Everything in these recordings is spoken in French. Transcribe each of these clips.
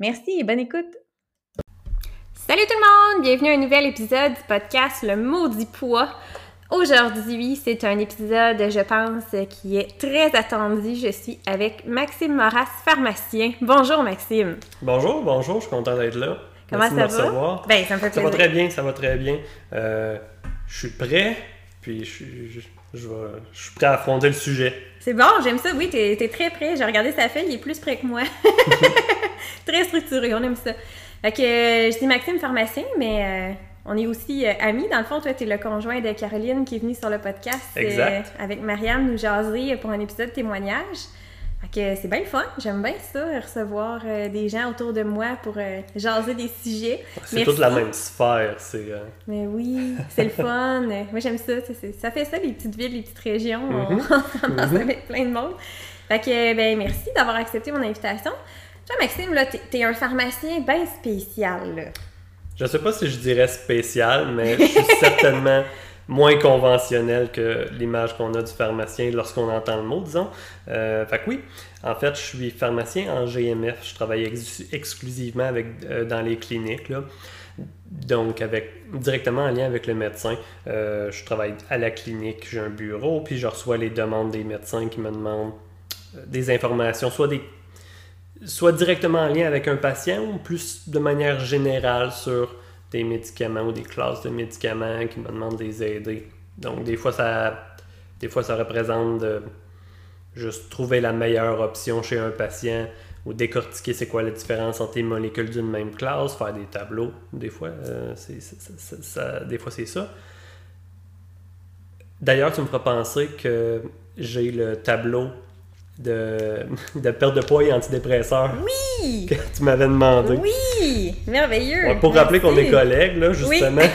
Merci et bonne écoute! Salut tout le monde! Bienvenue à un nouvel épisode du podcast Le Maudit Poids. Aujourd'hui, c'est un épisode, je pense, qui est très attendu. Je suis avec Maxime Moras, pharmacien. Bonjour Maxime. Bonjour, bonjour, je suis content d'être là. Comment ça va? Ben, ça me fait Ça va très bien, ça va très bien. Euh, je suis prêt, puis je suis, je, je vais- je suis prêt à affronter le sujet. C'est bon, j'aime ça. Oui, t'es es très prêt. J'ai regardé sa feuille, il est plus prêt que moi. très structuré, on aime ça. Fait que euh, je dis Maxime pharmacien, mais euh, on est aussi euh, amis. Dans le fond, toi, t'es le conjoint de Caroline qui est venue sur le podcast Exact. avec Marianne nous jaser pour un épisode témoignage. Fait que c'est bien le fun. J'aime bien ça, recevoir euh, des gens autour de moi pour euh, jaser des sujets. C'est toute la même sphère. C'est, euh, Mais oui, c'est le fun. Moi, j'aime ça. ça fait ça, les petites villes, les petites régions. On, Mhm. on Mhm. avec plein de monde. Fait que, ben, merci d'avoir accepté mon invitation. Toi, Maxime, là, t'es, un pharmacien bien spécial, là. je sais pas si je dirais spécial, mais je suis certainement moins conventionnel que l'image qu'on a du pharmacien lorsqu'on entend le mot, disons. Euh, fait que oui, en fait, je suis pharmacien en GMF. Je travaille ex- exclusivement avec, euh, dans les cliniques. Donc, avec, directement en lien avec le médecin. Euh, je travaille à la clinique, j'ai un bureau, puis je reçois les demandes des médecins qui me demandent euh, des informations, soit des soit directement en lien avec un patient ou plus de manière générale sur des médicaments ou des classes de médicaments qui me demandent de les aider? Donc des fois ça des fois ça représente de juste trouver la meilleure option chez un patient ou décortiquer c'est quoi la différence entre les molécules d'une même classe, faire des tableaux. Des fois, euh, c'est, c'est- ça, des fois c'est ça. D'ailleurs, tu me feras penser que j'ai le tableau de, de perte de poids et antidépresseur Oui! que tu m'avais demandé. Oui! Merveilleux! Ouais, pour rappeler qu'on est collègues, là, justement.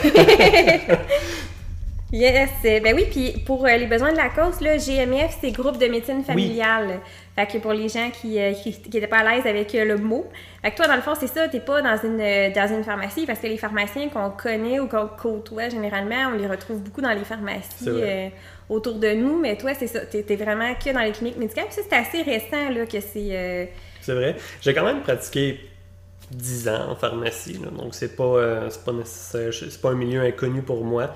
Yes! Ben oui, puis pour euh, les besoins de la cause, là, GMF, c'est groupe de médecine familiale. Fait que pour les gens qui euh, qui, qui étaient pas à l'aise avec euh, le mot. Fait que toi, dans le fond, c'est ça, t'es pas dans une, euh, dans une pharmacie, parce que les pharmaciens qu'on connaît ou qu'on côtoie généralement, on les retrouve beaucoup dans les pharmacies euh, autour de nous, mais toi, c'est ça, t'es vraiment que dans les cliniques médicales. Puis c'est assez récent, là, que c'est... euh, C'est vrai. J'ai quand même pratiqué 10 ans en pharmacie, donc c'est pas, euh, pas nécessaire, c'est pas un milieu inconnu pour moi.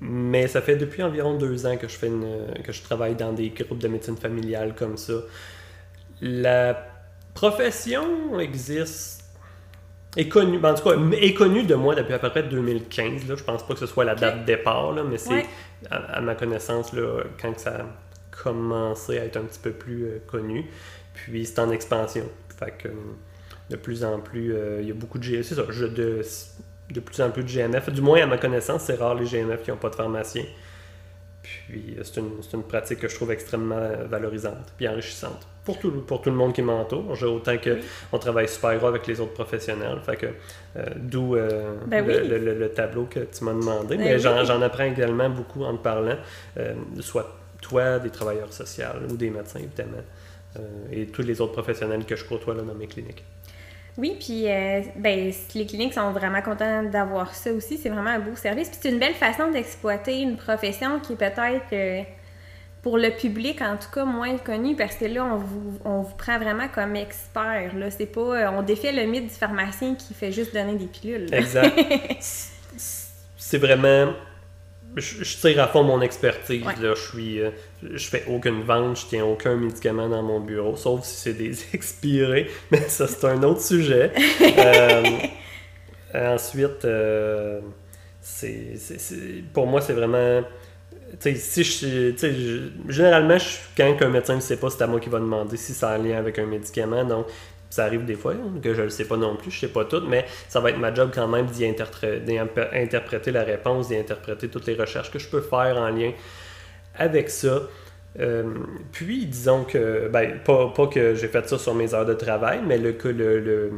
Mais ça fait depuis environ deux ans que je fais que je travaille dans des groupes de médecine familiale comme ça. La profession existe, est connue, ben, en tout cas, est connue de moi depuis à peu près 2015. Là. Je pense pas que ce soit la date de départ, là, mais c'est, Ouais. à, à ma connaissance, là, quand que ça a commencé à être un petit peu plus euh, connu. Puis c'est en expansion. Fait que euh, de plus en plus, euh, il y a beaucoup de GMF. C'est ça, je- de, de plus en plus de GMF. Du moins, à ma connaissance, c'est rare les GMF qui n'ont pas de pharmacien. Puis euh, c'est une, c'est une pratique que je trouve extrêmement euh, valorisante puis enrichissante. Pour tout, pour tout le monde qui m'entoure. Autant que Oui. on travaille super gros avec les autres professionnels. Fait que euh, d'où euh, Ben le, oui. le- le- le tableau que tu m'as demandé. Ben Mais oui. j'en, apprends également beaucoup en te parlant. euh, soit toi, des travailleurs sociaux ou des médecins, évidemment. et tous les autres professionnels que je côtoie là, dans mes cliniques. Oui, puis euh, ben, les cliniques sont vraiment contentes d'avoir ça aussi. C'est vraiment un beau service. Puis c'est une belle façon d'exploiter une profession qui est peut-être, euh, pour le public en tout cas, moins connue parce que là, on vous, on vous prend vraiment comme expert. Là. C'est pas, euh, on défait le mythe du pharmacien qui fait juste donner des pilules. là. Exact. c'est vraiment je, tire à fond mon expertise. Là, je suis, euh, je fais aucune vente, je tiens aucun médicament dans mon bureau, sauf si c'est des expirés, mais ça c'est un autre sujet. Euh, ensuite, euh, c'est, pour moi c'est vraiment, si je, généralement, je, quand un médecin ne sait pas, c'est à moi qui va demander si ça a un lien avec un médicament. Donc, ça arrive des fois que je ne le sais pas non plus, je ne sais pas tout, mais ça va être ma job quand même d'y interpréter la réponse, d'y interpréter toutes les recherches que je peux faire en lien avec ça. Euh, puis, disons que, ben, pas, que j'ai fait ça sur mes heures de travail, mais le, le,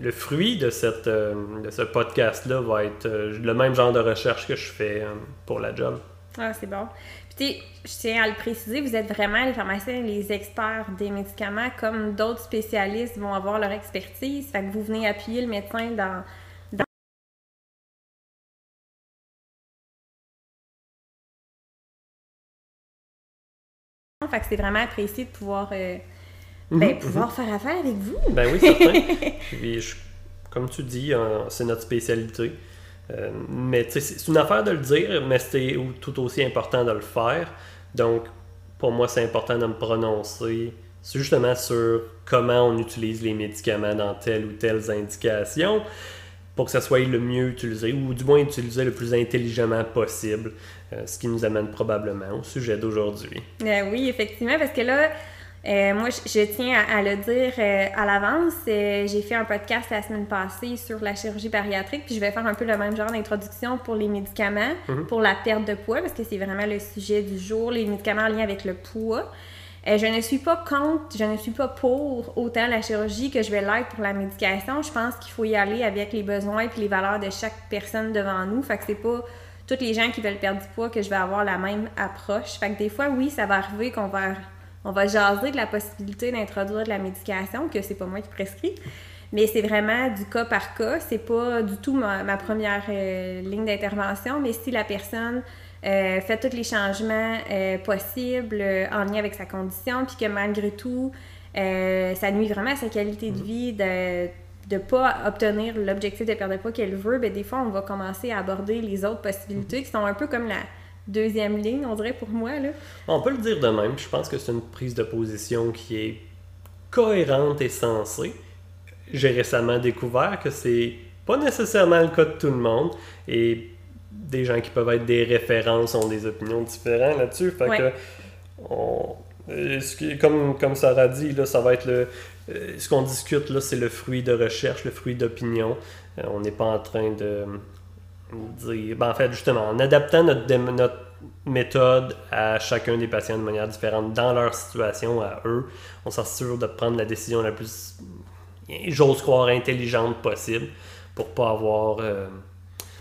le, fruit de, cette, euh, de ce podcast-là va être euh, le même genre de recherche que je fais pour la job. Ah, c'est bon. Puis, je tiens à le préciser, vous êtes vraiment les pharmaciens, les experts des médicaments, comme d'autres spécialistes vont avoir leur expertise. Fait que vous venez appuyer le médecin dans. Fait que c'est vraiment apprécié de pouvoir, euh, ben, mhm, pouvoir mhm. faire affaire avec vous. Ben oui, certain. Puis, comme tu dis, c'est notre spécialité. Euh, mais c'est une affaire de le dire, mais c'est tout aussi important de le faire. Donc, pour moi, c'est important de me prononcer justement sur comment on utilise les médicaments dans telle ou telle indication pour que ça soit le mieux utilisé, ou du moins utilisé le plus intelligemment possible, euh, ce qui nous amène probablement au sujet d'aujourd'hui. Euh, oui, effectivement, parce que là, euh, moi, je, tiens à, le dire à l'avance. J'ai fait un podcast la semaine passée sur la chirurgie bariatrique, puis je vais faire un peu le même genre d'introduction pour les médicaments, mhm. pour la perte de poids, parce que c'est vraiment le sujet du jour, les médicaments en lien avec le poids. Je ne suis pas contre, je ne suis pas pour autant la chirurgie que je vais l'être pour la médication. Je pense qu'il faut y aller avec les besoins et les valeurs de chaque personne devant nous. Fait que c'est pas toutes les gens qui veulent perdre du poids que je vais avoir la même approche. Fait que des fois, oui, ça va arriver qu'on va on va jaser de la possibilité d'introduire de la médication, que c'est pas moi qui prescris. Mais c'est vraiment du cas par cas. C'est pas du tout ma, première euh, ligne d'intervention, mais si la personne euh, fait tous les changements euh, possibles en lien avec sa condition, puis que malgré tout, ça nuit vraiment à sa qualité de mm-hmm. vie de ne pas obtenir l'objectif de perdre de poids qu'elle veut, bien, des fois, on va commencer à aborder les autres possibilités mm-hmm. qui sont un peu comme la, deuxième ligne, on dirait pour moi. Là. On peut le dire de même. Je pense que c'est une prise de position qui est cohérente et sensée. J'ai récemment découvert que c'est pas nécessairement le cas de tout le monde et des gens qui peuvent être des références ont des opinions différentes là-dessus. Fait que comme, comme Sarah dit, là, ça va être le. Euh, ce qu'on discute là, c'est le fruit de recherche, le fruit d'opinion. Euh, on n'est pas en train de ben, en fait, justement, en adaptant notre, notre méthode à chacun des patients de manière différente dans leur situation à eux, on s'assure de prendre la décision la plus, j'ose croire, intelligente possible pour pas avoir. Euh,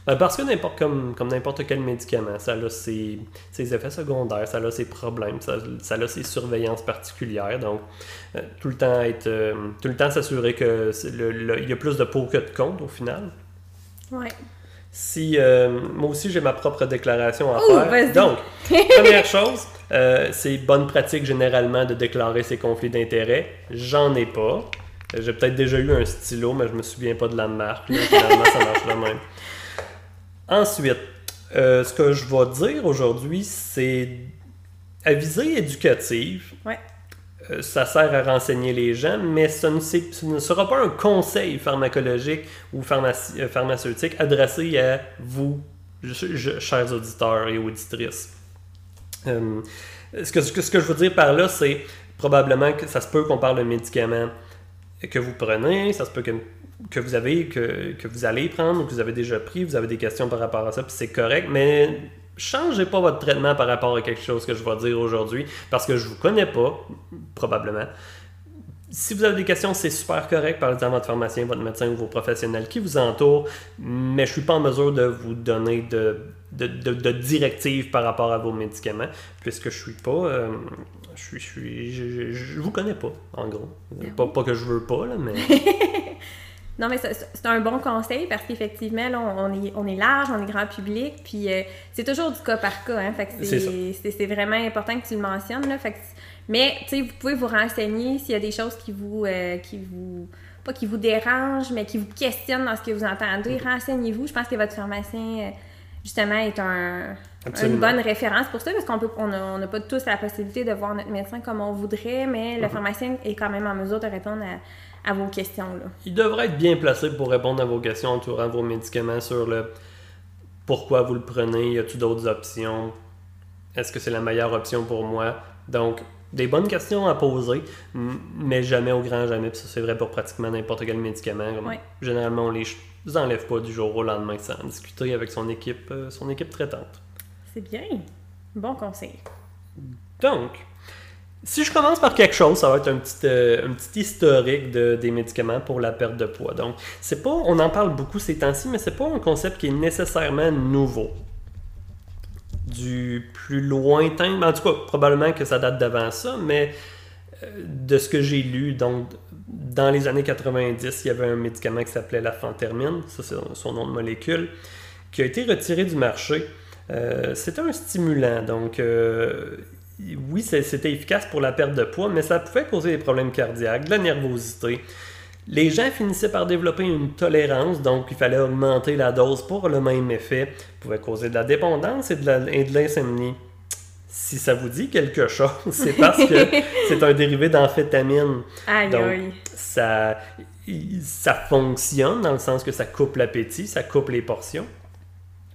parce que n'importe comme, comme n'importe quel médicament, ça a ses, ses, effets secondaires, ça a ses problèmes, ça, ça a ses surveillances particulières. Donc, euh, tout le temps être, euh, tout le temps s'assurer que il y a plus de pour que de contre au final. Ouais. Si euh, moi aussi j'ai ma propre déclaration à faire. Donc, première chose, c'est bonne pratique généralement de déclarer ses conflits d'intérêts. J'en ai pas. J'ai peut-être déjà eu un stylo, mais je me souviens pas de la marque. finalement, ça marche de même. Ensuite, euh, ce que je vais dire aujourd'hui, c'est à visée éducative. Ouais. Euh, ça sert à renseigner les gens, mais ce ne, sera pas un conseil pharmacologique ou euh, pharmaceutique adressé à vous, chers auditeurs et auditrices. Ce, que, ce, que, je veux dire par là, c'est probablement que ça se peut qu'on parle de médicaments que vous prenez, ça se peut que, que vous avez, que, que, vous allez prendre ou que vous avez déjà pris, vous avez des questions par rapport à ça, puis c'est correct, mais changez pas votre traitement par rapport à quelque chose que je vais dire aujourd'hui, parce que je vous connais pas, probablement. Si vous avez des questions, c'est super correct. Parlez à votre pharmacien, votre médecin ou vos professionnels qui vous entourent, mais je suis pas en mesure de vous donner de, de, directives par rapport à vos médicaments, puisque je suis pas. Euh, je, suis, je, je, vous connais pas, en gros. Ben pas, pas que je veux pas, là, mais. Non, mais c'est un bon conseil parce qu'effectivement, là, on est, on est large, on est grand public, puis euh, c'est toujours du cas par cas. Hein, c'est vraiment important que tu le mentionnes. Là, fait mais, tu sais, vous pouvez vous renseigner s'il y a des choses qui vous, euh, qui vous... Pas qui vous dérangent, mais qui vous questionnent dans ce que vous entendez. Renseignez-vous. Je pense que votre pharmacien, euh, justement, est un une bonne référence pour ça, parce qu'on peut on n'a pas tous la possibilité de voir notre médecin comme on voudrait, mais le mhm. pharmacien est quand même en mesure de répondre à, vos questions. Là. Il devrait être bien placé pour répondre à vos questions entourant vos médicaments sur le pourquoi vous le prenez, y a-t-il d'autres options, est-ce que c'est la meilleure option pour moi? Donc, des bonnes questions à poser, mais jamais au grand jamais. Puis ça, c'est vrai pour pratiquement n'importe quel médicament. Généralement, on les enlève pas du jour au lendemain sans en discuter avec son équipe, euh, son équipe traitante. C'est bien. Bon conseil. Donc, si je commence par quelque chose, ça va être un petit, euh, historique de, des médicaments pour la perte de poids. Donc, c'est pas, on en parle beaucoup ces temps-ci, mais c'est pas un concept qui est nécessairement nouveau. Du plus lointain, en tout cas, probablement que ça date d'avant ça, mais euh, de ce que j'ai lu, donc dans les années 90, il y avait un médicament qui s'appelait la phantermine, ça c'est son nom de molécule, qui a été retiré du marché euh, c'était un stimulant, donc euh, oui, c'était efficace pour la perte de poids, mais ça pouvait causer des problèmes cardiaques, de la nervosité. Les gens finissaient par développer une tolérance, donc il fallait augmenter la dose pour le même effet. Ça pouvait causer de la dépendance et de l'insomnie. Si ça vous dit quelque chose, c'est parce que c'est un dérivé d'amphétamine. Donc, ça, ça fonctionne dans le sens que ça coupe l'appétit, ça coupe les portions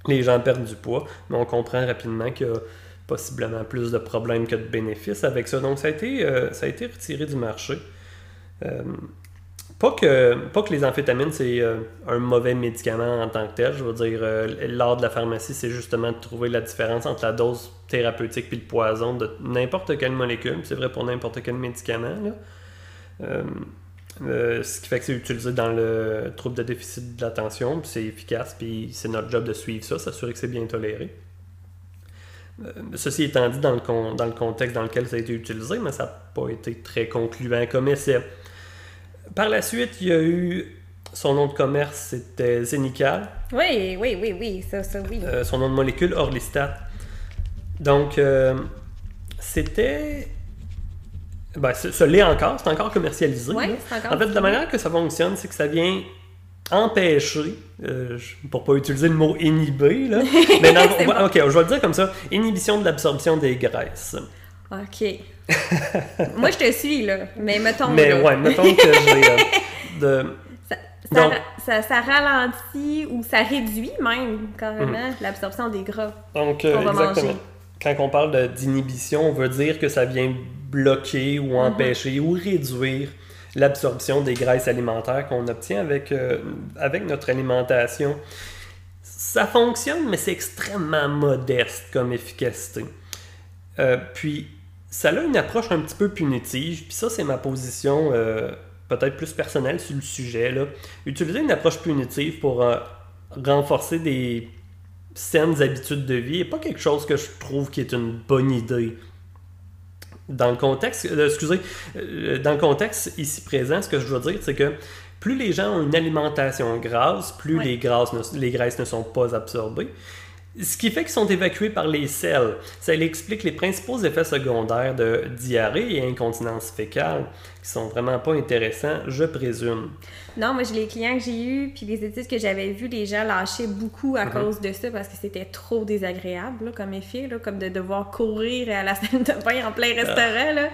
les gens perdent du poids, mais on comprend rapidement a possiblement plus de problèmes que de bénéfices avec ça. Donc ça a été, euh, ça a été retiré du marché. Euh, pas, que, pas que les amphétamines, c'est euh, un mauvais médicament en tant que tel. Je veux dire, l'art de la pharmacie, c'est justement de trouver la différence entre la dose thérapeutique et le poison de n'importe quelle molécule. C'est vrai pour n'importe quel médicament. Là. Ce qui fait que c'est utilisé dans le trouble de déficit de l'attention, puis c'est efficace, puis c'est notre job de suivre ça, s'assurer que c'est bien toléré. Euh, ceci étant dit, dans le, dans le contexte dans lequel ça a été utilisé, mais ça n'a pas été très concluant comme essai. Par la suite, il y a eu son nom de commerce, c'était Zenical. Oui, oui, oui, oui, ça, ça, oui. Euh, son nom de molécule, Orlistat. Donc, c'était ben, ce l'est encore, c'est encore commercialisé. Oui, c'est encore. En fait, la manière que ça fonctionne, c'est que ça vient empêcher, euh, pour pas utiliser le mot inhiber, là, mais ok, je vais le dire comme ça, inhibition de l'absorption des graisses. Ok. Moi, je te suis, là, mais mettons... Mais ouais, mettons que j'ai... Euh, de... Ça, ça, ralentit ou ça réduit même, carrément, mhm. l'absorption des gras Donc, euh, exactement. Quand on parle d'inhibition, on veut dire que ça vient bloquer ou mhm. empêcher ou réduire l'absorption des graisses alimentaires qu'on obtient avec, euh, avec notre alimentation. Ça fonctionne, mais c'est extrêmement modeste comme efficacité. Euh, puis, ça a une approche un petit peu punitive, puis ça, c'est ma position euh, peut-être plus personnelle sur le sujet. Là. Utiliser une approche punitive pour renforcer des saines habitudes de vie n'est pas quelque chose que je trouve qui est une bonne idée. Dans le contexte, euh, excusez, euh, dans le contexte ici présent, ce que je veux dire, c'est que plus les gens ont une alimentation grasse, plus les, grasses les graisses ne sont pas absorbées. Ce qui fait qu'ils sont évacués par les selles. Ça explique les principaux effets secondaires de diarrhée et incontinence fécale, qui sont vraiment pas intéressants, je présume. Non, moi, les clients que j'ai eus, puis les études que j'avais vues, les gens lâchaient beaucoup à mhm. cause de ça parce que c'était trop désagréable comme effet, là, comme de devoir courir à la salle de bain en plein restaurant. Là.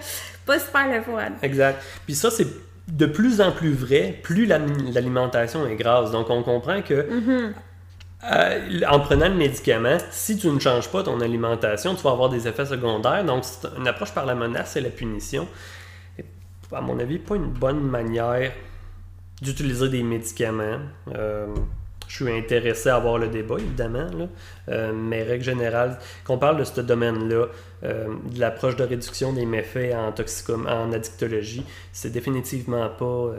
Pas super le fun. Exact. Puis ça, c'est de plus en plus vrai, plus l'alimentation est grasse. Donc, on comprend que. Mhm. Euh, en prenant le médicament, si tu ne changes pas ton alimentation, tu vas avoir des effets secondaires. Donc, c'est une approche par la menace et la punition. Et, à mon avis, pas une bonne manière d'utiliser des médicaments. Euh, je suis intéressé à avoir le débat, évidemment, euh, mais règle générale, qu'on parle de ce domaine-là, de l'approche de réduction des méfaits en, toxicom en addictologie, c'est définitivement pas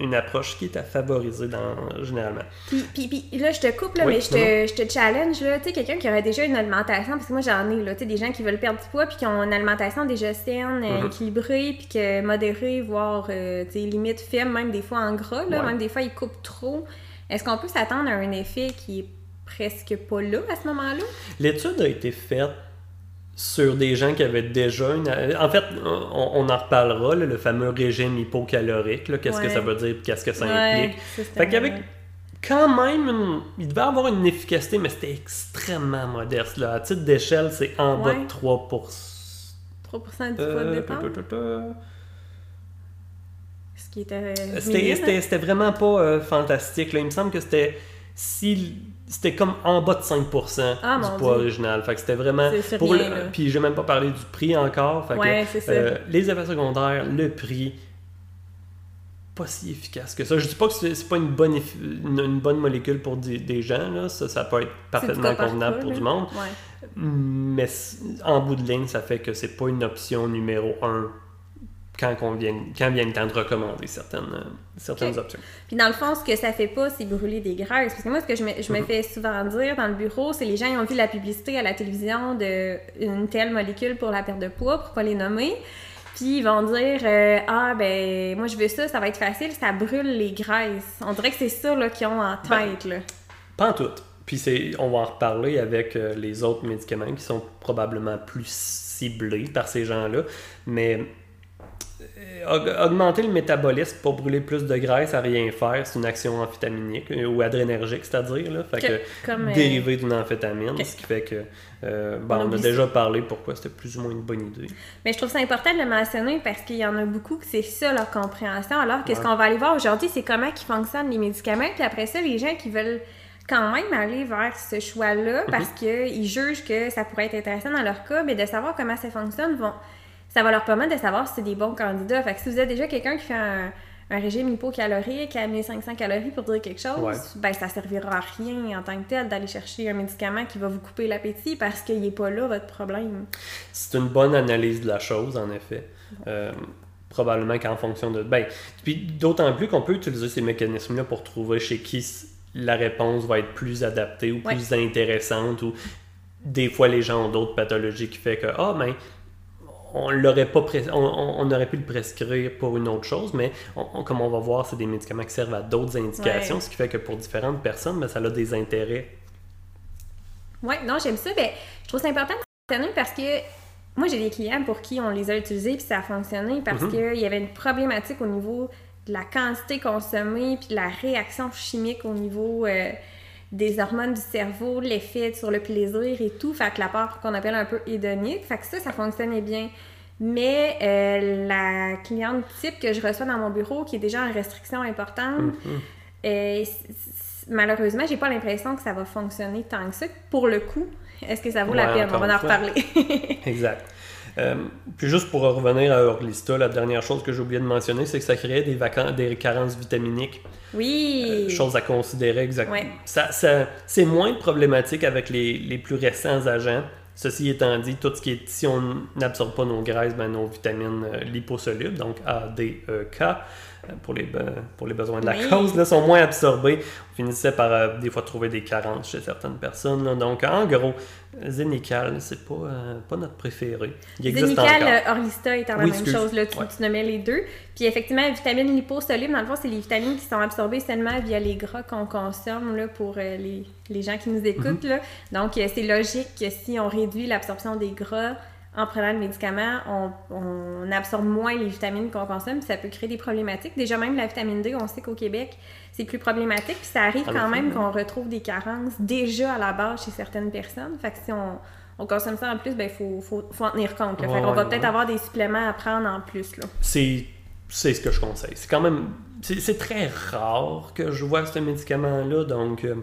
une approche qui est à favoriser dans, généralement. Puis, puis, puis là, je te coupe, là, mais je te, je te, challenge, là, tu sais, quelqu'un qui aurait déjà une alimentation, parce que moi j'en ai, là, tu sais, des gens qui veulent perdre du poids, puis qui ont une alimentation déjà saine, mm-hmm. équilibrée, puis que modérée, voire, euh, tu sais, limite faible, même des fois en gras, là, même des fois ils coupent trop. Est-ce qu'on peut s'attendre à un effet qui est presque pas là à ce moment-là? L'étude a été faite sur des gens qui avaient déjà une... En fait, on, en reparlera, le fameux régime hypocalorique, qu'est-ce que ça veut dire, qu'est-ce que ça implique. fait qu'avec quand même, une- il devait avoir une efficacité, mais c'était extrêmement modeste. Là. À titre d'échelle, c'est en bas Ouais. de 3 3% du poids de Euh, départ. Ce qui était. C'était, c'était vraiment pas euh, fantastique. Là. Il me semble que c'était si c'était comme en bas de 5% Ah, du poids Dieu. original. Fait que c'était vraiment pour rien, le- puis j'ai même pas parlé du prix encore. Fait Ouais, euh, les effets secondaires, le prix pas si efficace que ça. Je dis pas que c'est, pas une bonne une, une bonne molécule pour des, des gens là, ça ça peut être parfaitement convenable pour là. du monde. Ouais. Mais en bout de ligne, ça fait que c'est pas une option numéro un quand, on vient, quand vient le temps de recommander certaines, euh, certaines options. Puis dans le fond, ce que ça fait pas, c'est brûler des graisses. Parce que moi, ce que je me, je me Mhm. fais souvent dire dans le bureau, c'est les gens ils ont vu la publicité à la télévision d'une telle molécule pour la perte de poids, pour pas les nommer. Puis ils vont dire euh, Ah, ben, moi je veux ça, ça va être facile, ça brûle les graisses. On dirait que c'est ça qu'ils ont en Ben, tête. là. Pas en tout. Puis c'est, on va en reparler avec euh, les autres médicaments qui sont probablement plus ciblés par ces gens-là. Mais augmenter le métabolisme pour brûler plus de graisse à rien faire, c'est une action amphétaminique euh, ou adrénergique, c'est-à-dire. Là. Fait que, Que- comme, euh, dérivé d'une amphétamine, ce qui fait que euh, bon, On on, a déjà parlé pourquoi c'était plus ou moins une bonne idée. Mais je trouve ça important de le mentionner parce qu'il y en a beaucoup que c'est ça leur compréhension. Alors que ce qu'on va aller voir aujourd'hui, c'est comment qui fonctionnent les médicaments. Puis après ça, les gens qui veulent quand même aller vers ce choix-là Mhm. parce qu'ils jugent que ça pourrait être intéressant dans leur cas, mais de savoir comment ça fonctionne, vont... ça va leur permettre de savoir si c'est des bons candidats. Fait que si vous êtes déjà quelqu'un qui fait un, un régime hypocalorique à 1500 calories pour dire quelque chose, Ouais. ben ça servira à rien en tant que tel d'aller chercher un médicament qui va vous couper l'appétit parce qu'il n'est pas là votre problème. C'est une bonne analyse de la chose, en effet. Euh, probablement qu'en fonction de. Ben, puis d'autant plus qu'on peut utiliser ces mécanismes-là pour trouver chez qui la réponse va être plus adaptée ou Ouais. plus intéressante ou des fois les gens ont d'autres pathologies qui fait que ah ben on l'aurait pas on, aurait pu le prescrire pour une autre chose mais on- on- comme on va voir c'est des médicaments qui servent à d'autres indications Ouais. ce qui fait que pour différentes personnes ben, ça a des intérêts Oui, non, j'aime ça. Ben, je trouve ça important de mentionner parce que moi, j'ai des clients pour qui on les a utilisés puis ça a fonctionné parce Mhm. qu'il y avait une problématique au niveau de la quantité consommée puis de la réaction chimique au niveau euh, des hormones du cerveau, l'effet sur le plaisir et tout. Fait que la part qu'on appelle un peu hédonique. Fait que ça, ça fonctionnait bien. Mais euh, la cliente type que je reçois dans mon bureau, qui est déjà en restriction importante, Mhm. euh, c- c- malheureusement, j'ai pas l'impression que ça va fonctionner tant que ça. Pour le coup, est-ce que ça vaut la peine? On va en reparler. Exact. Euh, puis juste pour revenir à Orlista, la dernière chose que j'ai oublié de mentionner, c'est que ça créait des, vacances, des carences vitaminiques. oui. Euh, chose à considérer exactement. Ouais. Ça, ça- c'est moins problématique avec les, les plus récents agents. Ceci étant dit, tout ce qui est, si on n'absorbe pas nos graisses, ben, nos vitamines euh, liposolubles, donc A, D, E, K, pour les, be- pour les besoins de la Oui. cause, là, sont moins absorbés. On finissait par euh, des fois trouver des carences chez certaines personnes. là. Donc, en gros, Zénical, c'est pas, euh, pas notre préféré. Il Zénical, euh, Orlista étant la Oui, même chose, là, tu, Ouais. tu nommais les deux. Puis effectivement, les vitamines liposolubles, dans le fond, c'est les vitamines qui sont absorbées seulement via les gras qu'on consomme là, pour euh, les, les gens qui nous écoutent. Mhm. là. Donc, c'est logique que si on réduit l'absorption des gras en prenant le médicament, on, on absorbe moins les vitamines qu'on consomme, puis ça peut créer des problématiques. Déjà, même la vitamine D, on sait qu'au Québec, c'est plus problématique, puis ça arrive quand même qu'on retrouve des carences déjà à la base chez certaines personnes. Fait que si on, on consomme ça en plus, ben, il faut, faut, faut en tenir compte. là. Ouais, fait qu'on va ouais, peut-être ouais. avoir des suppléments à prendre en plus. Là. c'est c'est ce que je conseille. C'est quand même c'est c'est très rare que je vois ce médicament là donc euh,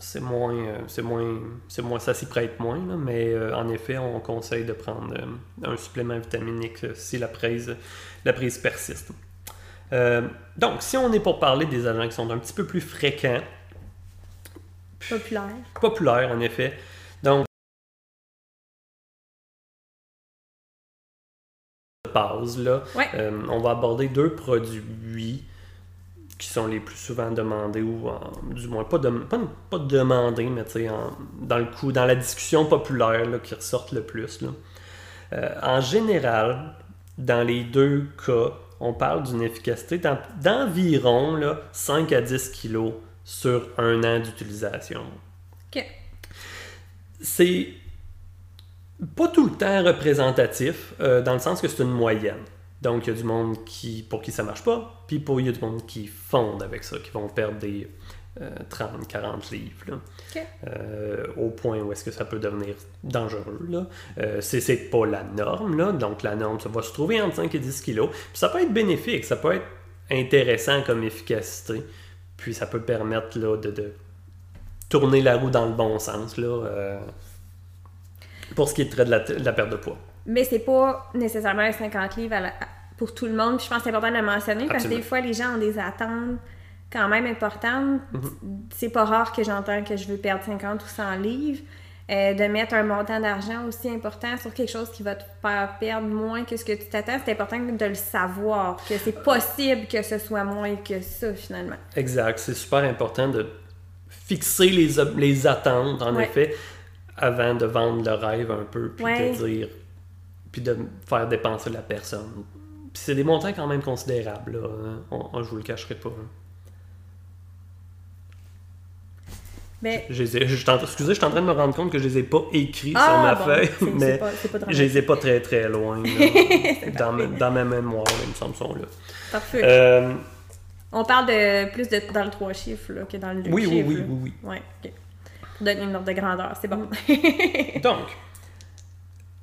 c'est moins euh, c'est moins c'est moins ça s'y prête moins là, mais euh, en effet on conseille de prendre euh, un supplément vitaminique euh, si la prise la prise persiste. Donc si on est pour parler des agents qui sont un petit peu plus fréquents, Populaire. populaires en effet. Donc base là, Ouais. On va aborder deux produits qui sont les plus souvent demandés ou en- du moins pas, de, pas, pas demandés, mais en- dans le coup, dans la discussion populaire là, qui ressortent le plus. là. Euh, en général, dans les deux cas, on parle d'une efficacité d'en- d'environ là, 5 à 10 kilos sur un an d'utilisation. OK. C'est pas tout le temps représentatif, euh, dans le sens que c'est une moyenne. Donc, il y a du monde qui, pour qui ça marche pas, puis pour il y a du monde qui fondent avec ça, qui vont perdre des 30, 40 livres. Là. Euh, au point où est-ce que ça peut devenir dangereux. Là. Euh, c'est, pas la norme. Là. Donc, la norme, ça va se trouver entre 5 et 10 kilos. Puis ça peut être bénéfique, ça peut être intéressant comme efficacité. Puis ça peut permettre là, de, de tourner la roue dans le bon sens. Là, euh, pour ce qui est trait de la, de la perte de poids. Mais c'est pas nécessairement un 50 livres à la- pour tout le monde. Puis je pense que c'est important de le mentionner parce que des fois, les gens ont des attentes quand même importantes. Mhm. C'est pas rare que j'entends que je veux perdre 50 ou 100 livres. Euh, de mettre un montant d'argent aussi important sur quelque chose qui va te faire perdre moins que ce que tu t'attends, c'est important de le savoir, que c'est possible que ce soit moins que ça finalement. Exact. C'est super important de fixer les, les attentes, en Ouais. effet, avant de vendre le rêve un peu, puis Ouais. de dire, puis de faire dépenser la personne. Puis c'est des montants quand même considérables, là. hein. On, on- je vous le cacherai pas. hein. Ben, Je les ai- je suis en- excusez, je suis en train de me rendre compte que je les ai pas écrits ah, sur ma bon, feuille, mais pas- pas je les ai pas très très loin. là. dans, ma, dans ma mémoire, là, il me semble, sont là. Parfait. Euh, On parle de plus de dans le 3 chiffres là, que dans le 2 oui, oui, chiffres. oui, là. oui, oui. Ouais, ok. Pour donner une ordre de grandeur, c'est bon. Donc,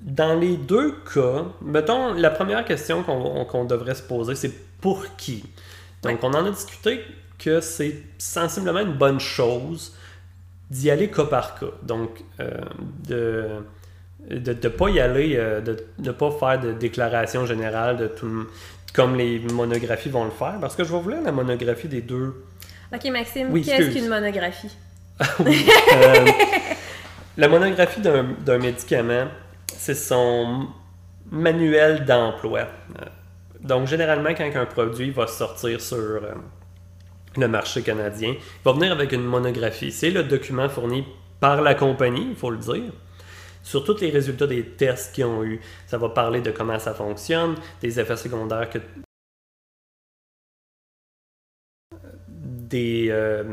dans les deux cas, mettons, la première question qu'on devrait se poser, c'est pour qui? Donc, on en a discuté que c'est sensiblement une bonne chose d'y aller cas par cas. Donc, euh, de de ne pas y aller, euh, de ne pas faire de déclaration générale de tout comme les monographies vont le faire, parce que je vais vous lire la monographie des deux ok, Maxime, Oui, qu'est-ce qu'une monographie? Euh, la monographie d'un d'un médicament, c'est son manuel d'emploi. Donc, généralement, quand un produit va sortir sur euh, le marché canadien, il va venir avec une monographie. C'est le document fourni par la compagnie, il faut le dire, sur tous les résultats des tests qu'ils ont eu. Ça va parler de comment ça fonctionne, des effets secondaires que des euh,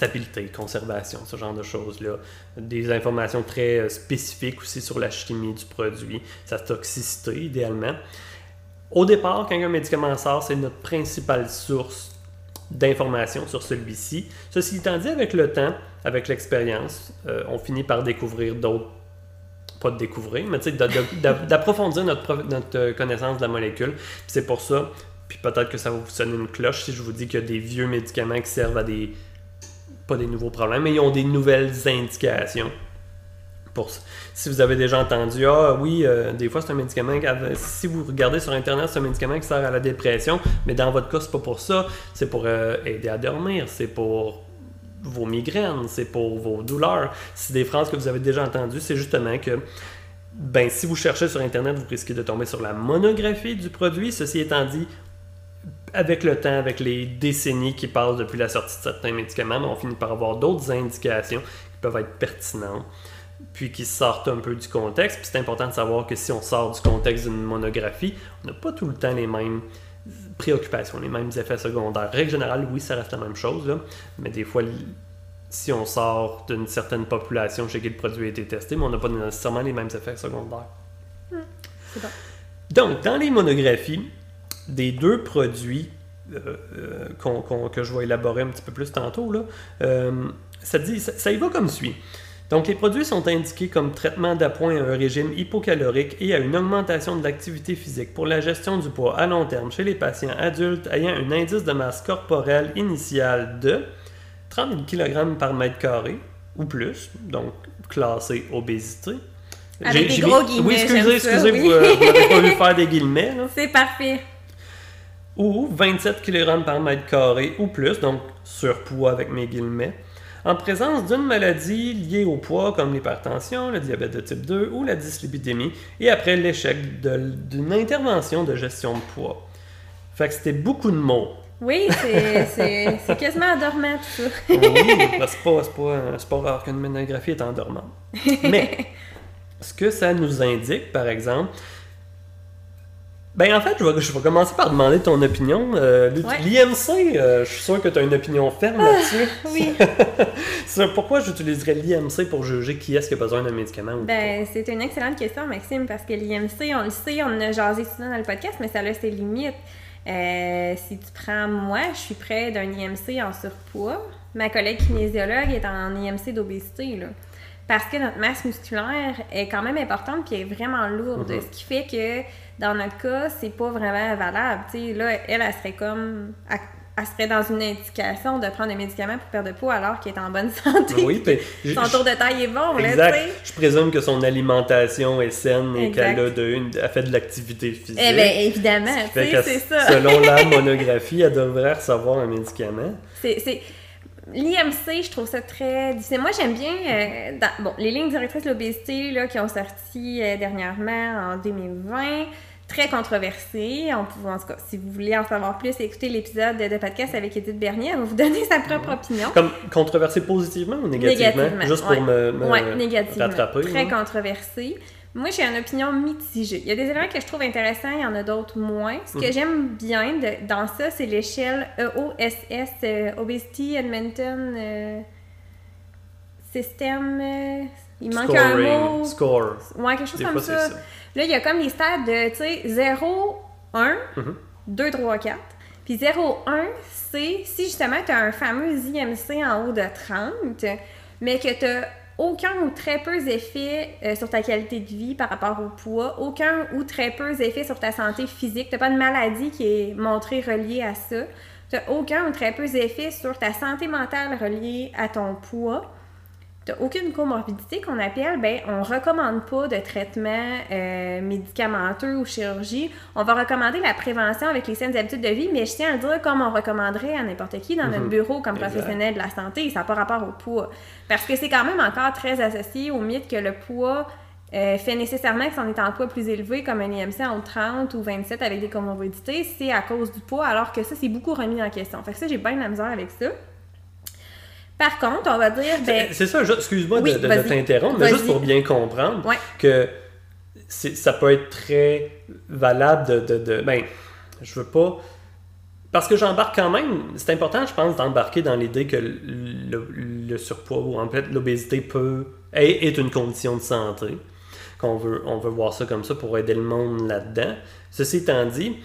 stabilité, conservation, ce genre de choses-là. Des informations très euh, spécifiques aussi sur la chimie du produit, sa toxicité idéalement. Au départ, quand un médicament sort, c'est notre principale source d'informations sur celui-ci. Ceci étant dit, avec le temps, avec l'expérience, euh, on finit par découvrir d'autres pas de découvrir, mais d'approfondir notre, notre euh, connaissance de la molécule. C'est pour ça, puis peut-être que ça va vous sonner une cloche si je vous dis qu'il y a des vieux médicaments qui servent à des, pas des nouveaux problèmes, mais ils ont des nouvelles indications. Pour. Si vous avez déjà entendu, ah oui, euh, des fois c'est un médicament, si vous regardez sur Internet, c'est un médicament qui sert à la dépression, mais dans votre cas, c'est pas pour ça, c'est pour euh, aider à dormir, c'est pour vos migraines, c'est pour vos douleurs. C'est des phrases que vous avez déjà entendues, c'est justement que ben, si vous cherchez sur Internet, vous risquez de tomber sur la monographie du produit. Ceci étant dit, avec le temps, avec les décennies qui passent depuis la sortie de certains médicaments, ben, on finit par avoir d'autres indications qui peuvent être pertinentes, puis qui sortent un peu du contexte. Puis c'est important de savoir que si on sort du contexte d'une monographie, on n'a pas tout le temps les mêmes préoccupations, les mêmes effets secondaires. Règle générale, oui, ça reste la même chose, là, mais des fois, si on sort d'une certaine population chez qui le produit a été testé, mais on n'a pas nécessairement les mêmes effets secondaires. C'est bon. Donc, dans les monographies des deux produits euh, euh, que je vais élaborer un petit peu plus tantôt, là, euh, ça, dit, ça, ça y va comme suit. Donc, les produits sont indiqués comme traitement d'appoint à un régime hypocalorique et à une augmentation de l'activité physique pour la gestion du poids à long terme chez les patients adultes ayant un indice de masse corporelle initial de 30 kg par mètre carré ou plus, donc classé obésité. Avec J'ai- des gros guillemets, Oui, excusez, ça, excusez, oui. vous vous n'avez pas vu faire des guillemets. C'est parfait. Ou 27 kg par mètre carré ou plus, donc surpoids avec mes guillemets, en présence d'une maladie liée au poids comme l'hypertension, le diabète de type 2 ou la dyslipidémie, et après l'échec d'une intervention de gestion de poids. Fait que c'était beaucoup de mots. Oui, c'est- quasiment endormant tout ça. Oui, ben, c'est pas, pas, pas rare qu'une monographie est endormante. Mais, ce que ça nous indique, par exemple, Ben en fait, je vais, je vais commencer par demander ton opinion. Euh, Ouais. L'IMC, euh, je suis sûr que tu as une opinion ferme là-dessus. Oui. Pourquoi j'utiliserais l'IMC pour juger qui est-ce qui a besoin d'un médicament ou Ben, c'est une excellente question, Maxime, parce que l'IMC, on le sait, on en a jasé souvent dans le podcast, mais ça a ses limites. Euh, si tu prends moi, je suis près d'un IMC en surpoids. Ma collègue kinésiologue est en IMC d'obésité, là. Parce que notre masse musculaire est quand même importante puis est vraiment lourde. Mhm. Ce qui fait que dans notre cas, c'est pas vraiment valable. Là, elle, elle serait comme. Elle, elle serait dans une indication de prendre des médicaments pour perdre de poids alors qu'elle est en bonne santé. Oui, puis j- Son tour de taille est bon, là, tu Exact. sais. Je présume que son alimentation est saine et Exact. qu'elle a, de, fait de l'activité physique. Eh bien, évidemment, tu sais, c'est ça. Selon la monographie, elle devrait recevoir un médicament. C'est, L'IMC, je trouve ça très difficile. Moi, j'aime bien euh, dans- bon, les lignes directrices de l'obésité là, qui ont sorti euh, dernièrement en 2020. Très controversées. On peut, en tout cas, si vous voulez en savoir plus, écoutez l'épisode de, podcast avec Edith Bernier. Elle va vous donner sa propre opinion. Comme controversé positivement ou négativement? Négativement, Juste ouais. pour me, me Ouais, négativement. rattraper. Très là. controversé. Moi, j'ai une opinion mitigée. Il y a des éléments que je trouve intéressants, il y en a d'autres moins. Ce que Mhm. j'aime bien de- dans ça, c'est l'échelle EOSS, euh, Obesity Edmonton euh, System. euh, il manque un Scoring, mot. Score. Ouais, quelque chose Des comme fois, ça. Là, il y a comme les stades de, tu sais, 0, 1, Mhm. 2, 3, 4. Puis 0, 1, c'est si justement tu as un fameux IMC en haut de 30, mais que tu aucun ou très peu d'effets euh, sur ta qualité de vie par rapport au poids, aucun ou très peu d'effets sur ta santé physique, tu pas de maladie qui est montrée reliée à ça, tu aucun ou très peu d'effets sur ta santé mentale reliée à ton poids, t'as aucune comorbidité qu'on appelle, ben on recommande pas de traitement euh, médicamenteux ou chirurgie. On va recommander la prévention avec les saines habitudes de vie, mais je tiens à le dire comme on recommanderait à n'importe qui dans notre Mhm. bureau comme Exact. professionnel de la santé, ça n'a pas rapport au poids. Parce que c'est quand même encore très associé au mythe que le poids euh, fait nécessairement que si on est en poids plus élevé, comme un IMC en 30 ou 27 avec des comorbidités, c'est à cause du poids, alors que ça, c'est beaucoup remis en question. Fait que ça, j'ai bien de la misère avec ça. Par contre, on va dire, ben, C'est ça, excuse-moi Oui, de, t'interrompre, mais juste pour bien comprendre Ouais. que ça peut être très valable de, de, de- Ben, je veux pas. Parce que j'embarque quand même. C'est important, je pense, d'embarquer dans l'idée que le, le surpoids ou en fait l'obésité peut est, est une condition de santé. Qu'on veut, on veut voir ça comme ça pour aider le monde là-dedans. Ceci étant dit,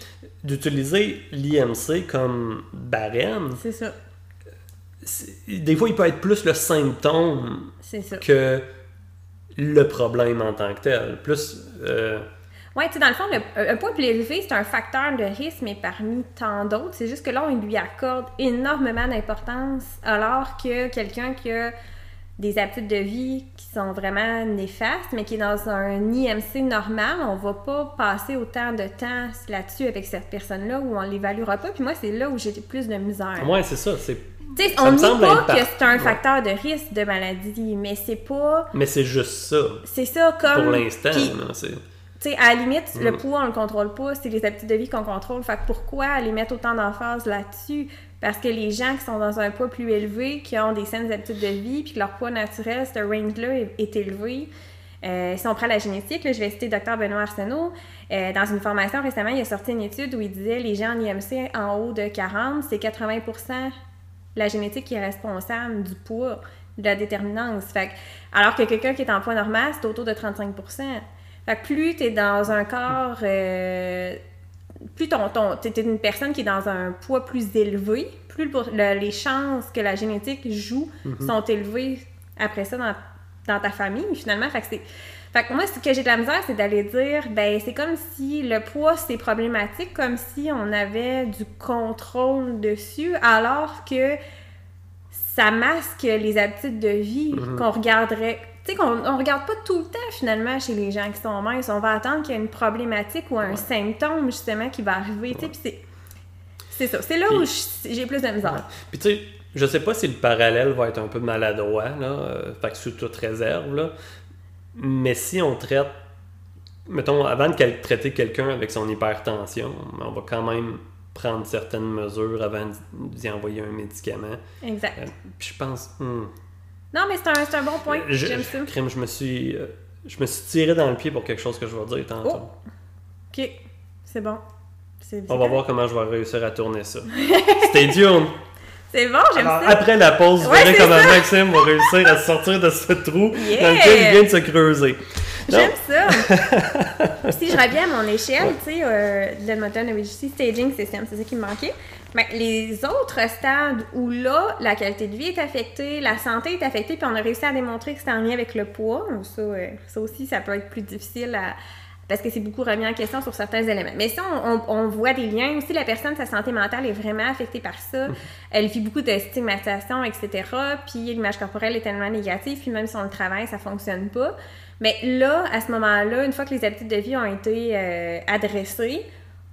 d'utiliser l'IMC comme barème, c'est ça. Des fois il peut être plus le symptôme ça. que le problème en tant que tel. Plus. euh, Ouais, tu sais, dans le fond, le- un poids plus élevé, c'est un facteur de risque, mais parmi tant d'autres. C'est juste que là, on lui accorde énormément d'importance, alors que quelqu'un qui a des habitudes de vie qui sont vraiment néfastes, mais qui est dans un IMC normal, on va pas passer autant de temps là-dessus avec cette personne-là où on l'évaluera pas. Puis moi, c'est là où j'ai plus de misère. Ouais, c'est ça. C'est... On me dit pas que c'est un Ouais. facteur de risque de maladie, mais c'est pas... Mais c'est juste ça. C'est ça comme... Pour l'instant. Là, c'est... tu sais, à la limite, le Mm. poids, on le contrôle pas, c'est les habitudes de vie qu'on contrôle. Fait que pourquoi aller mettre autant d'emphase là-dessus? Parce que les gens qui sont dans un poids plus élevé, qui ont des saines habitudes de vie, puis que leur poids naturel, ce range-là, est, est élevé, euh, si on prend la génétique, là, je vais citer Dr Benoît Arsenault, euh, dans une formation récemment, il a sorti une étude où il disait les gens en IMC en haut de 40, c'est 80 la génétique qui est responsable du poids, de la déterminance. Fait que- alors que quelqu'un qui est en poids normal, c'est autour de 35% Fait que plus tu es dans un corps. euh, plus ton, ton, t'es t'es une personne qui est dans un poids plus élevé, plus le pour- le- les chances que la génétique joue Mhm. sont élevées après ça dans, dans ta famille, finalement. Fait que c'est. Fait que moi, ce que j'ai de la misère, c'est d'aller dire, ben, c'est comme si le poids, c'est problématique, comme si on avait du contrôle dessus, alors que ça masque les habitudes de vie Mhm. qu'on regarderait. Tu sais, qu'on on regarde pas tout le temps, finalement, chez les gens qui sont minces. On va attendre qu'il y ait une problématique ou un Ouais. symptôme, justement, qui va arriver, tu sais, c'est... Ça. C'est là où j'ai plus de misère. Puis tu sais, je sais pas si le parallèle va être un peu maladroit, là, euh, fait que sous toute réserve, là. Mais si on traite, mettons, avant de traiter quelqu'un avec son hypertension, on va quand même prendre certaines mesures avant d'y envoyer un médicament. Exact. Euh, Puis je pense, hmm, Non, mais c'est un, un bon point. J'aime ça. crime, je me suis, euh, je me suis tiré dans le pied pour quelque chose que je vais dire tantôt. Oh. OK. C'est bon. On va voir comment je vais réussir à tourner ça. Stay tuned! C'est bon, j'aime ça. Après la pause, vous verrez comment Maxime va réussir à sortir de ce trou dans lequel il vient de se creuser. J'aime ça. si je reviens à mon échelle, tu sais, euh, le moteur Staging System, c'est ça qui me manquait. Mais les autres stades où là, la qualité de vie est affectée, la santé est affectée, puis on a réussi à démontrer que c'est en lien avec le poids, ça, euh, ça aussi, ça peut être plus difficile à, parce que c'est beaucoup remis en question sur certains éléments. Mais ça, on, voit des liens. Aussi, la personne, sa santé mentale est vraiment affectée par ça. Mhm. Elle vit beaucoup de stigmatisation, etc. Puis l'image corporelle est tellement négative, puis même si on le travaille, ça fonctionne pas. Mais là, à ce moment-là, une fois que les habitudes de vie ont été euh, adressées,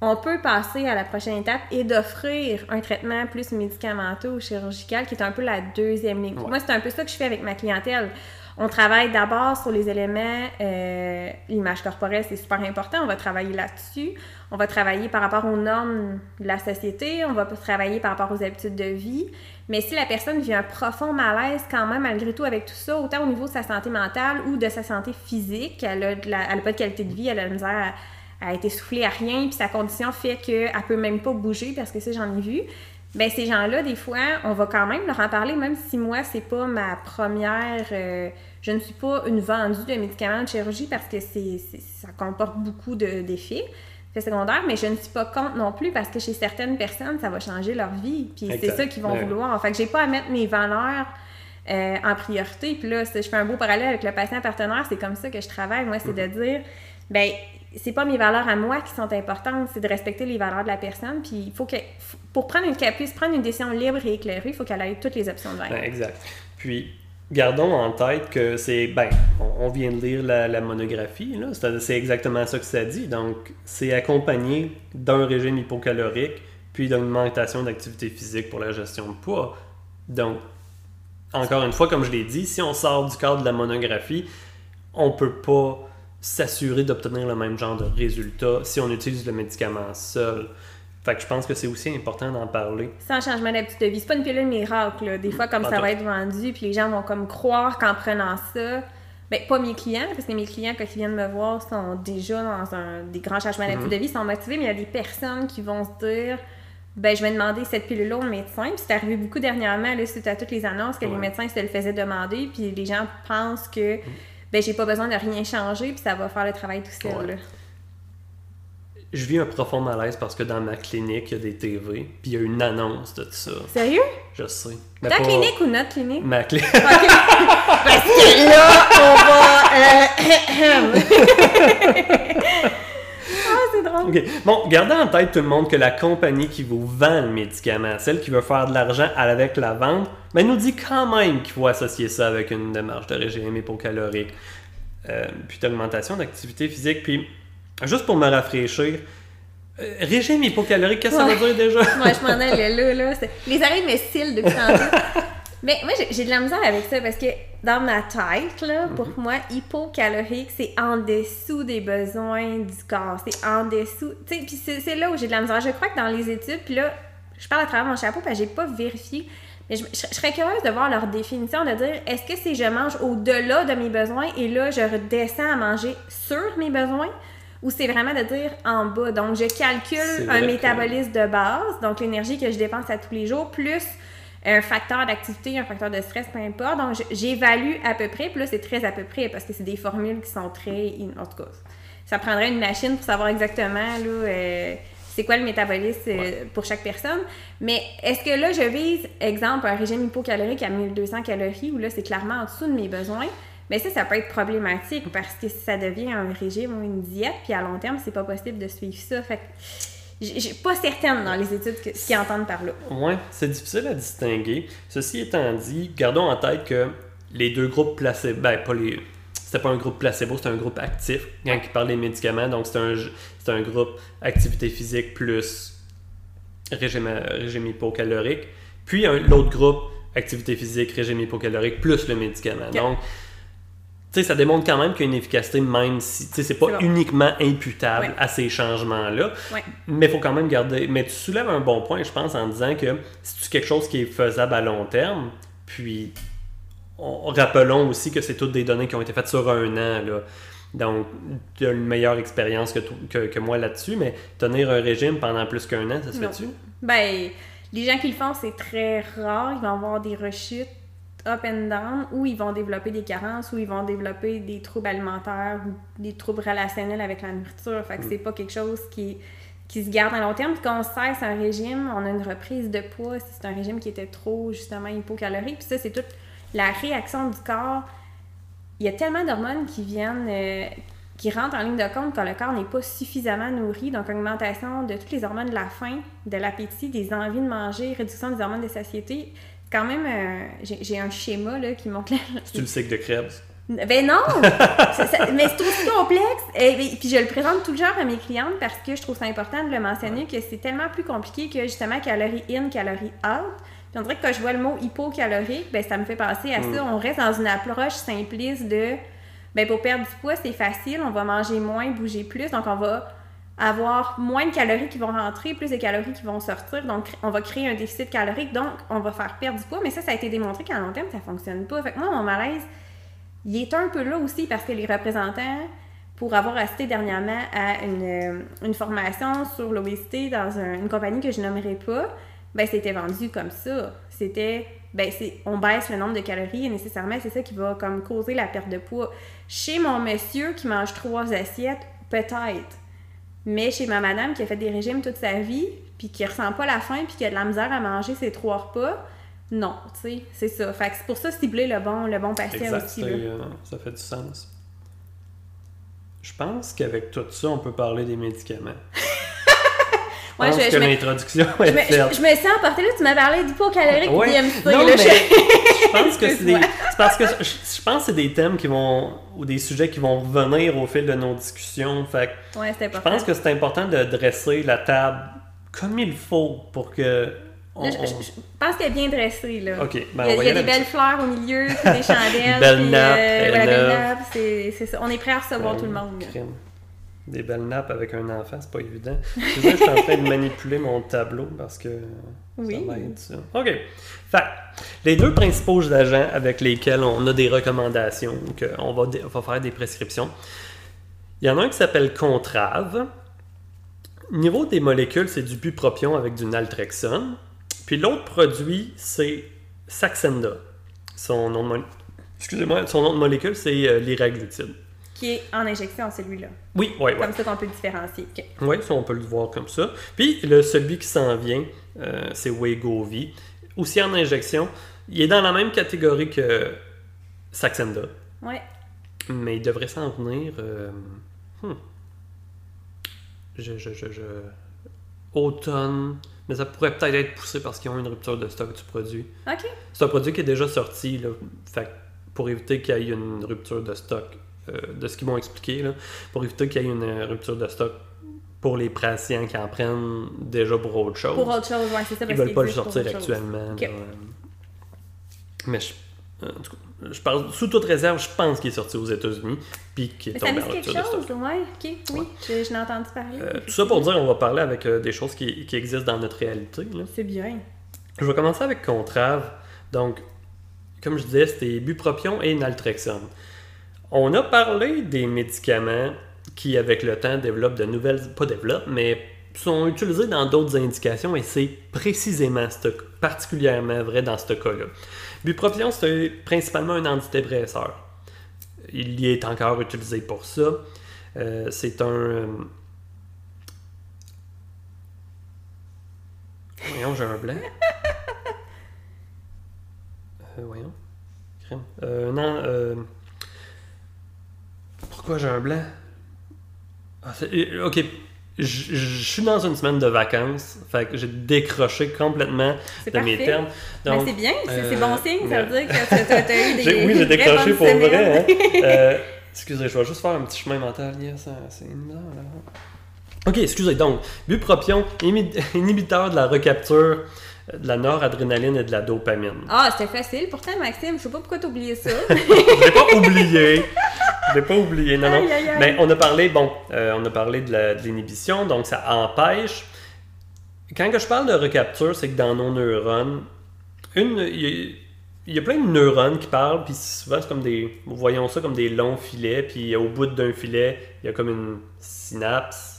on peut passer à la prochaine étape et d'offrir un traitement plus médicamenteux ou chirurgical, qui est un peu la deuxième ligne. Moi, c'est un peu ça que je fais avec ma clientèle. On travaille d'abord sur les éléments, euh, l'image corporelle, c'est super important. On va travailler là-dessus. On va travailler par rapport aux normes de la société. On va travailler par rapport aux habitudes de vie. Mais si la personne vit un profond malaise quand même, malgré tout, avec tout ça, autant au niveau de sa santé mentale ou de sa santé physique, elle n'a pas de qualité de vie, elle a la misère à, à être essoufflée à rien, puis sa condition fait qu'elle peut même pas bouger, parce que ça, j'en ai vu ben ces gens-là, des fois, on va quand même leur en parler, même si moi, c'est pas ma première. Euh, je ne suis pas une vendue de médicaments de chirurgie parce que c'est, ça comporte beaucoup d'effets secondaires, mais je ne suis pas contre non plus parce que chez certaines personnes, ça va changer leur vie. Puis c'est ça qu'ils vont vouloir. En fait, j'ai pas à mettre mes valeurs euh, en priorité. Puis là, je fais un beau parallèle avec le patient partenaire, c'est comme ça que je travaille. Moi, c'est de mm-hmm. dire, ben c'est pas mes valeurs à moi qui sont importantes, c'est de respecter les valeurs de la personne. Puis il faut que, pour prendre une, qu'elle puisse prendre une décision libre et éclairée, il faut qu'elle ait toutes les options de ben, exact. Puis gardons en tête que c'est, ben, on, vient de lire la, monographie, là, c'est, exactement ça que ça dit. Donc, c'est accompagné d'un régime hypocalorique, puis d'une augmentation d'activité physique pour la gestion de poids. Donc, encore une fois, comme je l'ai dit, si on sort du cadre de la monographie, on peut pas s'assurer d'obtenir le même genre de résultat si on utilise le médicament seul. Fait que je pense que c'est aussi important d'en parler. Sans changement d'habitude de vie. C'est pas une pilule miracle. Des fois, comme ça va être vendu, puis les gens vont comme croire qu'en prenant ça, ben, pas mes clients, parce que mes clients, quand ils viennent me voir, sont déjà dans un, des grands changements d'habitude mhm. de vie, sont motivés, mais il y a des personnes qui vont se dire ben, je vais demander cette pilule-là au médecin. Puis c'est arrivé beaucoup dernièrement, là, suite à toutes les annonces, que les médecins se le faisaient demander, puis les gens pensent que. Mhm ben j'ai pas besoin de rien changer, puis ça va faire le travail tout seul. Je vis un profond malaise parce que dans ma clinique, il y a des TV, puis il y a une annonce de tout ça. Sérieux? Je sais. Ta clinique ou notre clinique? Ma clinique. parce que là, on va... Euh, c'est drôle. Bon, gardez en tête tout le monde que la compagnie qui vous vend le médicament, celle qui veut faire de l'argent avec la vente, ben, nous dit quand même qu'il faut associer ça avec une démarche de régime hypocalorique, euh, puis d'augmentation d'activité physique. Puis, juste pour me rafraîchir, euh, régime hypocalorique, qu'est-ce que ça veut dire déjà? Moi, je m'en allais là, là. Les oreilles me cillent depuis tantôt. Mais moi, j'ai de la misère avec ça parce que dans ma tête, là, pour mhm. moi, hypocalorique, c'est en dessous des besoins du corps. C'est en dessous. Tu sais, puis c'est là où j'ai de la misère. Je crois que dans les études, puis là, je parle à travers mon chapeau parce que j'ai pas vérifié. Mais je, serais curieuse de voir leur définition, de dire est-ce que c'est je mange au-delà de mes besoins et là, je redescends à manger sur mes besoins? Ou c'est vraiment de dire en bas. Donc, je calcule un métabolisme de base, donc l'énergie que je dépense à tous les jours, plus un facteur d'activité, un facteur de stress, peu importe. Donc, j'évalue à peu près. Puis là, c'est très à peu près parce que c'est des formules qui sont très. En tout cas, ça prendrait une machine pour savoir exactement là, euh, c'est quoi le métabolisme euh, pour chaque personne. Mais est-ce que là, je vise, exemple, un régime hypocalorique à 1200 calories où là, c'est clairement en dessous de mes besoins? Mais ça, ça peut être problématique parce que ça devient un régime ou une diète, puis à long terme, c'est pas possible de suivre ça. Fait j'ai pas certaine dans les études ce qu'ils entendent par là. Oui, c'est difficile à distinguer. Ceci étant dit, gardons en tête que les deux groupes placebo, ben pas les. C'était pas un groupe placebo, c'était un groupe actif quand qui parle des médicaments. Donc c'est un, un groupe activité physique plus régime, régime hypocalorique. Puis l'autre groupe activité physique, régime hypocalorique plus le médicament. Donc sais, ça démontre quand même qu'il y a une efficacité, même si c'est pas uniquement imputable à ces changements-là. Mais il faut quand même garder. Mais tu soulèves un bon point, je pense, en disant que c'est quelque chose qui est faisable à long terme. Puis, rappelons aussi que c'est toutes des données qui ont été faites sur un an. Là. Donc, tu as une meilleure expérience que, que, que, moi là-dessus, mais tenir un régime pendant plus qu'un an, ça se fait-tu? Ben, les gens qui le font, c'est très rare. Ils vont avoir des rechutes up and down, ou ils vont développer des carences, ou ils vont développer des troubles alimentaires ou des troubles relationnels avec la nourriture. Fait que mm. c'est pas quelque chose qui, qui se garde à long terme. Puis quand on cesse un régime, on a une reprise de poids si c'est un régime qui était trop, justement, hypocalorique. Puis ça, c'est toute la réaction du corps. Il y a tellement d'hormones qui viennent, euh, qui rentrent en ligne de compte quand le corps n'est pas suffisamment nourri. Donc, augmentation de toutes les hormones de la faim, de l'appétit, des envies de manger, réduction des hormones de satiété quand même, euh, j'ai un schéma là, qui montre... C'est le cycle de Krebs? Ben non! mais c'est aussi complexe. Et, puis je le présente tout le genre à mes clientes parce que je trouve ça important de le mentionner que c'est tellement plus compliqué que justement calories in, calories out. Puis on dirait que quand je vois le mot hypocalorique, ben ça me fait penser à ça. Mm. On reste dans une approche simpliste de ben pour perdre du poids, c'est facile, on va manger moins, bouger plus, donc on va avoir moins de calories qui vont rentrer, plus de calories qui vont sortir. Donc, on va créer un déficit calorique, donc on va faire perdre du poids. Mais ça, ça a été démontré qu'à long terme, ça fonctionne pas. Fait que moi, mon malaise, il est un peu là aussi parce que les représentants, pour avoir assisté dernièrement à une, une formation sur l'obésité dans une compagnie que je nommerai pas, ben c'était vendu comme ça. C'était ben c'est on baisse le nombre de calories et nécessairement c'est ça qui va comme causer la perte de poids. Chez mon monsieur qui mange trois assiettes, peut-être. Mais chez ma madame qui a fait des régimes toute sa vie, puis qui ressent pas la faim, puis qui a de la misère à manger ses trois repas, non, tu sais, c'est ça. Fait que c'est pour ça cibler le bon, le bon patient aussi. Euh, ça fait du sens. Je pense qu'avec tout ça, on peut parler des médicaments. ouais, je que l'introduction je, me, je, je, me sens emportée là, tu m'as parlé d'hypocalorique ouais. DMC. Non, mais je pense que c'est des... parce que je, je, pense que c'est des thèmes qui vont ou des sujets qui vont revenir au fil de nos discussions. Fait ouais, je pense que c'est important de dresser la table comme il faut pour que on, je, je, pense qu'elle est bien dressée. Là. Okay, ben il y a, il y a des belles fleurs au milieu, des chandelles. belle nappe. Euh, nappe. C'est ça. On est prêt à recevoir tout le monde. Des belles nappes avec un enfant, c'est pas évident. Je suis en train de manipuler mon tableau parce que oui. ça m'aide ça. OK. Fait, les deux principaux agents avec lesquels on a des recommandations, qu'on va, va faire des prescriptions, il y en a un qui s'appelle Contrave. Niveau des molécules, c'est du bupropion avec du naltrexone. Puis l'autre produit, c'est Saxenda. Son nom de, Excusez-moi, son nom de molécule, c'est euh, l'iraglutide qui est en injection, celui-là. Oui, oui, oui. Comme ça qu'on peut le différencier. Oui, ça, on peut le voir comme ça. Puis, le, celui qui s'en vient, euh, c'est Wegovy. Aussi en injection. Il est dans la même catégorie que Saxenda. Oui. Mais il devrait s'en venir. Euh, hmm. je, je, je, je, Automne. Mais ça pourrait peut-être être poussé parce qu'ils ont une rupture de stock du produit. OK. C'est un produit qui est déjà sorti. Là. Fait pour éviter qu'il y ait une rupture de stock, euh, de ce qu'ils m'ont expliqué, là, pour éviter qu'il y ait une euh, rupture de stock pour les patients qui en prennent déjà pour autre chose. Pour autre chose, oui, c'est ça. Ils veulent pas le sortir actuellement. Okay. mais je, en tout cas, je parle sous toute réserve, je pense qu'il est sorti aux États-Unis, puis qu'il est tombé en quelque chose, ouais, ok, oui, ouais. je, je l'ai entendu parler. Euh, tout ça pour dire, on va parler avec euh, des choses qui, qui, existent dans notre réalité. C'est bien. Je vais commencer avec Contrave. Donc, comme je disais, c'était bupropion et naltrexone. On a parlé des médicaments qui, avec le temps, développent de nouvelles, pas développent, mais sont utilisés dans d'autres indications et c'est précisément, particulièrement vrai dans ce cas-là. Bupropion, c'est principalement un antidépresseur. Il y est encore utilisé pour ça. Euh, c'est un. Euh, voyons, j'ai un blanc. Euh, voyons. Euh, non, euh, pourquoi j'ai un blanc? Ah, ok, je, suis dans une semaine de vacances, fait que j'ai décroché complètement de mes termes. Ben, Donc, c'est bien, c'est bon signe, ça veut dire que tu as, eu des. oui, j'ai décroché pour vrai. Hein. euh, excusez, je vais juste faire un petit chemin mental. C'est là. Ok, excusez. Donc, bupropion, inhibiteur de la recapture de la noradrénaline et de la dopamine. Ah, c'était facile. Pourtant, Maxime, je sais pas pourquoi t'as oublié ça. je l'ai pas oublié. Je l'ai pas oublié. Non, non. Mais on a parlé, bon, euh, on a parlé de l'inhibition, donc ça empêche. Quand que je parle de recapture, c'est que dans nos neurones, une, il y a plein de neurones qui parlent, puis souvent c'est comme des. Voyons ça comme des longs filets, puis au bout d'un filet, il y a comme une synapse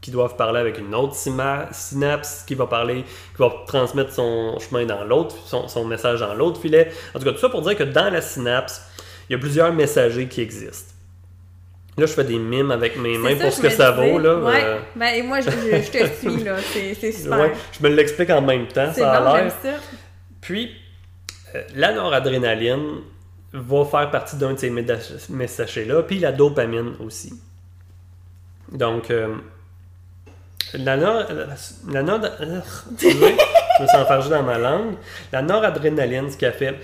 qui doivent parler avec une autre synapse qui va parler, qui va transmettre son chemin dans l'autre, son, son, message dans l'autre filet. En tout cas, tout ça pour dire que dans la synapse, il y a plusieurs messagers qui existent. Là, je fais des mimes avec mes mains pour ce que ça vaut. Là, ouais. Euh. Ben, moi, je, je, te suis, là. C'est super. Ouais, je me l'explique en même temps. Ça a l'air. Puis, euh, la noradrénaline va faire partie d'un de ces messagers-là, puis la dopamine aussi. Donc, euh, la, nor, la, je me dans ma langue. La noradrénaline, ce qu'elle fait,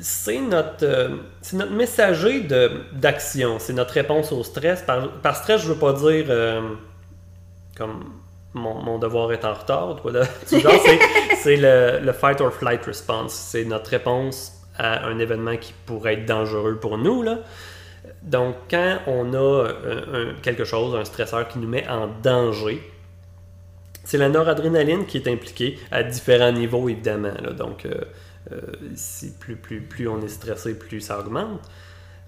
c'est notre, euh, c'est notre messager d'action, c'est notre réponse au stress. Par, stress, je veux pas dire comme mon, devoir est en retard. c'est le, le, fight or flight response. C'est notre réponse à un événement qui pourrait être dangereux pour nous. Là. Donc, quand on a quelque chose, un stresseur qui nous met en danger, c'est la noradrénaline qui est impliquée à différents niveaux, évidemment. Donc, euh, euh, si plus, plus, on est stressé, plus ça augmente.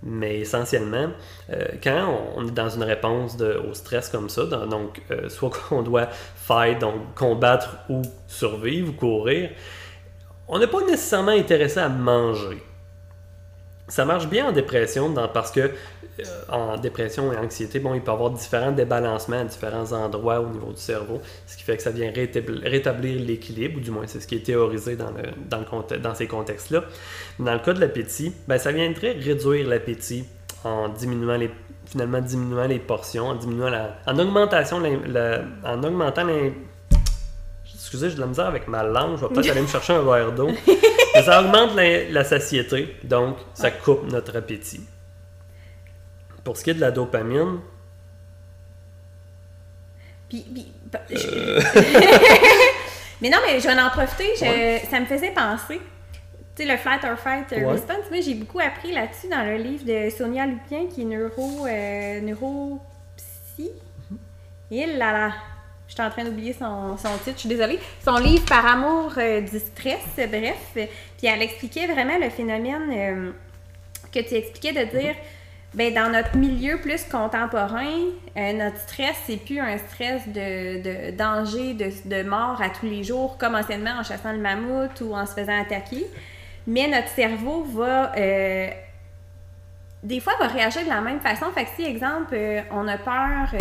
Mais essentiellement, euh, quand on est dans une réponse au stress comme ça, donc euh, soit qu'on doit fight, donc combattre ou survivre ou courir, on n'est pas nécessairement intéressé à manger. Ça marche bien en dépression parce que euh, en dépression et anxiété, bon, il peut y avoir différents débalancements à différents endroits au niveau du cerveau, ce qui fait que ça vient rétablir, l'équilibre, ou du moins c'est ce qui est théorisé dans, le, dans, le, dans ces contextes-là. Dans le cas de l'appétit, ben, ça viendrait réduire l'appétit en diminuant les finalement diminuant les portions, en diminuant la, en augmentation en augmentant les, excusez, j'ai de la misère avec ma langue, je vais peut-être aller me chercher un verre d'eau. Ça augmente la, la, satiété, donc ça coupe notre appétit. Pour ce qui est de la dopamine. Puis. Euh. mais non, mais je vais en profiter. Ça me faisait penser. Tu sais, le flight or fight response, moi j'ai beaucoup appris là-dessus dans le livre de Sonia Lupien qui est neuro, euh, neuropsy. Et mhm. là là, je suis en train d'oublier son, titre, je suis désolée. Son livre Par amour euh, du stress, bref. Puis elle expliquait vraiment le phénomène que tu expliquais de dire. Ben, dans notre milieu plus contemporain, euh, notre stress, c'est plus un stress de, de danger, de, de, mort à tous les jours, comme anciennement en chassant le mammouth ou en se faisant attaquer. Mais notre cerveau va. Euh, des fois, va réagir de la même façon. Fait que si, exemple, euh, on a peur.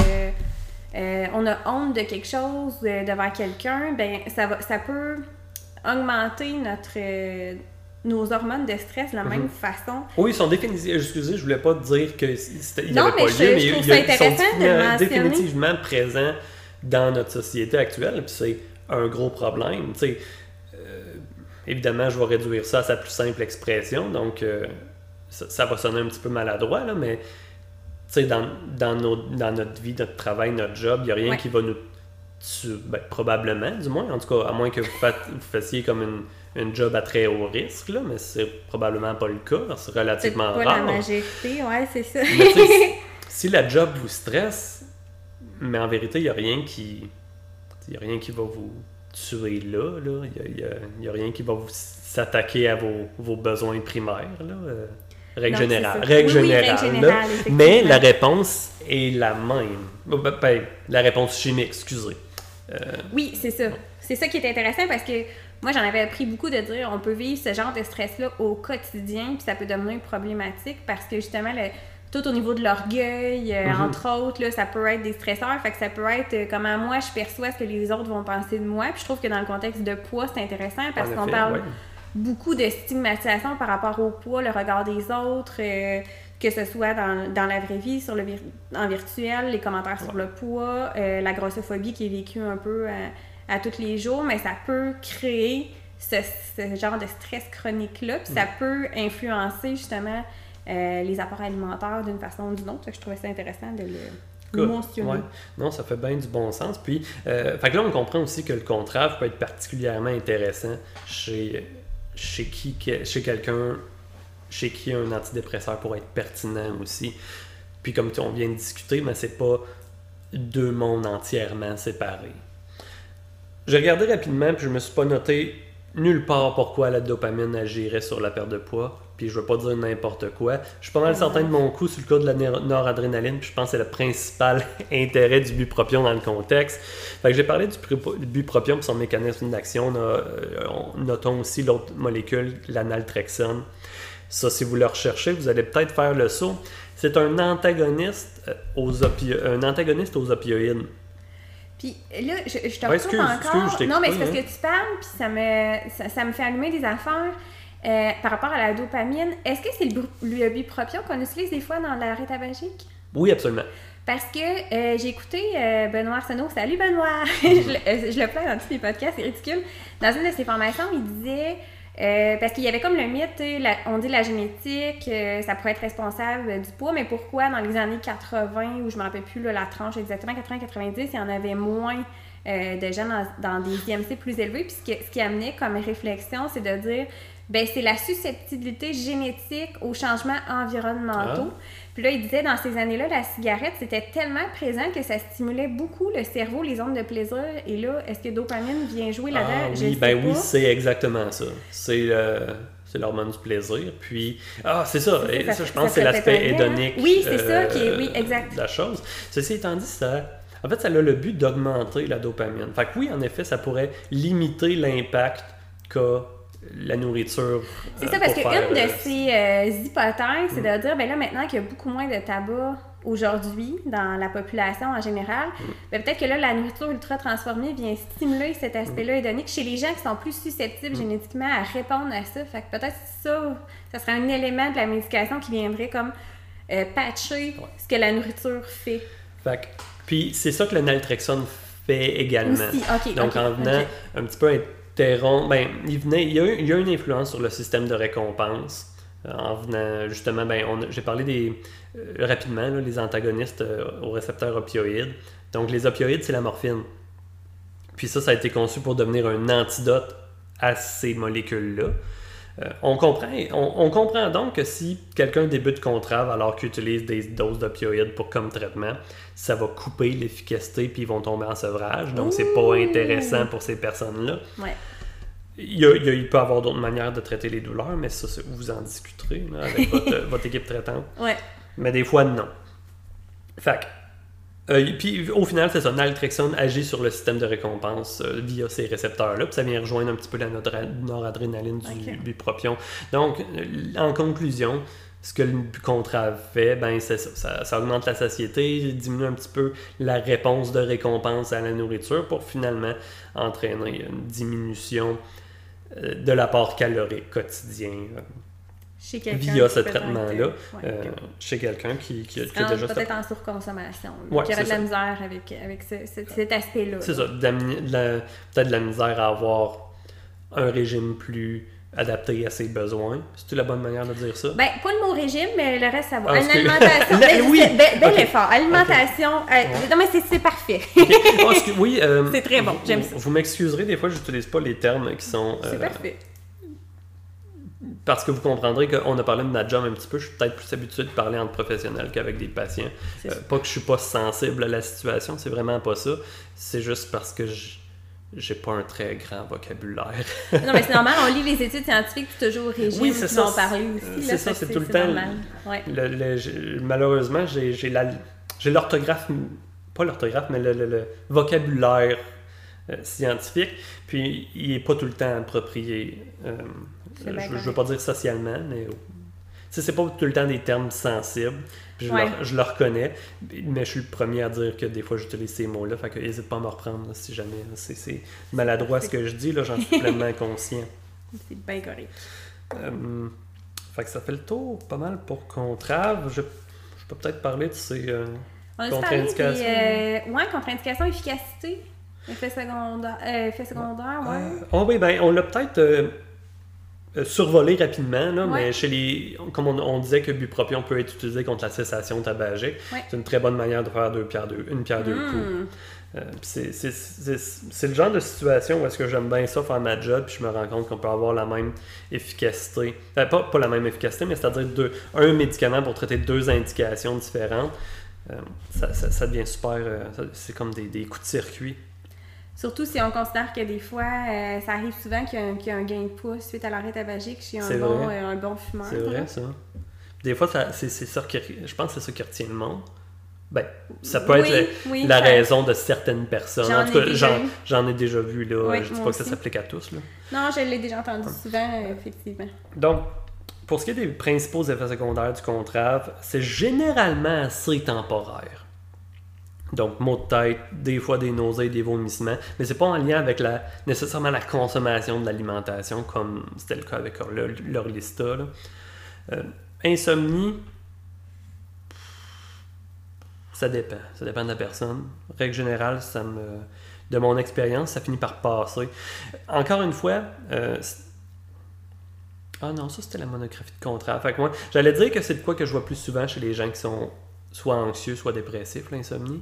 On a honte de quelque chose devant quelqu'un, ben ça va ça peut augmenter notre nos hormones de stress de la même mhm. façon. Oui, ils sont définitivement, excusez, je voulais pas dire que il non, mais pas je, lieu, mais ils sont définitivement présents dans notre société actuelle, puis c'est un gros problème. Tu sais, euh, évidemment, je vais réduire ça à sa plus simple expression, donc euh, ça, va sonner un petit peu maladroit, là, mais dans, dans, nos, dans notre vie, notre travail, notre job, il n'y a rien qui va nous tuer, ben, probablement, du moins, en tout cas, à moins que vous, vous fassiez comme une une job à très haut risque, là, mais c'est probablement pas le cas. C'est relativement pas rare. la majorité, ouais, c'est ça. si la job vous stresse, mais en vérité, il n'y a rien qui. Il a rien qui va vous tuer là. Il n'y a, rien qui va vous s'attaquer à vos, vos, besoins primaires. Là. Règle générale. Règle générale. mais la réponse est la même. Ben, ben, la réponse chimique, excusez. Euh, oui, c'est ça. C'est ça qui est intéressant parce que moi, j'en avais appris beaucoup de dire on peut vivre ce genre de stress-là au quotidien, puis ça peut devenir problématique parce que justement, tout au niveau de l'orgueil, euh, mhm. entre autres, là, ça peut être des stresseurs. Fait que ça peut être euh, comment moi je perçois ce que les autres vont penser de moi. Puis je trouve que dans le contexte de poids, c'est intéressant parce qu'on parle beaucoup de stigmatisation par rapport au poids, le regard des autres. Euh, que ce soit dans, dans, la vraie vie, sur le en virtuel, les commentaires sur le poids, la grossophobie qui est vécue un peu à tous les jours, mais ça peut créer ce, genre de stress chronique-là, puis ça peut influencer justement euh, les apports alimentaires d'une façon ou d'une autre. Je trouvais ça intéressant de le mentionner. Non, ça fait bien du bon sens. Puis, euh, fait que là, on comprend aussi que le contraire peut être particulièrement intéressant chez, chez, qui, chez quelqu'un chez qui un antidépresseur pourrait être pertinent aussi. Puis comme on vient de discuter, mais c'est pas deux mondes entièrement séparés. J'ai regardé rapidement, puis je me suis pas noté nulle part pourquoi la dopamine agirait sur la perte de poids. Puis je veux pas dire n'importe quoi. Je suis pas mal certain de mon coup sur le cas de la noradrénaline. Puis je pense que c'est le principal intérêt du bupropion dans le contexte. Fait que j'ai parlé du bupropion pour son mécanisme d'action. Euh, notons aussi l'autre molécule, l'analtrexone. Ça, si vous le recherchez, vous allez peut-être faire le saut. C'est un antagoniste euh, aux, un antagoniste aux opioïdes. Puis là, je, je te retrouve encore. non, mais c'est parce que tu parles, puis ça me, ça, me fait allumer des affaires euh, par rapport à la dopamine. Est-ce que c'est le, le bupropion qu'on utilise des fois dans l'arrêt tabagique? Oui, absolument. Parce que euh, j'ai écouté euh, Benoît Arsenault. Salut Benoît! je, le, je, le plains dans tous les podcasts, c'est ridicule. Dans une de ses formations, il disait parce qu'il y avait comme le mythe, on dit la génétique, ça pourrait être responsable du poids, mais pourquoi dans les années 80, où je ne me rappelle plus la tranche exactement, 80-90, il y en avait moins de gens dans, des IMC plus élevés? Puis ce, ce qui amenait comme réflexion, c'est de dire, ben c'est la susceptibilité génétique aux changements environnementaux. Ah. Puis là, il disait, dans ces années-là, la cigarette, c'était tellement présent que ça stimulait beaucoup le cerveau, les ondes de plaisir. Et là, est-ce que dopamine vient jouer là-dedans? Ah, oui, ben oui, c'est exactement ça. C'est c'est l'hormone du plaisir. Puis, ah, c'est ça. Et ça, je pense, c'est l'aspect hédonique. Oui, c'est ça qui est, oui, euh, exact. La chose. Ceci étant dit, ça, en fait, ça a le but d'augmenter la dopamine. Fait que oui, en effet, ça pourrait limiter l'impact qu'a la nourriture. C'est ça, parce qu'une de euh, ces euh, hypothèses, c'est de dire, ben là, maintenant qu'il y a beaucoup moins de tabac aujourd'hui dans la population en général, mm. ben peut-être que là, la nourriture ultra transformée vient stimuler cet aspect-là hédonique chez les gens qui sont plus susceptibles mm. génétiquement à répondre à ça. Fait que peut-être ça, ça serait un élément de la médication qui viendrait comme euh, patcher ce que la nourriture fait. Fait que, puis c'est ça que le naltrexone fait également. Donc en venant un petit peu ben, il, venait, il, y a, a une influence sur le système de récompense. Euh, en venant, justement, ben, j'ai parlé des, euh, rapidement, les antagonistes euh, aux récepteurs opioïdes. Donc, les opioïdes, c'est la morphine. Puis ça, ça a été conçu pour devenir un antidote à ces molécules-là. Euh, on, comprend, on, comprend donc que si quelqu'un débute contrave alors qu'il utilise des doses d'opioïdes pour comme traitement, ça va couper l'efficacité puis ils vont tomber en sevrage. Donc, c'est pas intéressant pour ces personnes-là. Il, y a, il, peut y avoir d'autres manières de traiter les douleurs, mais ça, vous en discuterez avec votre, équipe traitante. Mais des fois, non. Fait euh, puis au final, c'est ça, naltrexone agit sur le système de récompense euh, via ces récepteurs-là, puis ça vient rejoindre un petit peu la noradrénaline du bupropion. Donc, euh, en conclusion, ce que le contrave fait, ben c'est ça, ça, augmente la satiété, diminue un petit peu la réponse de récompense à la nourriture pour finalement entraîner une diminution de l'apport calorique quotidien via ce traitement-là euh, chez quelqu'un qui, qui, qui a déjà... Peut-être en surconsommation, qui aurait de la misère avec, avec cet aspect-là. C'est ça, peut-être de la misère à avoir un régime plus adapté à ses besoins. C'est la bonne manière de dire ça? Ben, pas le mot régime, mais le reste, ça va. Ah, Une alimentation. ben, oui. Bel, effort. Alimentation. Euh, non, mais c'est parfait. Ah, oui. Euh, c'est très bon. J'aime ça. Vous m'excuserez, des fois, je n'utilise pas les termes qui sont. c'est parfait parce que vous comprendrez qu'on a parlé de job un petit peu, je suis peut-être plus habitué de parler entre professionnels qu'avec des patients. Euh, pas que je suis pas sensible à la situation, c'est vraiment pas ça. C'est juste parce que j'ai pas un très grand vocabulaire. non, mais c'est normal, on lit les études scientifiques toujours au régime oui, ça, en parler aussi. C'est ça, c'est tout le temps. malheureusement, j'ai l'orthographe, pas l'orthographe, mais le, vocabulaire euh, scientifique, puis il est pas tout le temps approprié. Euh, je, ne veux pas dire socialement, mais c'est pas tout le temps des termes sensibles. je, le, reconnais, mais je suis le premier à dire que des fois j'utilise ces mots-là. Fait que n'hésite pas à me reprendre si jamais c'est maladroit ce que je dis. J'en suis pleinement conscient. C'est bien correct. Euh, fait que ça fait le tour pas mal pour contrave. Je, je peux peut-être parler de ces euh, contre-indications. Euh, ouais, contre-indications, efficacité, effet secondaire, effet secondaire ouais. oh oui, ben on l'a peut-être euh, survolé rapidement, là, mais chez les, comme on, disait que bupropion peut être utilisé contre la cessation tabagique, c'est une très bonne manière de faire deux pierres deux, une pierre deux coups. Hmm. Euh, c'est le genre de situation où est-ce que j'aime bien ça faire ma job, puis je me rends compte qu'on peut avoir la même efficacité. Euh, pas, pas la même efficacité, mais c'est-à-dire un médicament pour traiter deux indications différentes. ça, ça, devient super. c'est comme des, des coups de circuit Surtout si on considère que des fois, euh, ça arrive souvent qu'il y, a un gain de poids suite à l'arrêt tabagique chez un bon, euh, un bon fumeur. C'est vrai, ça. Des fois, c'est ça qui, je pense que c'est ça qui retient le monde. Ben, ça peut être la, raison de certaines personnes. En tout cas, j'en ai déjà vu, là. je dis pas que ça s'applique à tous, là. Non, je l'ai déjà entendu souvent, effectivement. Donc, pour ce qui est des principaux effets secondaires du contrave, c'est généralement assez temporaire. Donc, maux de tête, des fois des nausées, des vomissements, mais c'est pas en lien avec la, nécessairement la consommation de l'alimentation, comme c'était le cas avec leur, lista. Euh, insomnie, ça dépend. Ça dépend de la personne. Règle générale, ça me, de mon expérience, ça finit par passer. Encore une fois, euh, ah non, ça c'était la monographie de contrat. Moi, j'allais dire que c'est de quoi que je vois plus souvent chez les gens qui sont soit anxieux, soit dépressifs, l'insomnie.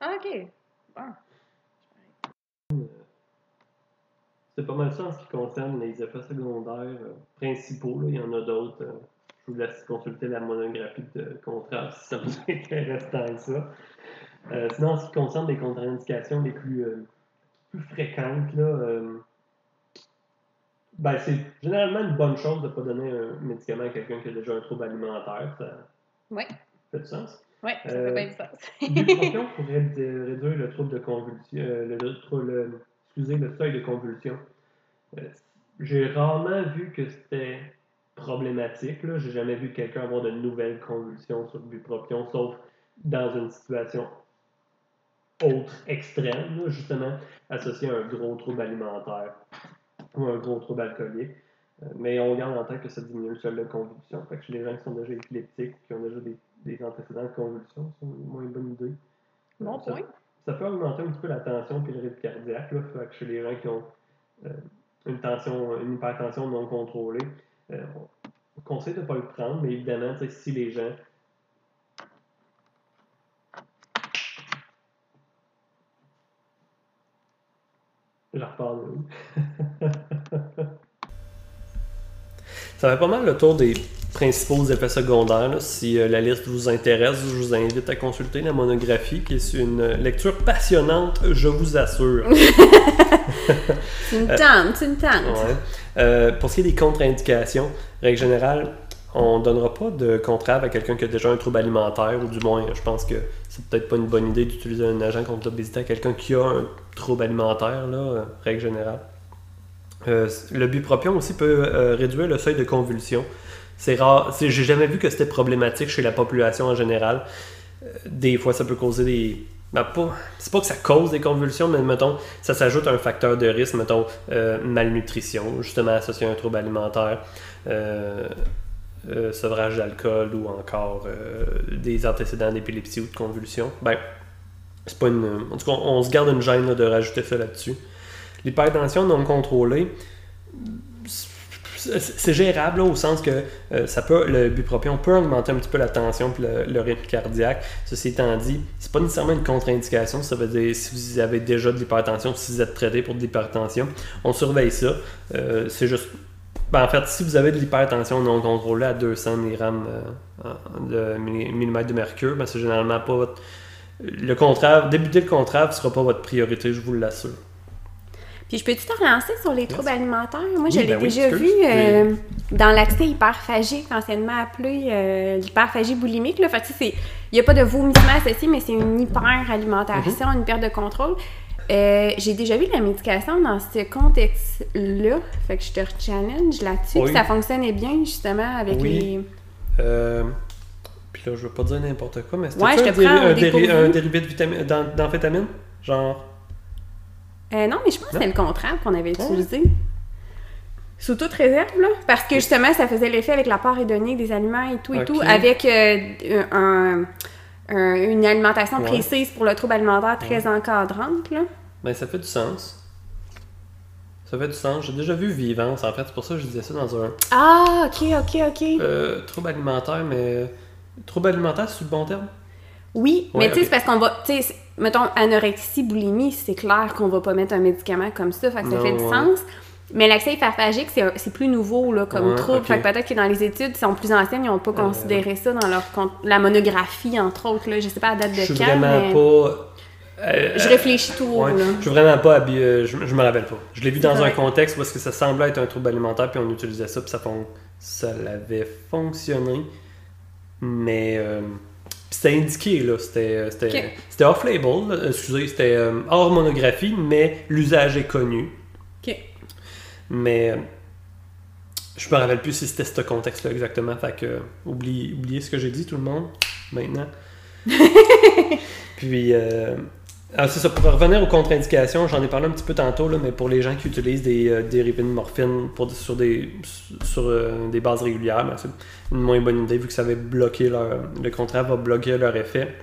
Ah, ok. C'est pas mal ça en ce qui concerne les effets secondaires euh, principaux. Il y en a d'autres. Euh, je vous laisse consulter la monographie de contrat si ça vous intéresse tant que ça. Euh, sinon, en ce qui concerne les contre-indications les plus, plus fréquentes, là, ben, c'est généralement une bonne chose de ne pas donner un médicament à quelqu'un qui a déjà un trouble alimentaire. Ça oui. fait du sens? Oui, ça fait bien. L'ibupropion pourrait réduire le trouble de convulsion, euh, le, le, excusez, le seuil de convulsion. Euh, j'ai rarement vu que c'était problématique. Je J'ai jamais vu quelqu'un avoir de nouvelles convulsions sur le bupropion, sauf dans une situation autre extrême, justement associée à un gros trouble alimentaire ou un gros trouble alcoolique. Euh, mais on garde en tête que ça diminue le seuil de convulsion. Fait que chez les gens qui sont déjà épileptiques, qui ont déjà des des antécédents de convulsions, c'est moins une bonne idée. Bon ça, point. Ça peut augmenter un petit peu la tension et le rythme cardiaque. Là, fait que chez les gens qui ont euh, une tension, une hypertension non contrôlée, euh, on conseille de ne pas le prendre, mais évidemment, si les gens Je reparle Ça fait pas mal le tour des principaux effets secondaires. Si euh, la liste vous intéresse, je vous invite à consulter la monographie, qui est une lecture passionnante, je vous assure. c'est une tente, c'est une tente. Euh, pour ce qui est des contre-indications, règle générale, on ne donnera pas de contrave à quelqu'un qui a déjà un trouble alimentaire, ou du moins, je pense que c'est peut-être pas une bonne idée d'utiliser un agent contre l'obésité à quelqu'un qui a un trouble alimentaire, là, euh, règle générale. le bupropion aussi peut réduire le seuil de convulsion. C'est rare. J'ai jamais vu que c'était problématique chez la population en général. Euh, des fois, ça peut causer des. Ben, c'est pas que ça cause des convulsions, mais mettons, ça s'ajoute à un facteur de risque, mettons, euh, malnutrition, justement associé à un trouble alimentaire, euh, sevrage d'alcool ou encore des antécédents d'épilepsie ou de convulsions. Ben, c'est pas une. En tout cas, on, se garde une gêne de rajouter ça là-dessus. L'hypertension non contrôlée, c'est gérable au sens que euh, ça peut, le bupropion peut augmenter un petit peu la tension et le, rythme cardiaque. Ceci étant dit, c'est pas nécessairement une contre-indication. Ça veut dire si vous avez déjà de l'hypertension, si vous êtes traité pour de l'hypertension, on surveille ça. Euh, c'est juste. Ben, en fait, si vous avez de l'hypertension non contrôlée à 200 mg euh, de de mercure, ben, c'est généralement pas. Le débuter le contraire ne sera pas votre priorité, je vous l'assure. Puis je peux-tu te relancer sur les troubles alimentaires? Moi, je l'ai ben déjà vu. Euh, dans l'accès hyperphagique, anciennement appelé euh, l'hyperphagie boulimique. Là. Fait que, tu sais, c'est- il n'y a pas de vomissement associé, mais c'est une hyper-alimentation, une perte de contrôle. Euh, j'ai déjà vu la médication dans ce contexte-là. Fait que je te challenge là-dessus. Ça fonctionnait bien, justement, avec les... Euh, puis là, je veux pas dire n'importe quoi, mais c'était Ouais, un, déri- déri- dérivé de vitamine, d'am- d'amphétamine? Genre. Euh, non, mais je pense que c'était le contraire qu'on avait utilisé. Sous toute réserve, là. Parce que justement, ça faisait l'effet avec la part hédonique des aliments et tout et tout, avec euh, un, un- une alimentation Ouais. précise pour le trouble alimentaire très encadrante, là. Ben, ça fait du sens. Ça fait du sens. J'ai déjà vu Vivance, en fait. C'est pour ça que je disais ça dans un Ah, ok, ok, ok. euh, trouble alimentaire, mais. Trouble alimentaire, c'est le bon terme? Oui, Ouais, mais tu sais, c'est parce qu'on va. Tu sais, mettons, anorexie, boulimie, c'est clair qu'on va pas mettre un médicament comme ça, fait que ça Non, fait du ouais. sens. Mais l'accès hyperphagique, c'est plus nouveau là, comme Ouais, trouble. ok. Fait que peut-être que dans les études, qui sont plus anciennes, ils n'ont pas Euh, considéré ça dans leur la monographie, entre autres. Là. Je sais pas la date Je de suis quand, vraiment mais pas. euh, je réfléchis tout haut. Ouais, là. je suis vraiment pas habi- euh, je, je me rappelle pas. Je l'ai vu dans un contexte est-ce que ça semblait être un trouble alimentaire, puis on utilisait ça, puis ça, fon- ça l'avait fonctionné. Mais euh, c'était indiqué, là. C'était euh, c'était- c'était off-label, là. excusez, c'était euh, hors monographie, mais l'usage est connu. Ok. Mais euh, je me rappelle plus si c'était ce contexte-là exactement. Fait que oublie- oubliez ce que j'ai dit, tout le monde, maintenant. Puis, euh, ah, c'est ça, pour revenir aux contre-indications, j'en ai parlé un petit peu tantôt, là, mais pour les gens qui utilisent des euh, dérivés de morphine sur, euh, des bases régulières, ben, c'est une moins bonne idée vu que ça va bloquer leur. Le contraire va bloquer leur effet.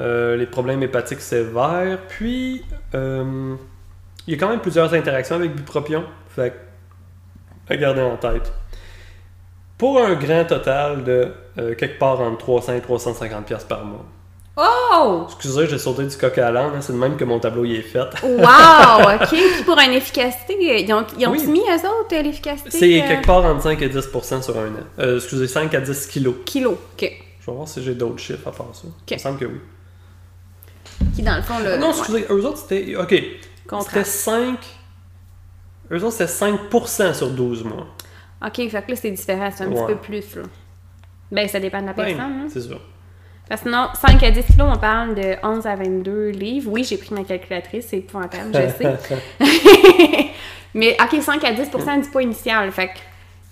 Euh, les problèmes hépatiques sévères, puis euh, il y a quand même plusieurs interactions avec bupropion, fait à garder en tête. Pour un grand total de quelque part entre 300 et 350 pièces par mois. Oh! Excusez, j'ai sauté du coq à l'âne, hein, c'est de même que mon tableau y est fait. Wow! OK. Puis pour une efficacité, ils ont, ils ont Oui. mis, eux autres, l'efficacité? C'est euh, quelque part entre 5 et 10% sur un an. Euh, excusez, 5 à 10 kilos. Kilos. OK. Je vais voir si j'ai d'autres chiffres à part ça. Il me semble que oui. Qui, dans le fond, le. Ah non, ouais, excusez, eux autres, c'était. Ok. C'était contraste. 5. Eux autres, c'était 5% sur 12 mois. OK, fait que là, c'est différent. C'est un Ouais. petit peu plus, là. Ben, ça dépend de la Ben, personne. hein. c'est sûr. Parce que sinon, 5 à 10 kilos, on parle de 11 à 22 livres. Oui, j'ai pris ma calculatrice, c'est épouvantable, je sais. Mais OK, 5 à 10% du poids initial. Fait que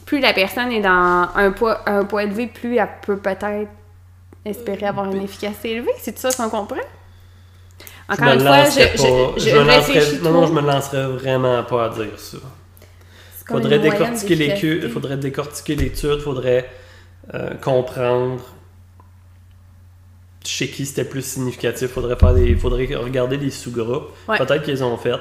plus la personne est dans un poids, un poids élevé, plus elle peut peut-être espérer avoir une efficacité élevée. C'est ça qu'on comprend? Encore une fois, je, je, réfléchis Non, non, je me lancerais vraiment pas à dire ça. Faudrait décortiquer l'étude, faudrait décortiquer l'étude, faudrait euh, comprendre chez qui c'était plus significatif, faudrait faire des, faudrait regarder les sous-groupes. Ouais. Peut-être qu'ils ont fait,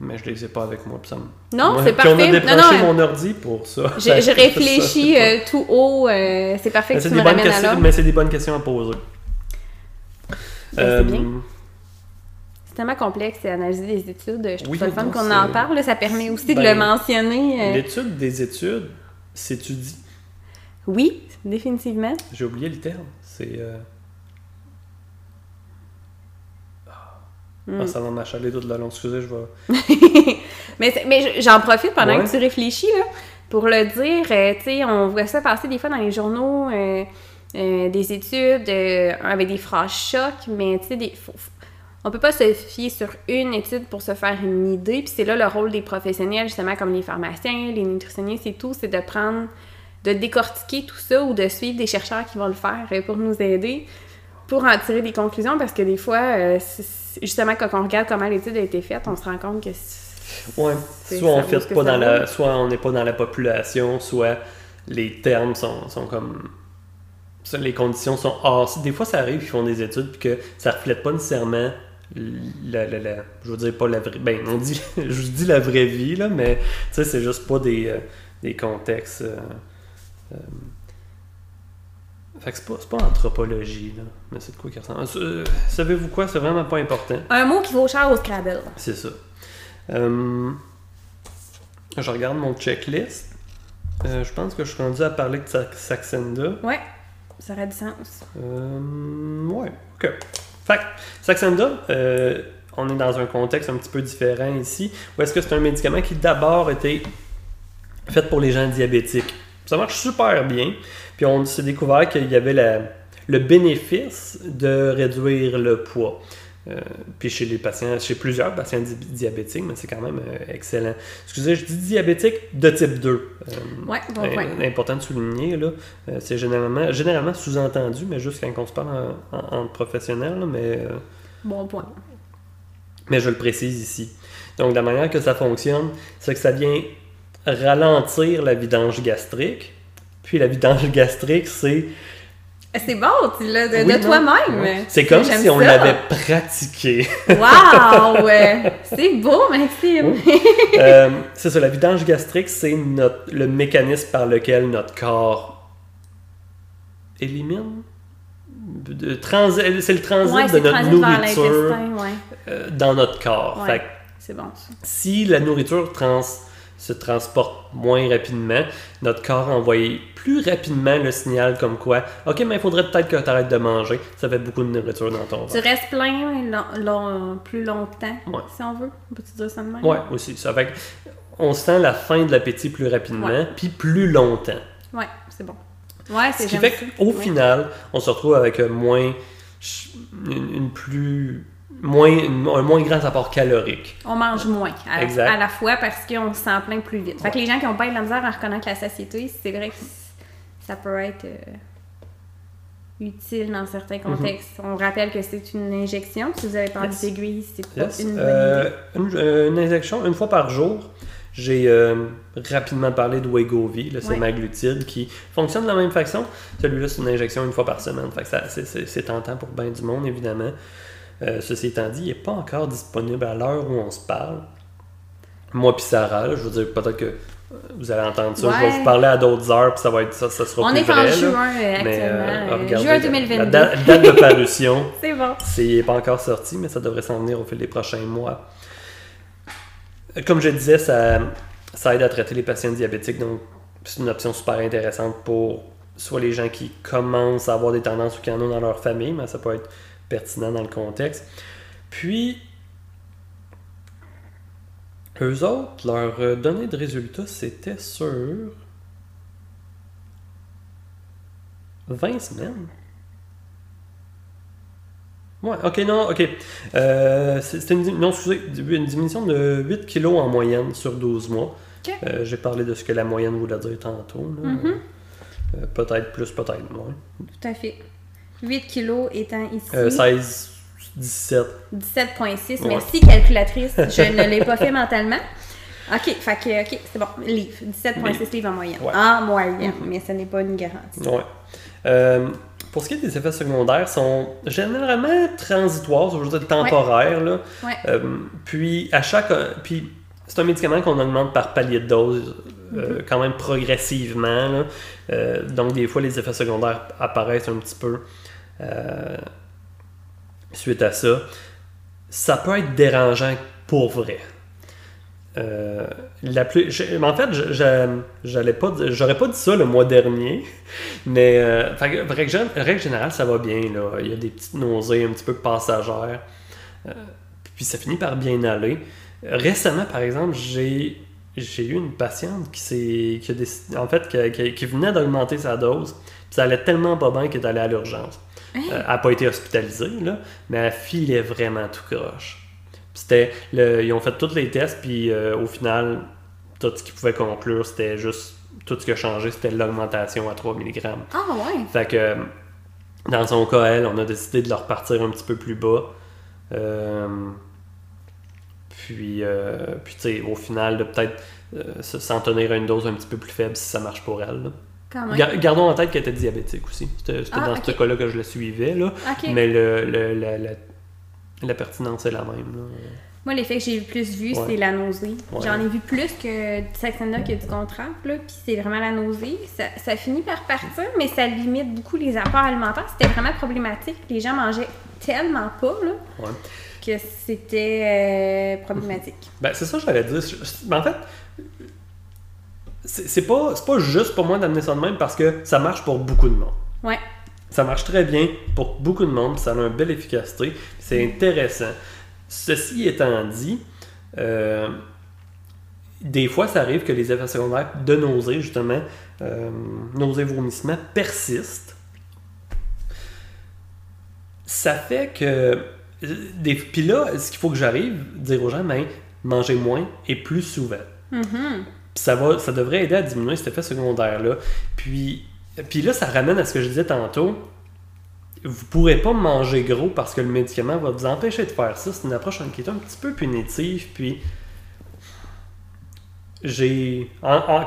mais je les ai pas avec moi. ça me- Non, c'est puis on a parfait. Non, non, mon ordi pour ça. J'ai Ça, réfléchi c'est pas- euh, tout haut. euh, c'est parfait Mais que c'est tu des me ramènes à mais c'est des bonnes questions à poser. Ben, Euh, c'est. C'est tellement complexe analyser des études. Je trouve Oui, ça le fun qu'on c'est- en parle. Ça permet aussi de Ben, le mentionner. euh. L'étude des études s'étudie. Oui, définitivement. J'ai oublié le terme. C'est. euh, Hmm. Ah, ça va m'achaler tout le long. Excusez, je vais. mais mais je- j'en profite pendant Ouais. que tu réfléchis là, pour le dire. euh, tu sais, on voit ça passer des fois dans les journaux, euh, euh, des études avec des phrases choc, mais tu sais, des- faut- on peut pas se fier sur une étude pour se faire une idée. Puis c'est là le rôle des professionnels, justement, comme les pharmaciens, les nutritionnistes et tout, c'est de prendre, de décortiquer tout ça ou de suivre des chercheurs qui vont le faire euh, pour nous aider pour en tirer des conclusions parce que des fois, euh, justement, quand on regarde comment l'étude a été faite, on se rend compte que Ouais. Soit on pas dans la. Soit on n'est pas dans la population, soit les termes sont, sont comme. Les conditions sont hors. Des fois, ça arrive qu'ils font des études puis que ça reflète pas nécessairement la, la- la- je veux dire pas la vraie. Ben, on dit, je dis la vraie vie, là, mais tu sais, c'est juste pas des, euh, des contextes. euh, fait que c'est pas, pas anthropologie, là, mais c'est de quoi qui ressemble. Euh, Savez-vous quoi? C'est vraiment pas important. un mot qui vaut cher au Scrabble. C'est ça. Euh, je regarde mon checklist. Euh, je pense que je suis rendu à parler de Saxenda. Ouais, ça aurait du sens. Euh, ouais, ok. Fait que, Saxenda, euh, on est dans un contexte un petit peu différent ici. Ou est-ce que c'est un médicament qui d'abord était faite pour les gens diabétiques. Ça marche super bien. Puis on s'est découvert qu'il y avait la- le bénéfice de réduire le poids. Euh, puis chez les patients, chez plusieurs patients di- diabétiques, mais c'est quand même euh, excellent. Excusez, je dis diabétique de type 2. Euh, Ouais, bon point. important de souligner, là. Euh, c'est généralement, généralement sous-entendu, mais juste quand on se parle en, en- entre professionnels, là, mais, Bon point. mais je le précise ici. Donc, la manière que ça fonctionne, c'est que ça vient ralentir la vidange gastrique. Puis la vidange gastrique, c'est C'est bon, tu l'as de, Oui, toi-même. C'est comme si on l'avait pratiqué. Wow! ouais. C'est beau, Maxime. Euh, c'est ça, la vidange gastrique, c'est le mécanisme par lequel notre corps élimine. C'est le transit de notre nourriture euh, dans notre corps. Fait C'est bon, ça. si la nourriture trans- se transporte moins rapidement, notre corps envoie plus rapidement le signal comme quoi, ok, mais il faudrait peut-être que tu arrêtes de manger, ça fait beaucoup de nourriture dans ton Tu ventre. restes plein long- long- plus longtemps, Ouais. si on veut? On peut-tu dire ça de même? Ouais, aussi. Ça fait on sent la fin de l'appétit plus rapidement, puis plus longtemps. Ouais, c'est bon. Ouais, c'est Ce qui fait qu'au final, on se retrouve avec un moins, une, une plus, moins, un moins grand apport calorique. On mange moins à, Exact. à la fois parce qu'on se sent plein plus vite. Fait que les gens qui ont pas de la misère à reconnaître la satiété, c'est vrai que ça peut être euh, utile dans certains Mhm. contextes. On rappelle que c'est une injection. Si vous avez pas Yes. d'aiguille, c'est pas Yes. une bonne Euh, idée. une, euh, une injection une fois par jour. J'ai euh, rapidement parlé de Wegovy, là, c'est Ouais. qui fonctionne de la même façon. Celui-là, c'est une injection une fois par semaine. Fait que c'est tentant pour bien du monde, évidemment. Euh, ceci étant dit, il n'est pas encore disponible à l'heure où on se parle. Moi puis Sarah, là, je veux dire, peut-être que euh, vous allez entendre ça. Je vais vous parler à d'autres heures, puis ça va être ça, ça sera On plus est vrai. en là. juin euh, actuellement. euh, juin la- 2022. La date, date de parution, C'est bon. c'est pas encore sorti, mais ça devrait s'en venir au fil des prochains mois. Comme je disais, ça, ça aide à traiter les patients diabétiques, donc c'est une option super intéressante pour soit les gens qui commencent à avoir des tendances ou qui en ont dans leur famille, mais ça peut être pertinent dans le contexte. Puis, eux autres, leur euh, donnée de résultats, c'était sur 20 semaines. Ouais, ok, non, ok. Euh, C'était une, dim- non, excusez, une diminution de 8 kg en moyenne sur 12 mois. Euh, J'ai parlé de ce que la moyenne voulait dire tantôt. Mhm. Euh, peut-être plus, peut-être moins. Tout à fait. 8 kilos étant ici. Euh, 16, 17. 17.6. Ouais. Merci, calculatrice. Je ne l'ai pas fait mentalement. OK, fait que, OK, c'est bon. Livre. 17.6 livres en moyenne. Ouais. En moyenne, mais ce n'est pas une garantie. Ouais. Euh, pour ce qui est des effets secondaires, sont généralement transitoires, je veux dire temporaires. Là. Euh, puis, à chaque. Puis, c'est un médicament qu'on augmente par palier de dose, euh, quand même progressivement. là. Euh, donc, des fois, les effets secondaires apparaissent un petit peu euh, suite à ça. Ça peut être dérangeant pour vrai. Euh, en fait, j'allais pas, j'aurais pas dit ça le mois dernier, mais euh, règle, gén- règle générale, ça va bien. Il y a des petites nausées un petit peu passagères, puis ça finit par bien aller. Récemment, par exemple, j'ai eu une patiente qui s'est, a décidé- en fait, venait d'augmenter sa dose, puis ça allait tellement pas bien qu'elle est allée à l'urgence. Hein? Euh, elle n'a pas été hospitalisée, là, mais elle filait vraiment tout croche. C'était le- ils ont fait tous les tests, puis euh, au final, tout ce qu'ils pouvaient conclure, c'était juste. Tout ce qui a changé, c'était l'augmentation à 3 mg. Ah, ouais. Fait que, dans son cas, elle, on a décidé de le repartir un petit peu plus bas. Euh, puis, euh, puis tu sais, au final, de peut-être se- s'en tenir à une dose un petit peu plus faible si ça marche pour elle. là. Gar- gardons en tête qu'elle était diabétique aussi. C'était Ah, dans ce cas-là que je la suivais. Là. Mais le, le- la, la- la pertinence est la même. là. Moi, l'effet que j'ai le plus vu, Ouais. c'est la nausée. Ouais. J'en ai vu plus que du Saxenda que du contraire, là, puis c'est vraiment la nausée. Ça, ça finit par partir, mais ça limite beaucoup les apports alimentaires. C'était vraiment problématique. Les gens mangeaient tellement pas là, Ouais. que c'était euh, problématique. Ben, c'est ça que j'allais dire. Mais en fait, c'est pas, pas juste pour moi d'amener ça de même parce que ça marche pour beaucoup de monde. Ouais. Ça marche très bien pour beaucoup de monde, ça a une belle efficacité, c'est intéressant. Ceci étant dit, euh, des fois, ça arrive que les effets secondaires de nausée, justement, euh, nausée, vomissement, persistent. Ça fait que. Des, puis là, ce qu'il faut que j'arrive dire aux gens, ben, manger moins et plus souvent. Mhm. Puis ça, va, ça devrait aider à diminuer cet effet secondaire-là. Puis, puis là, ça ramène à ce que je disais tantôt. Vous pourrez pas manger gros parce que le médicament va vous empêcher de faire ça. C'est une approche qui est un petit peu punitive. Puis j'ai.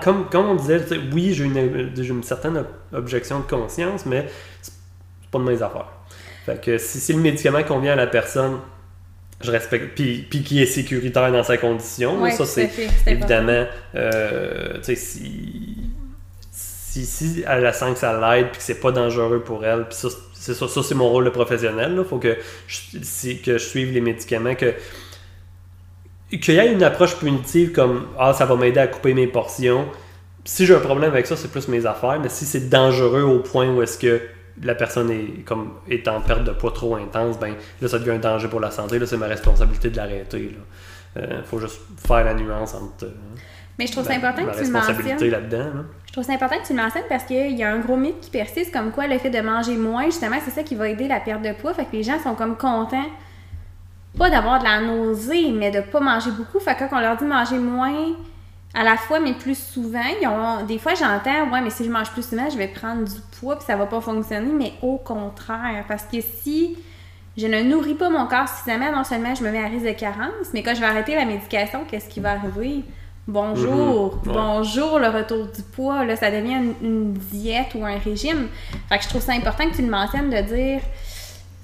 comme, comme on disait, oui, j'ai une, certaine ob- objection de conscience, mais c'est pas de mes affaires. Fait que si le médicament convient à la personne, je respecte. Puis, puis qui est sécuritaire dans sa condition, Ouais, ça c'est évidemment. euh, tu sais, si, si, si elle la sent que ça l'aide, puis que c'est pas dangereux pour elle, puis ça, c'est ça, ça c'est mon rôle de professionnel. Il faut que je, si- que je suive les médicaments, que qu'il y ait une approche punitive comme Ah, ça va m'aider à couper mes portions. Si j'ai un problème avec ça, c'est plus mes affaires, mais si c'est dangereux au point où est-ce que la personne est, comme, est en perte de poids trop intense, ben là, ça devient un danger pour la santé. Là, c'est ma responsabilité de l'arrêter. Il faut juste faire la nuance entre. euh, Mais je trouve ça important que tu le mentionnes. là-dedans. là. Je trouve ça important que tu le mentionnes parce qu'il y a un gros mythe qui persiste comme quoi le fait de manger moins, justement, c'est ça qui va aider la perte de poids. Fait que les gens sont comme contents, pas d'avoir de la nausée, mais de pas manger beaucoup. Fait que quand on leur dit manger moins à la fois, mais plus souvent, ils ont, des fois j'entends, ouais, mais si je mange plus souvent, je vais prendre du poids puis ça va pas fonctionner, mais au contraire. Parce que si je ne nourris pas mon corps suffisamment, non seulement je me mets à risque de carence, mais quand je vais arrêter la médication, qu'est-ce qui va arriver? Bonjour, Mhm, ouais. bonjour le retour du poids, là, ça devient une, une diète ou un régime. Fait que je trouve ça important que tu le mentionnes de dire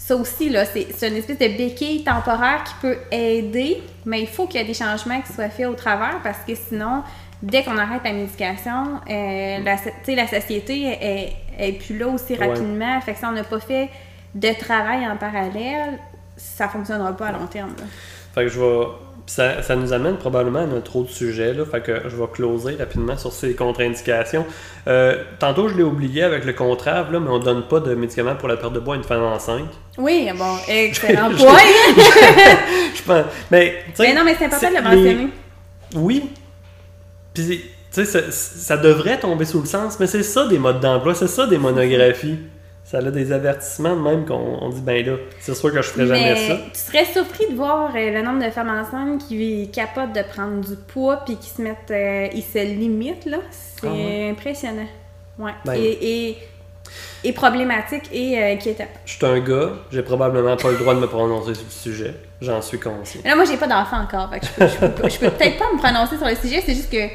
ça aussi, là, c'est c'est une espèce de béquille temporaire qui peut aider, mais il faut qu'il y ait des changements qui soient faits au travers parce que sinon, dès qu'on arrête la médication, euh, la, la société est, est plus là aussi Ouais. rapidement. Fait que si on n'a pas fait de travail en parallèle, ça fonctionnera pas à long terme. là. Fait que je vais. Ça, ça nous amène probablement à notre autre sujet. Là, fait que je vais closer rapidement sur ces contre-indications. Euh, tantôt, je l'ai oublié avec le contrave, là, mais on donne pas de médicaments pour la perte de poids à une femme enceinte. Oui, bon, excellent point. Je pense. Mais, mais non, mais c'est important de le mentionner. les- Oui. Puis, tu sais, ça, ça devrait tomber sous le sens, mais c'est ça des modes d'emploi, c'est ça des monographies. Ça a des avertissements de même qu'on on dit, ben là, c'est sûr que je ferai jamais ça. Tu serais surpris de voir euh, le nombre de femmes enceintes qui capotent de prendre du poids puis qui se mettent, euh, ils se limitent là. C'est Ah ouais. impressionnant. Ouais. Ben- et, et, et problématique et euh, inquiétant. Je suis un gars, j'ai probablement pas le droit de me prononcer sur le sujet. J'en suis conscient. Là, moi, j'ai pas d'enfant encore. Fait que je peux, peux peut-être pas me prononcer sur le sujet. C'est juste que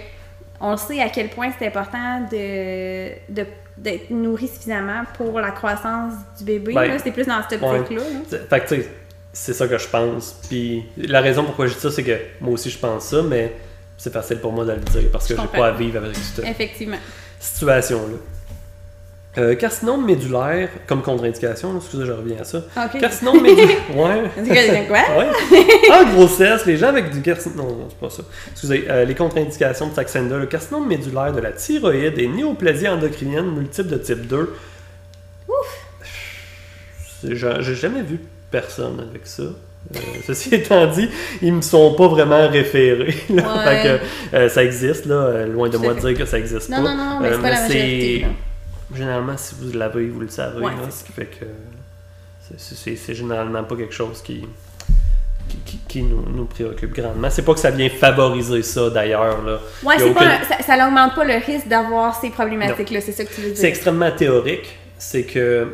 on sait à quel point c'est important de, de- d'être nourri suffisamment pour la croissance du bébé. Ben, c'est plus dans cette optique-là. Fait que tu sais, c'est ça que je pense. Puis la raison pourquoi je dis ça, c'est que moi aussi je pense ça, mais c'est facile pour moi de le dire parce que Je j'ai pas à vivre avec cette Effectivement. situation-là. Euh, carcinome médulaire, comme contre-indication, excusez, je reviens à ça. OK. Carcinome médulaire. Ouais. C'est quoi? Ouais. En grossesse, les gens avec du carcinome. Non, non, c'est pas ça. Excusez, euh, les contre-indications de Saxenda, le carcinome médulaire de la thyroïde et néoplasie endocrinienne multiple de type 2. Ouf! J'ai jamais vu personne avec ça. Euh, ceci étant dit, ils me sont pas vraiment référés. là. Ouais. Fait que, ça existe, là, loin de moi de dire que ça existe Non, pas. non, non, mais c'est pas la majorité. là. Généralement, si vous l'avez, vous le savez. Ouais, là, c'est ce qui fait que c'est- c'est c'est généralement pas quelque chose qui, qui, qui- qui nous, nous préoccupe grandement. C'est pas que ça vient favoriser ça d'ailleurs. là. Ouais, c'est pas ça, n'augmente pas le risque d'avoir ces problématiques-là, c'est ça que tu veux C'est dire. extrêmement théorique. C'est que.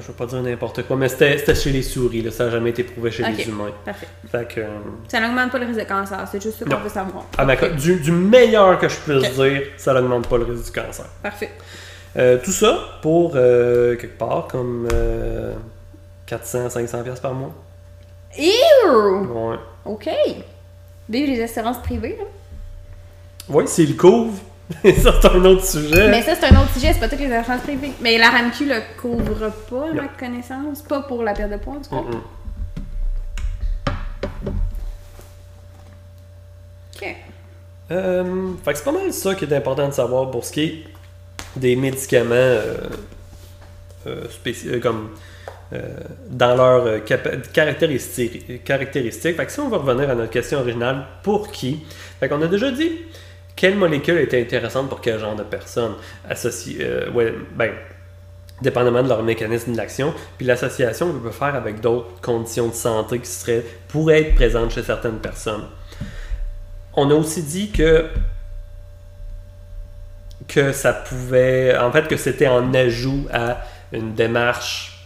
Je veux pas dire n'importe quoi, mais c'était chez les souris, là. ça n'a jamais été prouvé chez les humains. Parfait. Fait que, euh, Ça n'augmente pas le risque de cancer, c'est juste ça qu'on veut savoir. co- du, du meilleur que je puisse Ok. dire, ça n'augmente pas le risque du cancer. Parfait. Euh, tout ça pour euh, quelque part comme euh, 400-500$ piastres par mois. Ew! Ouais. OK. Vive les assurances privées, là. Ouais, s'il couvre, ça c'est un autre sujet. Mais ça, c'est un autre sujet, c'est pas toutes les assurances privées. Mais la RAMQ le couvre pas, à ma connaissance. Pas pour la perte de poids, en tout cas. OK. Euh, fait que c'est pas mal ça qui est important de savoir pour ce qui est des médicaments euh, euh, euh, comme dans leurs caractéristiques. caractéristiques. Fait que si on va revenir à notre question originale, pour qui? Fait qu'on a déjà dit quelle molécule était intéressante pour quel genre de personne ouais, ben, dépendamment de leur mécanisme d'action, puis l'association qu'on peut faire avec d'autres conditions de santé qui seraient, pourraient être présentes chez certaines personnes. On a aussi dit que que ça pouvait, en fait, que c'était en ajout à une démarche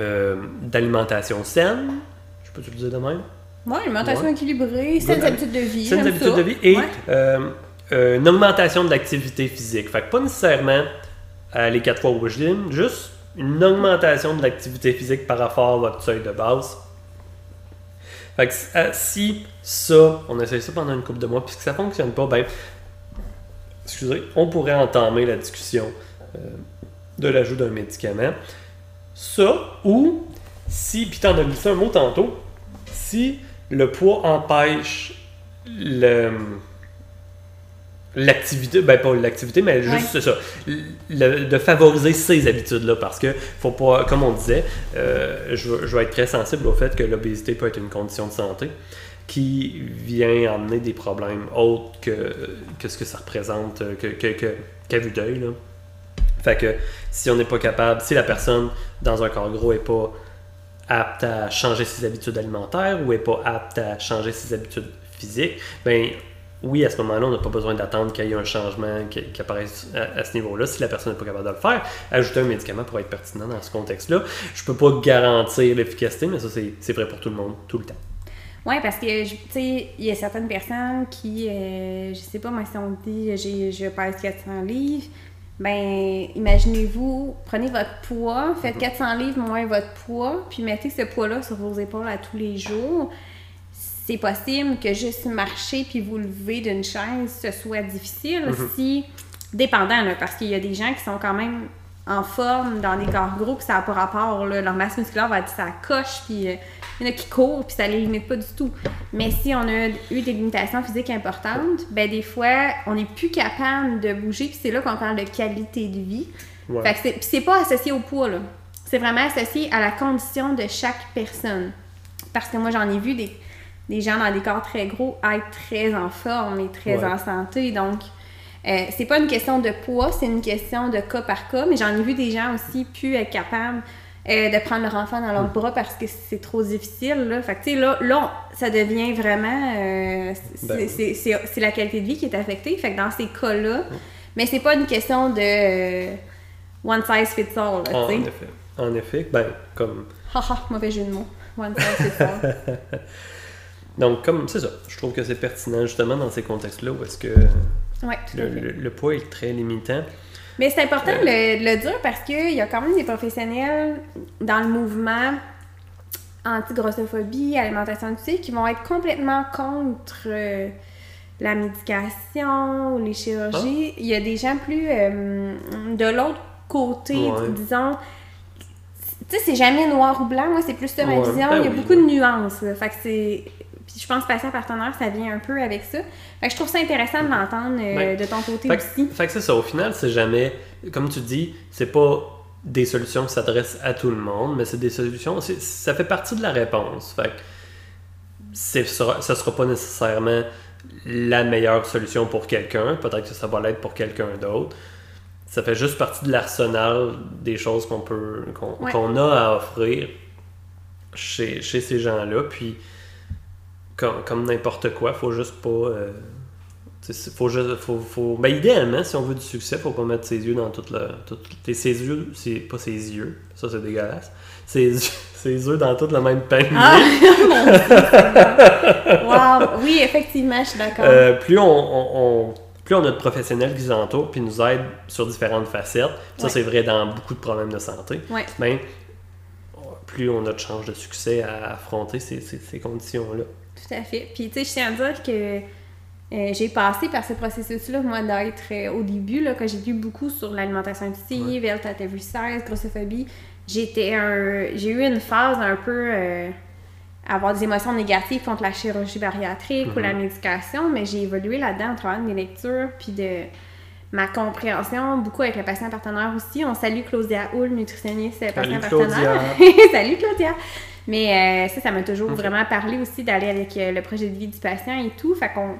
euh, d'alimentation saine. Je peux te le dire de même? Oui, alimentation équilibrée, saines habitudes de vie. Saines habitudes de vie et euh, euh, une augmentation de l'activité physique. Fait que pas nécessairement aller quatre fois au gym, juste une augmentation de l'activité physique par rapport à votre seuil de base. Fait que euh, si ça, on essaie ça pendant une couple de mois, puis que ça fonctionne pas, ben, excusez, on pourrait entamer la discussion euh, de l'ajout d'un médicament. Ça, ou si, puis t'en as glissé un mot tantôt, si le poids empêche le l'activité, ben pas l'activité, mais juste ça, de favoriser ces habitudes-là, parce que faut pas, comme on disait, euh, je, je, vais être très sensible au fait que l'obésité peut être une condition de santé qui vient amener des problèmes autres que, que ce que ça représente, que, que, qu'à vue d'œil. Là. Fait que si on n'est pas capable, si la personne dans un corps gros n'est pas apte à changer ses habitudes alimentaires ou n'est pas apte à changer ses habitudes physiques, ben oui, à ce moment-là, on n'a pas besoin d'attendre qu'il y ait un changement qui, apparaisse à, ce niveau-là. Si la personne n'est pas capable de le faire, ajouter un médicament pour être pertinent dans ce contexte-là. Je ne peux pas garantir l'efficacité, mais ça, c'est vrai pour tout le monde, tout le temps. Oui, parce que, tu sais, il y a certaines personnes qui, euh, je sais pas, moi, si on dit, je pèse 400 livres, ben, imaginez-vous, prenez votre poids, faites 400 mm-hmm. livres moins votre poids, puis mettez ce poids-là sur vos épaules à tous les jours c'est possible que juste marcher puis vous lever d'une chaise, ce soit difficile mhm. si, dépendant, parce qu'il y a des gens qui sont quand même en forme dans des corps gros, puis ça n'a pas rapport, leur masse musculaire va être ça coche, puis euh, il y en a qui courent, puis ça les limite pas du tout. Mais si on a eu des limitations physiques importantes, ben des fois, on n'est plus capable de bouger, puis c'est là qu'on parle de qualité de vie. Fait que c'est pas associé au poids, là. C'est vraiment associé à la condition de chaque personne. Parce que moi, j'en ai vu des, des gens dans des corps très gros être très en forme et très en santé. Donc, euh, c'est pas une question de poids, c'est une question de cas par cas, mais j'en ai vu des gens aussi plus être capables euh, de prendre leur enfant dans leurs bras parce que c'est trop difficile. Là. Fait que, là, là, ça devient vraiment. Euh, ben c'est la qualité de vie qui est affectée. Fait que dans ces cas-là, mm. mais c'est pas une question de one size fits all. en effet. En effet, ben, comme. Haha, mauvais jeu de mots. One size fits all. Donc, comme c'est ça, je trouve que c'est pertinent justement dans ces contextes-là où est-ce que le, poids est très limitant. Mais c'est important de, le, dire parce qu'il y a quand même des professionnels dans le mouvement anti-grossophobie, alimentation intuitive qui vont être complètement contre euh, la médication ou les chirurgies. Ah. Il y a des gens plus euh, de l'autre côté, disons. Tu sais, c'est jamais noir ou blanc, moi, c'est plus ça ma vision. Ben il y a beaucoup de nuances. Fait que c'est puis je pense passer à partenaire, ça vient un peu avec ça. Fait que je trouve ça intéressant de l'entendre euh, ben, de ton côté aussi. Fait que c'est ça. Au final, c'est jamais, comme tu dis, c'est pas des solutions qui s'adressent à tout le monde, mais c'est des solutions, ça fait partie de la réponse. Fait que ça sera pas nécessairement la meilleure solution pour quelqu'un. Peut-être que ça va l'être pour quelqu'un d'autre. Ça fait juste partie de l'arsenal des choses qu'on peut qu'on a à offrir chez, chez ces gens-là. Puis comme, n'importe quoi, faut juste pas. Euh, faut juste, faut, faut, ben, idéalement, si on veut du succès, faut pas mettre ses yeux dans toute la. ses yeux, c'est pas ses yeux, ça c'est dégueulasse. Ses, ses yeux dans toute la même panier. Ah, wow. Oui, effectivement, je suis d'accord. Euh, plus on, plus on a de professionnels qui nous entourent puis nous aident sur différentes facettes, ça c'est vrai dans beaucoup de problèmes de santé, ouais. ben, plus on a de chances de succès à affronter ces, ces conditions-là. Tout à fait. Puis, tu sais, je tiens à dire que euh, j'ai passé par ce processus-là, moi, d'être euh, au début, là, quand j'ai lu beaucoup sur l'alimentation intuitive, ouais. at every size, grossophobie, j'étais un... j'ai eu une phase un peu euh, avoir des émotions négatives contre la chirurgie bariatrique ou la mm-hmm. médication, mais j'ai évolué là-dedans en travaillant mes lectures, puis de ma compréhension, beaucoup avec le patient partenaire aussi. On salue Claudia Hull, nutritionniste patient Salut, partenaire. Salut Claudia! Mais euh, ça, ça m'a toujours vraiment parlé aussi d'aller avec euh, le projet de vie du patient et tout. Fait qu'on.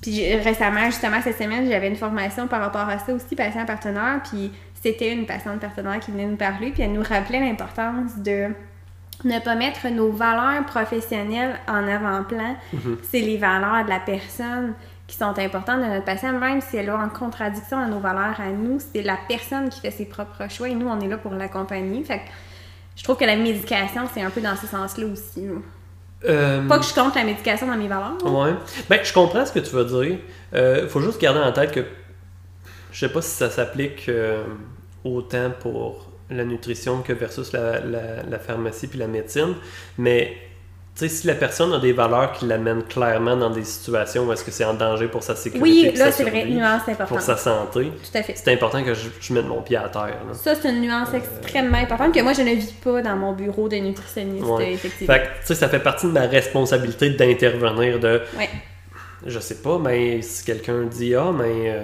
Puis récemment, justement, cette semaine, j'avais une formation par rapport à ça aussi, patient partenaire. Puis c'était une patiente partenaire qui venait nous parler, puis elle nous rappelait l'importance de ne pas mettre nos valeurs professionnelles en avant-plan. Mhm. C'est les valeurs de la personne qui sont importantes de notre patient, même si elle est en contradiction à nos valeurs à nous, c'est la personne qui fait ses propres choix et nous, on est là pour l'accompagner. Fait que je trouve que la médication, c'est un peu dans ce sens-là aussi. Euh, Pas que je compte la médication dans mes valeurs. Ouais. Ben, je comprends ce que tu veux dire. Euh, faut juste garder en tête que je sais pas si ça s'applique euh, autant pour la nutrition que versus la, la- la pharmacie puis la médecine, mais sais, si la personne a des valeurs qui l'amènent clairement dans des situations où est-ce que c'est en danger pour sa sécurité, Oui, là, c'est vrai, nuance pour importante. sa santé, Tout à fait. c'est important que je, je mette mon pied à terre. là. Ça, c'est une nuance extrêmement importante que moi, je ne vis pas dans mon bureau de nutritionniste, Ouais. effectivement. Fait que, tu sais, ça fait partie de ma responsabilité d'intervenir, de Ouais. je sais pas, mais si quelqu'un dit Ah, mais euh,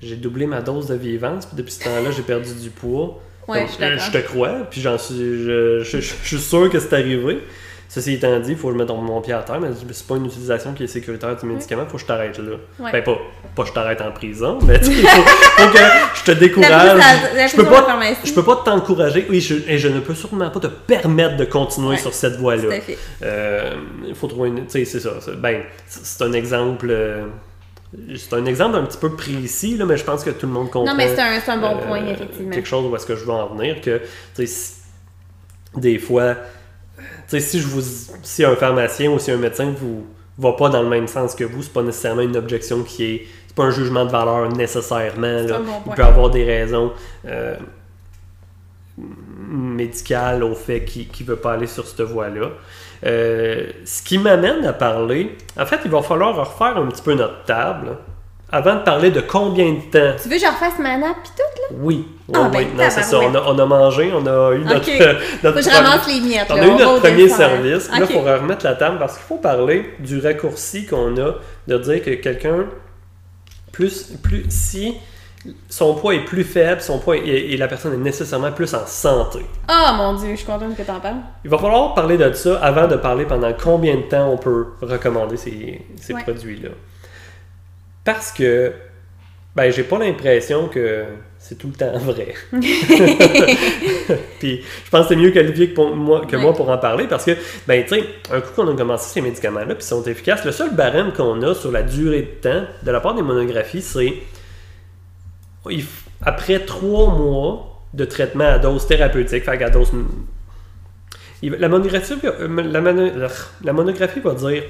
j'ai doublé ma dose de vivance, puis depuis ce temps-là, j'ai perdu du poids. Ouais, Comme, je te crois, puis j'en suis. Je- je suis sûr que c'est arrivé. Ceci étant dit, il faut que je mette mon pied à terre, mais c'est pas une utilisation qui est sécuritaire du médicament, faut que je t'arrête là. Ouais. Ben, pas, pas que je t'arrête en prison, mais il faut, faut que je te décourage. je peux pas, je peux pas t'encourager, oui, je, et je ne peux sûrement pas te permettre de continuer Ouais. sur cette Tout voie-là. à fait. Euh, Il faut trouver une. Tu sais, c'est ça. c'est- Ben, c'est un exemple. euh, c'est un exemple un petit peu précis, là, mais je pense que tout le monde comprend. Non, mais c'est un, c'est un bon euh, point, effectivement. Quelque chose où est-ce que je veux en venir, que, tu sais, si- des fois, sais, si je vous. Si un pharmacien ou si un médecin vous va pas dans le même sens que vous, c'est pas nécessairement une objection qui est. C'est pas un jugement de valeur nécessairement. Là. bon Il peut avoir des raisons. euh, médicales au fait qu'il ne veut pas aller sur cette voie-là. Euh, ce qui m'amène à parler, en fait, il va falloir refaire un petit peu notre table avant de parler de combien de temps? Tu veux que je refasse ma nappe pis tout? Oui, Ah, oui, ben, oui. non, c'est ça. On a, on a mangé, on a eu notre, Ok. notre Faut que je ramasse les miettes, on là. a eu notre premier service. Là, Ok. il faut remettre la table parce qu'il faut parler du raccourci qu'on a de dire que quelqu'un, plus, plus, si son poids est plus faible, son poids et, et la personne est nécessairement plus en santé. Ah, mon Dieu, je suis contente que t'en parles. Il va falloir parler de ça avant de parler pendant combien de temps on peut recommander ces, ces Ouais. produits-là. Parce que, ben, j'ai pas l'impression que c'est tout le temps vrai. Puis, je pense que c'est mieux qu'Olivier que, pour moi, que Ouais. moi pour en parler parce que, ben, tu sais, un coup qu'on a commencé ces médicaments-là, puis ils sont efficaces, le seul barème qu'on a sur la durée de temps de la part des monographies, c'est après trois mois de traitement à dose thérapeutique, fait qu'à dose La monographie, euh, la monographie va dire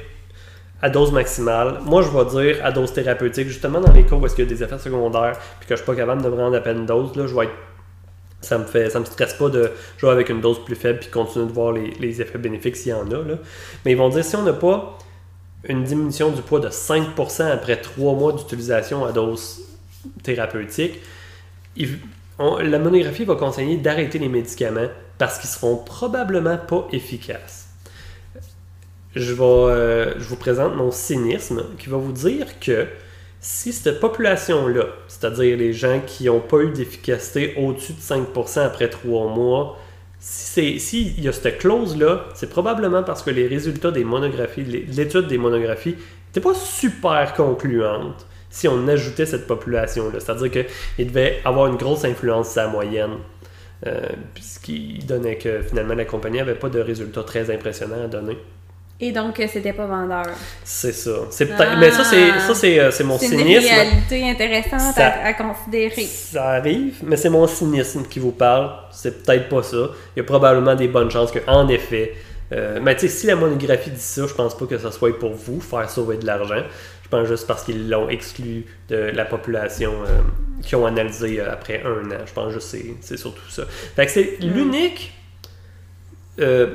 à dose maximale. Moi, je vais dire à dose thérapeutique, justement dans les cas où est-ce qu'il y a des effets secondaires, puis que je suis pas capable de me rendre à peine dose, là, je vais être. Ça me fait, ça me stresse pas de jouer avec une dose plus faible puis continuer de voir les, effets bénéfiques s'il y en a. Mais ils vont dire si on n'a pas une diminution du poids de 5% après 3 mois d'utilisation à dose thérapeutique, la monographie va conseiller d'arrêter les médicaments parce qu'ils seront probablement pas efficaces. Je, vais, euh, vous présente mon cynisme qui va vous dire que si cette population-là, c'est-à-dire les gens qui n'ont pas eu d'efficacité au-dessus de 5% après 3 mois, s'il y a cette clause-là, c'est probablement parce que les résultats des monographies, l'étude des monographies, n'étaient pas super concluantes si on ajoutait cette population-là. C'est-à-dire qu'il devait avoir une grosse influence sur la moyenne. Euh, ce qui donnait que finalement la compagnie n'avait pas de résultats très impressionnants à donner. Et donc, euh, c'était pas vendeur. C'est ça. C'est peut-être. Ah. mais ça, c'est ça, c'est, euh, c'est mon C'est une cynisme. réalité intéressante Ça- à, à considérer. Ça arrive, mais c'est mon cynisme qui vous parle. C'est peut-être pas ça. Il y a probablement des bonnes chances que, en effet, euh, mais tu sais, si la monographie dit ça, je pense pas que ça soit pour vous faire sauver de l'argent. Je pense juste parce qu'ils l'ont exclu de la population euh, qui ont analysé euh, après un an. Je pense juste que c'est, c'est surtout ça. Fait que c'est Mm. l'unique. euh,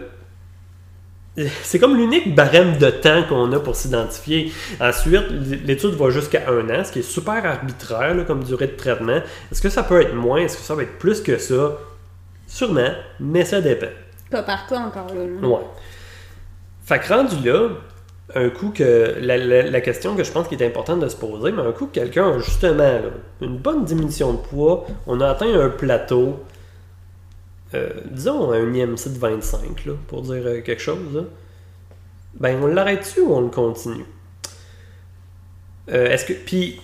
c'est comme l'unique barème de temps qu'on a pour s'identifier. Ensuite, l'étude va jusqu'à un an, ce qui est super arbitraire là, comme durée de traitement. Est-ce que ça peut être moins? Est-ce que ça va être plus que ça? Sûrement, mais ça dépend. Pas partout encore, là. là. Ouais. Fait que rendu là, un coup que la, la- la question que je pense qu'il est importante de se poser, mais un coup que quelqu'un a justement là, une bonne diminution de poids, on a atteint un plateau, euh, disons un IMC de 25, là, pour dire euh, quelque chose, ben on l'arrête-tu ou on le continue? Euh, est-ce que. Puis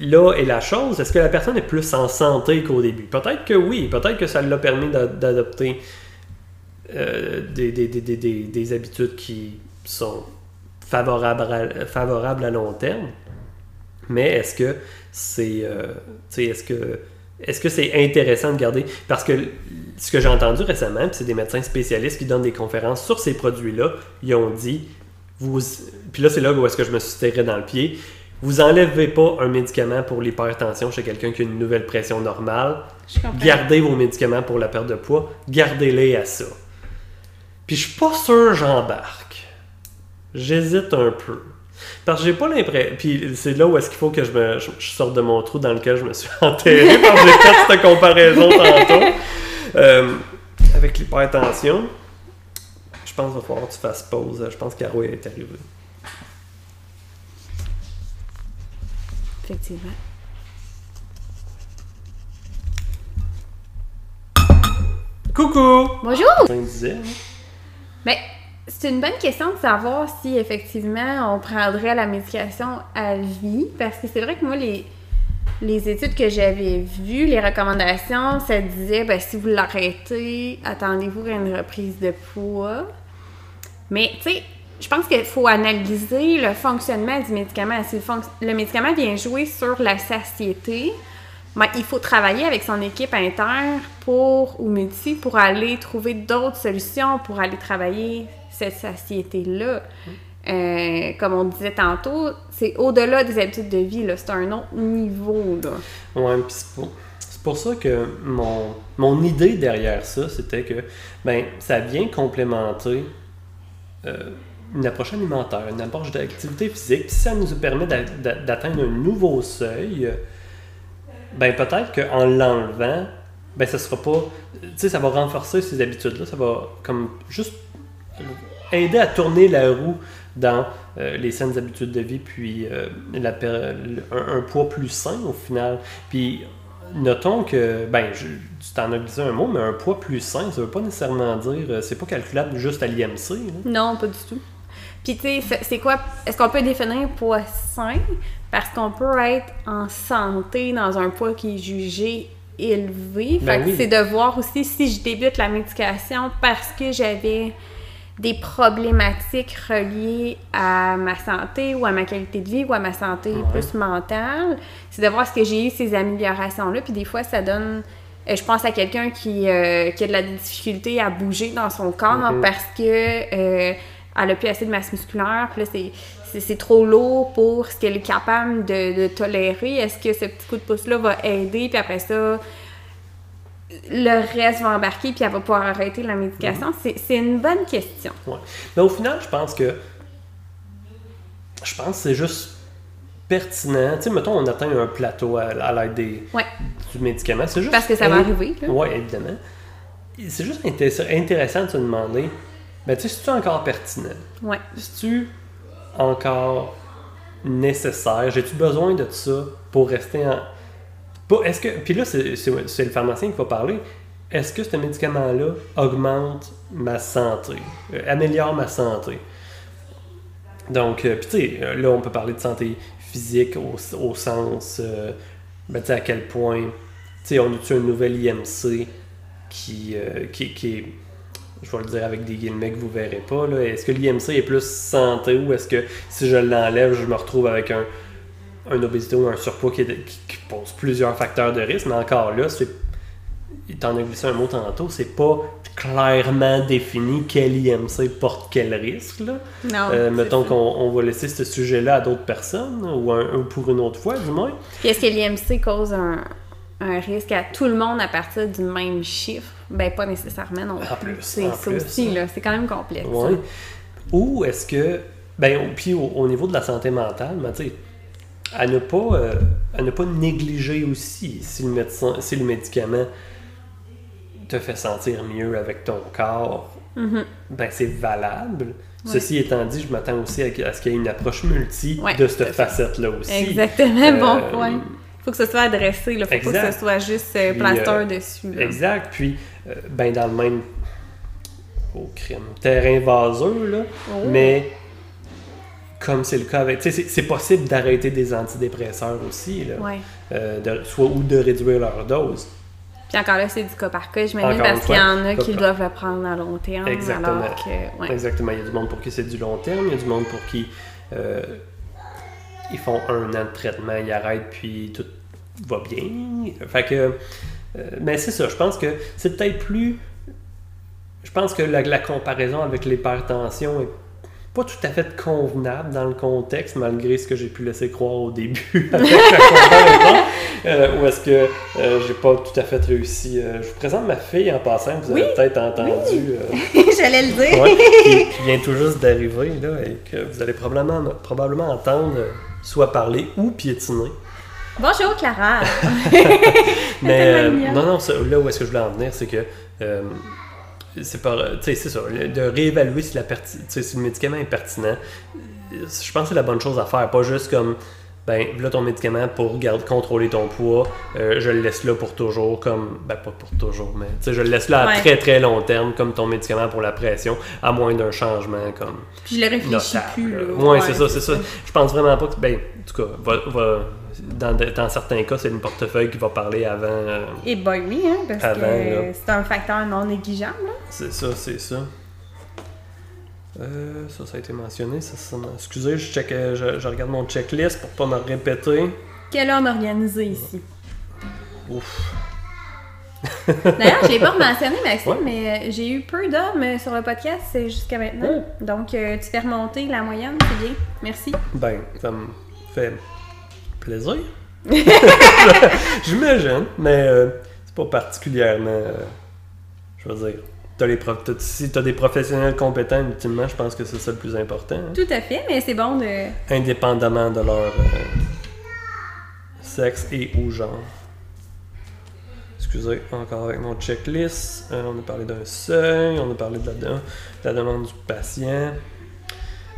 là est la chose, est-ce que la personne est plus en santé qu'au début? Peut-être que oui, peut-être que ça l'a permis d'a- d'adopter des, des- des- des- des- des habitudes qui sont favorables à, favorables à long terme. Mais est-ce que c'est est-ce que est-ce que c'est intéressant de garder? Parce que ce que j'ai entendu récemment, c'est des médecins spécialistes qui donnent des conférences sur ces produits-là, ils ont dit vous puis là c'est là où est-ce que je me suis tiré dans le pied. Vous enlevez pas un médicament pour l'hypertension chez quelqu'un qui a une nouvelle pression normale. Gardez vos médicaments pour la perte de poids, gardez-les à ça. Puis je suis pas sûr j'embarque. J'hésite un peu. Parce que j'ai pas l'impression. Puis c'est là où est-ce qu'il faut que je, me, je, je sorte de mon trou dans lequel je me suis enterré. parce que j'ai fait cette comparaison tantôt. Euh, avec l'hypertension. Je pense qu'il va falloir que tu fasses pause. Je pense qu'Aro est arrivé. Effectivement. Coucou! Bonjour! Hein? Mais c'est une bonne question de savoir si effectivement on prendrait la médication à vie. Parce que c'est vrai que moi, les, les études que j'avais vues, les recommandations, ça disait ben, si vous l'arrêtez, attendez-vous à une reprise de poids. Mais tu sais, je pense qu'il faut analyser le fonctionnement du médicament. Si le, le médicament vient jouer sur la satiété, ben, il faut travailler avec son équipe interne pour, ou multi pour aller trouver d'autres solutions pour aller travailler cette satiété-là. Euh, comme on disait tantôt, c'est au-delà des habitudes de vie, c'est un autre niveau. Là. Puis c'est pour, pour ça que mon, mon idée derrière ça, c'était que ben, ça vient complémenter euh, une approche alimentaire, une approche d'activité physique, puis ça nous permet d'a- d'a- d'atteindre un nouveau seuil. Ben, peut-être qu'en l'enlevant, ben, ça sera pas. Tu sais, ça va renforcer ces habitudes-là, ça va comme juste aider à tourner la roue dans euh, les saines habitudes de vie, puis euh, la un, un poids plus sain au final. Puis notons que, ben, je- tu t'en as glissé un mot, mais un poids plus sain, ça veut pas nécessairement dire, euh, c'est pas calculable juste à l'IMC. Non, pas du tout. Puis, tu sais, c'est- quoi? Est-ce qu'on peut définir poids sain? Parce qu'on peut être en santé dans un poids qui est jugé élevé. Ben fait que c'est de voir aussi si je débute la médication parce que j'avais des problématiques reliées à ma santé ou à ma qualité de vie ou à ma santé Ouais. plus mentale. C'est de voir ce que j'ai eu ces améliorations-là. Puis des fois, ça donne... euh, Je pense à quelqu'un qui, euh, qui a de la difficulté à bouger dans son corps Mhm. parce que euh, elle a plus assez de masse musculaire. Puis là, c'est trop lourd pour ce qu'elle est capable de, de tolérer. Est-ce que ce petit coup de pouce-là va aider? Puis après ça, le reste va embarquer puis elle va pouvoir arrêter la médication? C'est- C'est une bonne question. Ouais. Mais au final, je pense que. Je pense que c'est juste pertinent. Tu sais, mettons, on atteint un plateau à, à l'aide des, Ouais. du médicament. C'est juste. Parce que ça va arriver. Oui, évidemment. C'est juste inté- intéressant de se demander, ben, tu sais, c'est-tu encore pertinent? Ouais. C'est-tu encore nécessaire? J'ai-tu besoin de ça pour rester en. Est-ce que. Puis là, c'est le pharmacien qui va parler. Est-ce que ce médicament-là augmente ma santé? euh, améliore ma santé? Donc, euh, tu sais, euh, là, on peut parler de santé physique au, sens. euh, ben, tu sais, à quel point. Tu sais, on a-tu un nouvel IMC qui, qui, qui est je vais le dire avec des guillemets que vous verrez pas, est-ce que l'IMC est plus santé ou est-ce que si je l'enlève, je me retrouve avec un, un obésité ou un surpoids qui, est- qui- qui pose plusieurs facteurs de risque, mais encore là, c'est t'en as glissé un mot tantôt, c'est pas clairement défini quel IMC porte quel risque. Là. Non. Euh, mettons qu'on on va laisser ce sujet-là à d'autres personnes, ou, un- ou pour une autre fois, du moins. Puis est-ce que l'IMC cause un, un risque à tout le monde à partir du même chiffre? Ben, pas nécessairement non En plus. C'est ça aussi, hein. là. C'est quand même complexe. Ouais. Ou est-ce que, ben, puis au, au niveau de la santé mentale, ben, tu sais, à ne pas, euh, à ne pas négliger aussi si le médecin, si le médicament te fait sentir mieux avec ton corps Mhm. ben c'est valable. Ceci étant dit, je m'attends aussi à, à ce qu'il y ait une approche multi Ouais, de cette facette-là aussi. Exactement, Euh, bon point. Faut que ce soit adressé, là. Faut pas que ce soit juste euh, plaster euh, dessus. là. Exact. Puis, ben dans le même au crime, terrain vaseux, là, Oh. mais comme c'est le cas avec. Tu sais, c'est- possible d'arrêter des antidépresseurs aussi, là, Ouais. euh, de- soit ou de réduire leur dose. Puis encore là, c'est du cas par cas, j'imagine, parce qu'il y en a qui doivent le prendre à long terme. Exactement. Alors que, ouais. Exactement. Il y a du monde pour qui c'est du long terme, il y a du monde pour qui euh, ils font un an de traitement, ils arrêtent, puis tout va bien. Fait que. euh, mais c'est ça, je pense que c'est peut-être plus. Je pense que la, la comparaison avec l'hypertension est pas tout à fait convenable dans le contexte, malgré ce que j'ai pu laisser croire au début avec la comparaison. Euh, ou est-ce que euh, j'ai pas tout à fait réussi? Euh, je vous présente ma fille en passant, vous avez peut-être entendu. J'allais le dire. Ouais, qui, qui vient tout juste d'arriver, là, et que vous allez probablement, probablement entendre soit parler ou piétiner. Bonjour, Clara. Mais euh, non, non, ça- là où est-ce que je voulais en venir, c'est que c'est pas, tu sais, c'est ça, de réévaluer si, si le médicament est pertinent. euh, Je pense que c'est la bonne chose à faire, pas juste comme ben là ton médicament pour garder contrôler ton poids, euh, je le laisse là pour toujours comme ben pas pour toujours mais tu sais je le laisse là à très très long terme comme ton médicament pour la pression à moins d'un changement comme Puis je le réfléchis notable. plus. Là. Ouais, c'est ça, c'est ça. Je pense vraiment pas que. Ben, en tout cas, va, va- dans, de- dans certains cas, c'est le portefeuille qui va parler avant. euh, Et ben oui, hein, parce Avant, que c'est un facteur non négligeable. là. c'est ça, c'est ça. Euh, ça, ça a été mentionné. Ça, excusez, je, check, euh, je, je regarde mon checklist pour pas me répéter. Quel homme organisé ici? Ouf. D'ailleurs, je l'ai pas mentionné, Maxime, Ouais. mais euh, j'ai eu peu d'hommes sur le podcast jusqu'à maintenant. Donc, tu fais remonter la moyenne, c'est bien. Merci. Ben, ça me fait plaisir. J'imagine, mais euh, c'est pas particulièrement. euh, je veux dire. T'as les prof- si tu as des professionnels compétents, ultimement, je pense que c'est ça le plus important. hein. Tout à fait, mais c'est bon de. indépendamment de leur euh, sexe et ou genre. Excusez, encore avec mon checklist. Euh, on a parlé d'un seuil, on a parlé de la, de la demande du patient.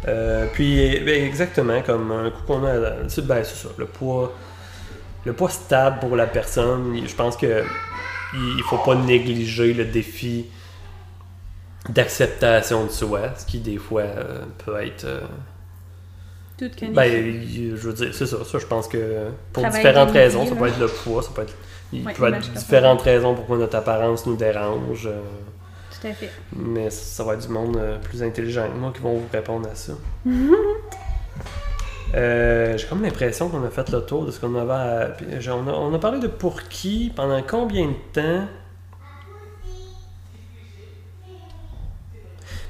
Euh, puis, ben, exactement, comme un coup qu'on a. C'est ben, c'est ça, le poids. Le poids stable pour la personne, je pense que il faut pas négliger le défi d'acceptation de soi, ce qui des fois euh, peut être. euh, Tout ben, je veux dire, c'est ça. Ça, je pense que pour Travail différentes raisons, ça peut être le poids, ça peut être. Il Ouais, peut être différentes raisons pourquoi notre apparence nous dérange. euh, Tout à fait. mais ça va être du monde euh, plus intelligent que moi qui vont vous répondre à ça. J'ai comme l'impression qu'on a fait le tour de ce qu'on avait à... On a, on a parlé de pour qui, pendant combien de temps.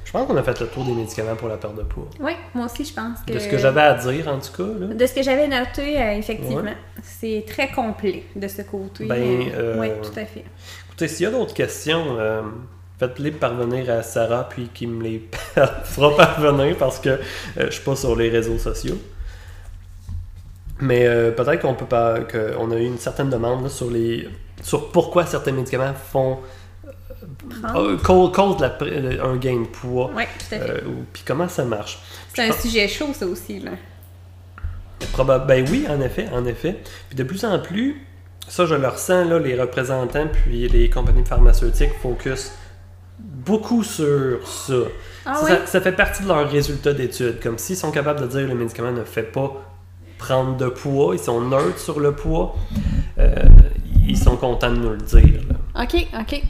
Je pense qu'on a fait le tour des médicaments pour la perte de poids. Oui, moi aussi, je pense que. De ce que j'avais à dire, en tout cas. Là. De ce que j'avais noté, euh, effectivement. Ouais. C'est très complet de ce côté. Ben, euh, Oui, tout à fait. Écoutez, s'il y a d'autres questions, euh, faites-les parvenir à Sarah, puis qui me les fera parvenir parce que euh, je suis pas sur les réseaux sociaux. Mais euh, peut-être qu'on peut pas, qu'on a eu une certaine demande là, sur les, sur pourquoi certains médicaments font Prendre. euh, cause, la le- un gain de poids, Oui, tout à fait. euh, ou- puis comment ça marche? c'est un sujet chaud, ça aussi. Là. Probab- ben oui, en effet, en effet. Puis de plus en plus, ça je le ressens, là, les représentants puis les compagnies pharmaceutiques focus beaucoup sur ça. Ah ça, oui? ça- ça fait partie de leurs résultats d'études. Comme s'ils sont capables de dire que le médicament ne fait pas prendre de poids, ils sont neutres sur le poids, euh, ils sont contents de nous le dire. là. OK, OK.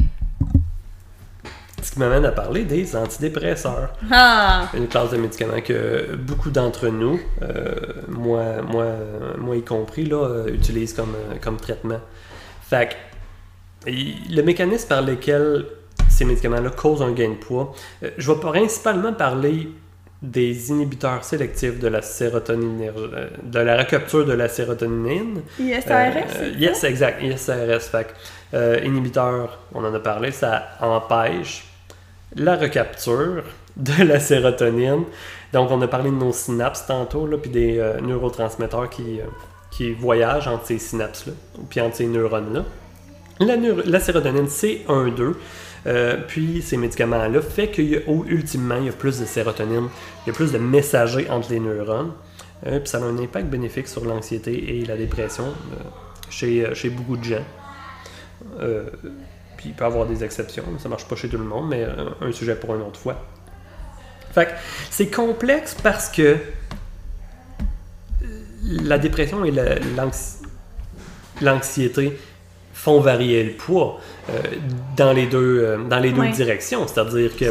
Ce qui m'amène à parler des antidépresseurs. Ah! une classe de médicaments que beaucoup d'entre nous, euh, moi, moi, moi y compris, là, euh, utilisent comme, euh, comme traitement. Fait que, le mécanisme par lequel ces médicaments-là causent un gain de poids, euh, je vais principalement parler des inhibiteurs sélectifs de la sérotonine, euh, de la recapture de la sérotonine. ISRS? Euh, yes, exact, ISRS. Fait inhibiteur, on en a parlé, ça empêche la recapture de la sérotonine. Donc, on a parlé de nos synapses tantôt, là, puis des euh, neurotransmetteurs qui, euh, qui voyagent entre ces synapses-là, puis entre ces neurones-là. La, sérotonine, c'est 1-2. Euh, puis ces médicaments-là fait qu'ultimement, il y a plus de sérotonine, il y a plus de messagers entre les neurones. Euh, puis ça a un impact bénéfique sur l'anxiété et la dépression chez, chez beaucoup de gens. Euh, puis il peut y avoir des exceptions, ça marche pas chez tout le monde, mais euh, un sujet pour une autre fois. Fait que c'est complexe parce que la dépression et la- l'anxi- l'anxiété font varier le poids euh, dans les deux, euh, dans les deux directions. C'est-à-dire que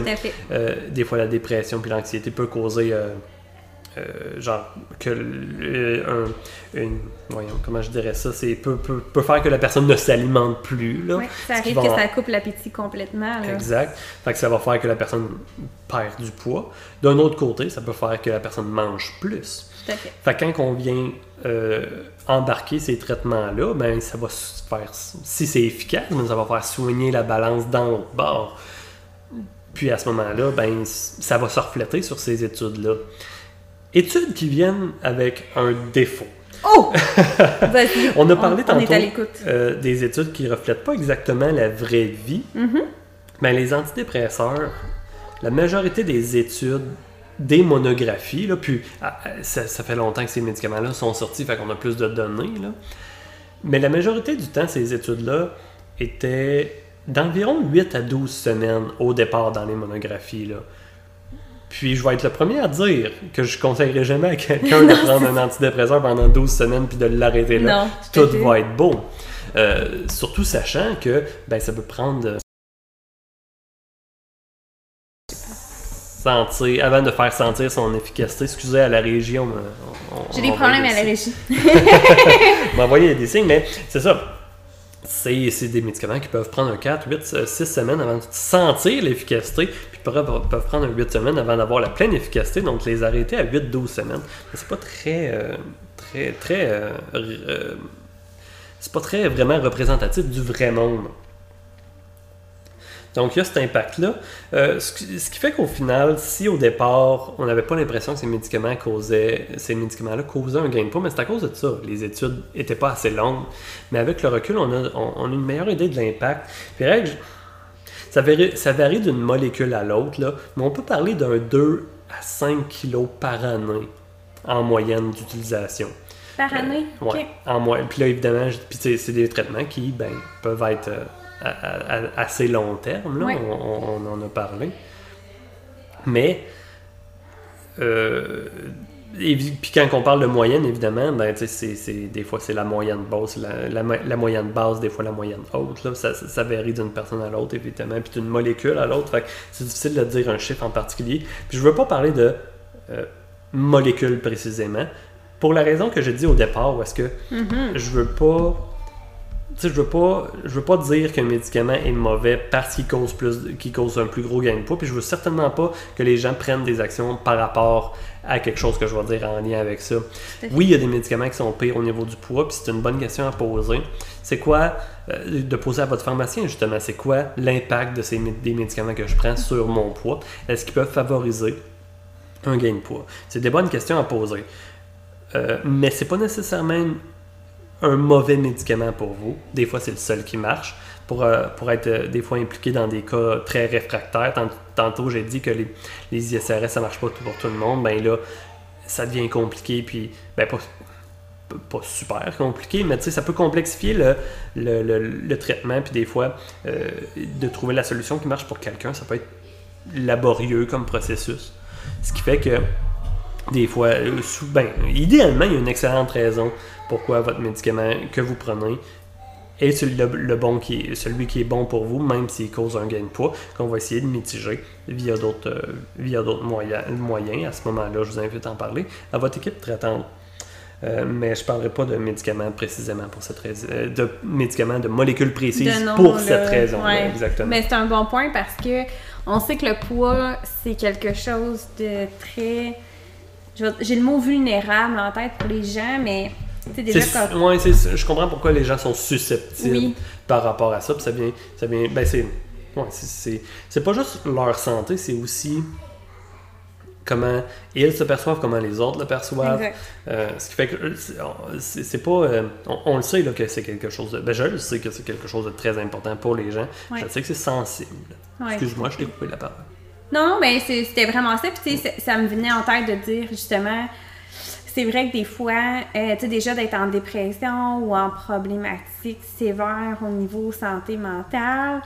euh, des fois, la dépression puis l'anxiété peut causer, euh, genre, que un, une, voyons, comment je dirais ça, c'est peut, peut, peut faire que la personne ne s'alimente plus. Là. Ouais, ça arrive que en- ça coupe l'appétit complètement. Là. Exact. Fait que ça va faire que la personne perd du poids. D'un autre côté, ça peut faire que la personne mange plus. Tout à fait. Fait que quand on vient euh, embarquer ces traitements-là, ben ça va faire, si c'est efficace, ben, ça va faire soigner la balance dans l'autre bord. Puis à ce moment-là, ben ça va se refléter sur ces études-là. Études qui viennent avec un défaut. Oh! Vas-y. On a parlé on, tantôt euh, des études qui reflètent pas exactement la vraie vie. Mhm. Ben, les antidépresseurs, la majorité des études, des monographies, là, puis ah, ça, ça fait longtemps que ces médicaments-là sont sortis, fait qu'on a plus de données, là. mais la majorité du temps, ces études-là étaient d'environ 8 à 12 semaines au départ dans les monographies. Là. Puis je vais être le premier à dire que je conseillerais jamais à quelqu'un de prendre un antidépresseur pendant 12 semaines puis de l'arrêter là. Non, Tout fait. va être beau. Euh, surtout sachant que ben, ça peut prendre sentir, avant de faire sentir son efficacité, excusez à la région. on- on- J'ai des problèmes à la régie. m'envoyer des signes, mais c'est ça. C'est des médicaments qui peuvent prendre un 4, 8, 6 semaines avant de sentir l'efficacité, peuvent, prendre un 8 semaines avant d'avoir la pleine efficacité, donc les arrêter à 8-12 semaines. C'est pas très, euh, très, très, euh, euh, c'est pas très vraiment représentatif du vrai monde. Donc, il y a cet impact-là. Ce, qui, fait qu'au final, si au départ, on n'avait pas l'impression que ces médicaments causaient, ces médicaments-là causaient un gain de poids, mais c'est à cause de ça. Les études n'étaient pas assez longues. Mais avec le recul, on a, on- on a une meilleure idée de l'impact. Puis, règle, ça varie, ça varie d'une molécule à l'autre, là, mais on peut parler d'un 2 à 5 kilos par année en moyenne d'utilisation. Par année? Ouais, OK. en moyenne. Puis là, évidemment, c'est des traitements qui ben, peuvent être euh, à, à- à- assez long terme. Là, Ouais. on, on- on en a parlé. Mais, euh, et puis quand on parle de moyenne, évidemment, ben, c'est, des fois c'est la moyenne basse, la, la, mo- la moyenne basse, des fois la moyenne haute. Là, ça, ça, ça varie d'une personne à l'autre, évidemment, puis d'une molécule à l'autre. C'est difficile de dire un chiffre en particulier. Puis je veux pas parler de euh, molécules précisément, pour la raison que j'ai dit au départ, où est-ce que Mhm. je veux pas. Je veux pas, je veux pas dire qu'un médicament est mauvais parce qu'il cause plus, qu'il cause un plus gros gain de poids. Puis je veux certainement pas que les gens prennent des actions par rapport à quelque chose que je vais dire en lien avec ça. Oui, il y a des médicaments qui sont pires au niveau du poids, puis c'est une bonne question à poser. C'est quoi, euh, de poser à votre pharmacien justement, c'est quoi l'impact de ces des médicaments que je prends sur mon poids? Est-ce qu'ils peuvent favoriser un gain de poids? C'est des bonnes questions à poser. Euh, mais c'est pas nécessairement un mauvais médicament pour vous. Des fois, c'est le seul qui marche. Pour, euh, pour être euh, des fois impliqué dans des cas très réfractaires. Tant- Tantôt, j'ai dit que les, ISRS, ça marche pas pour tout le monde. Ben là, ça devient compliqué. Puis, ben, pas, super compliqué, mais ça peut complexifier le, traitement. Puis, des fois, euh, de trouver la solution qui marche pour quelqu'un, ça peut être laborieux comme processus. Ce qui fait que des fois, euh, ben, idéalement, il y a une excellente raison pourquoi votre médicament que vous prenez est celui, le, le bon qui est, celui qui est bon pour vous, même s'il cause un gain de poids, qu'on va essayer de mitiger via d'autres euh, via d'autres moyens, moyens. À ce moment-là, je vous invite à en parler à votre équipe traitante. Euh, mais je ne parlerai pas de médicaments précisément pour cette raison, euh, de médicaments, de molécules précises De nom, pour là. cette raison. Ouais. exactement. Mais c'est un bon point parce que on sait que le poids, c'est quelque chose de très. J'ai le mot vulnérable en tête pour les gens, mais déjà su- ouais, je comprends pourquoi les gens sont susceptibles Oui. par rapport à ça. Puis ça vient, ça vient, ben c'est, ouais, c'est- pas juste leur santé, c'est aussi comment ils se perçoivent, comment les autres le perçoivent. Euh, ce qui fait que c'est c'est pas. euh, on, on le sait là, que c'est quelque chose de. Ben, je le sais que c'est quelque chose de très important pour les gens. Ouais. Je sais que c'est sensible. Ouais. Excuse-moi, je t'ai coupé la parole. Non, non, mais c'est- c'était vraiment ça. Puis, ça me venait en tête de dire, justement, c'est vrai que des fois, euh, tu sais, déjà d'être en dépression ou en problématique sévère au niveau santé mentale,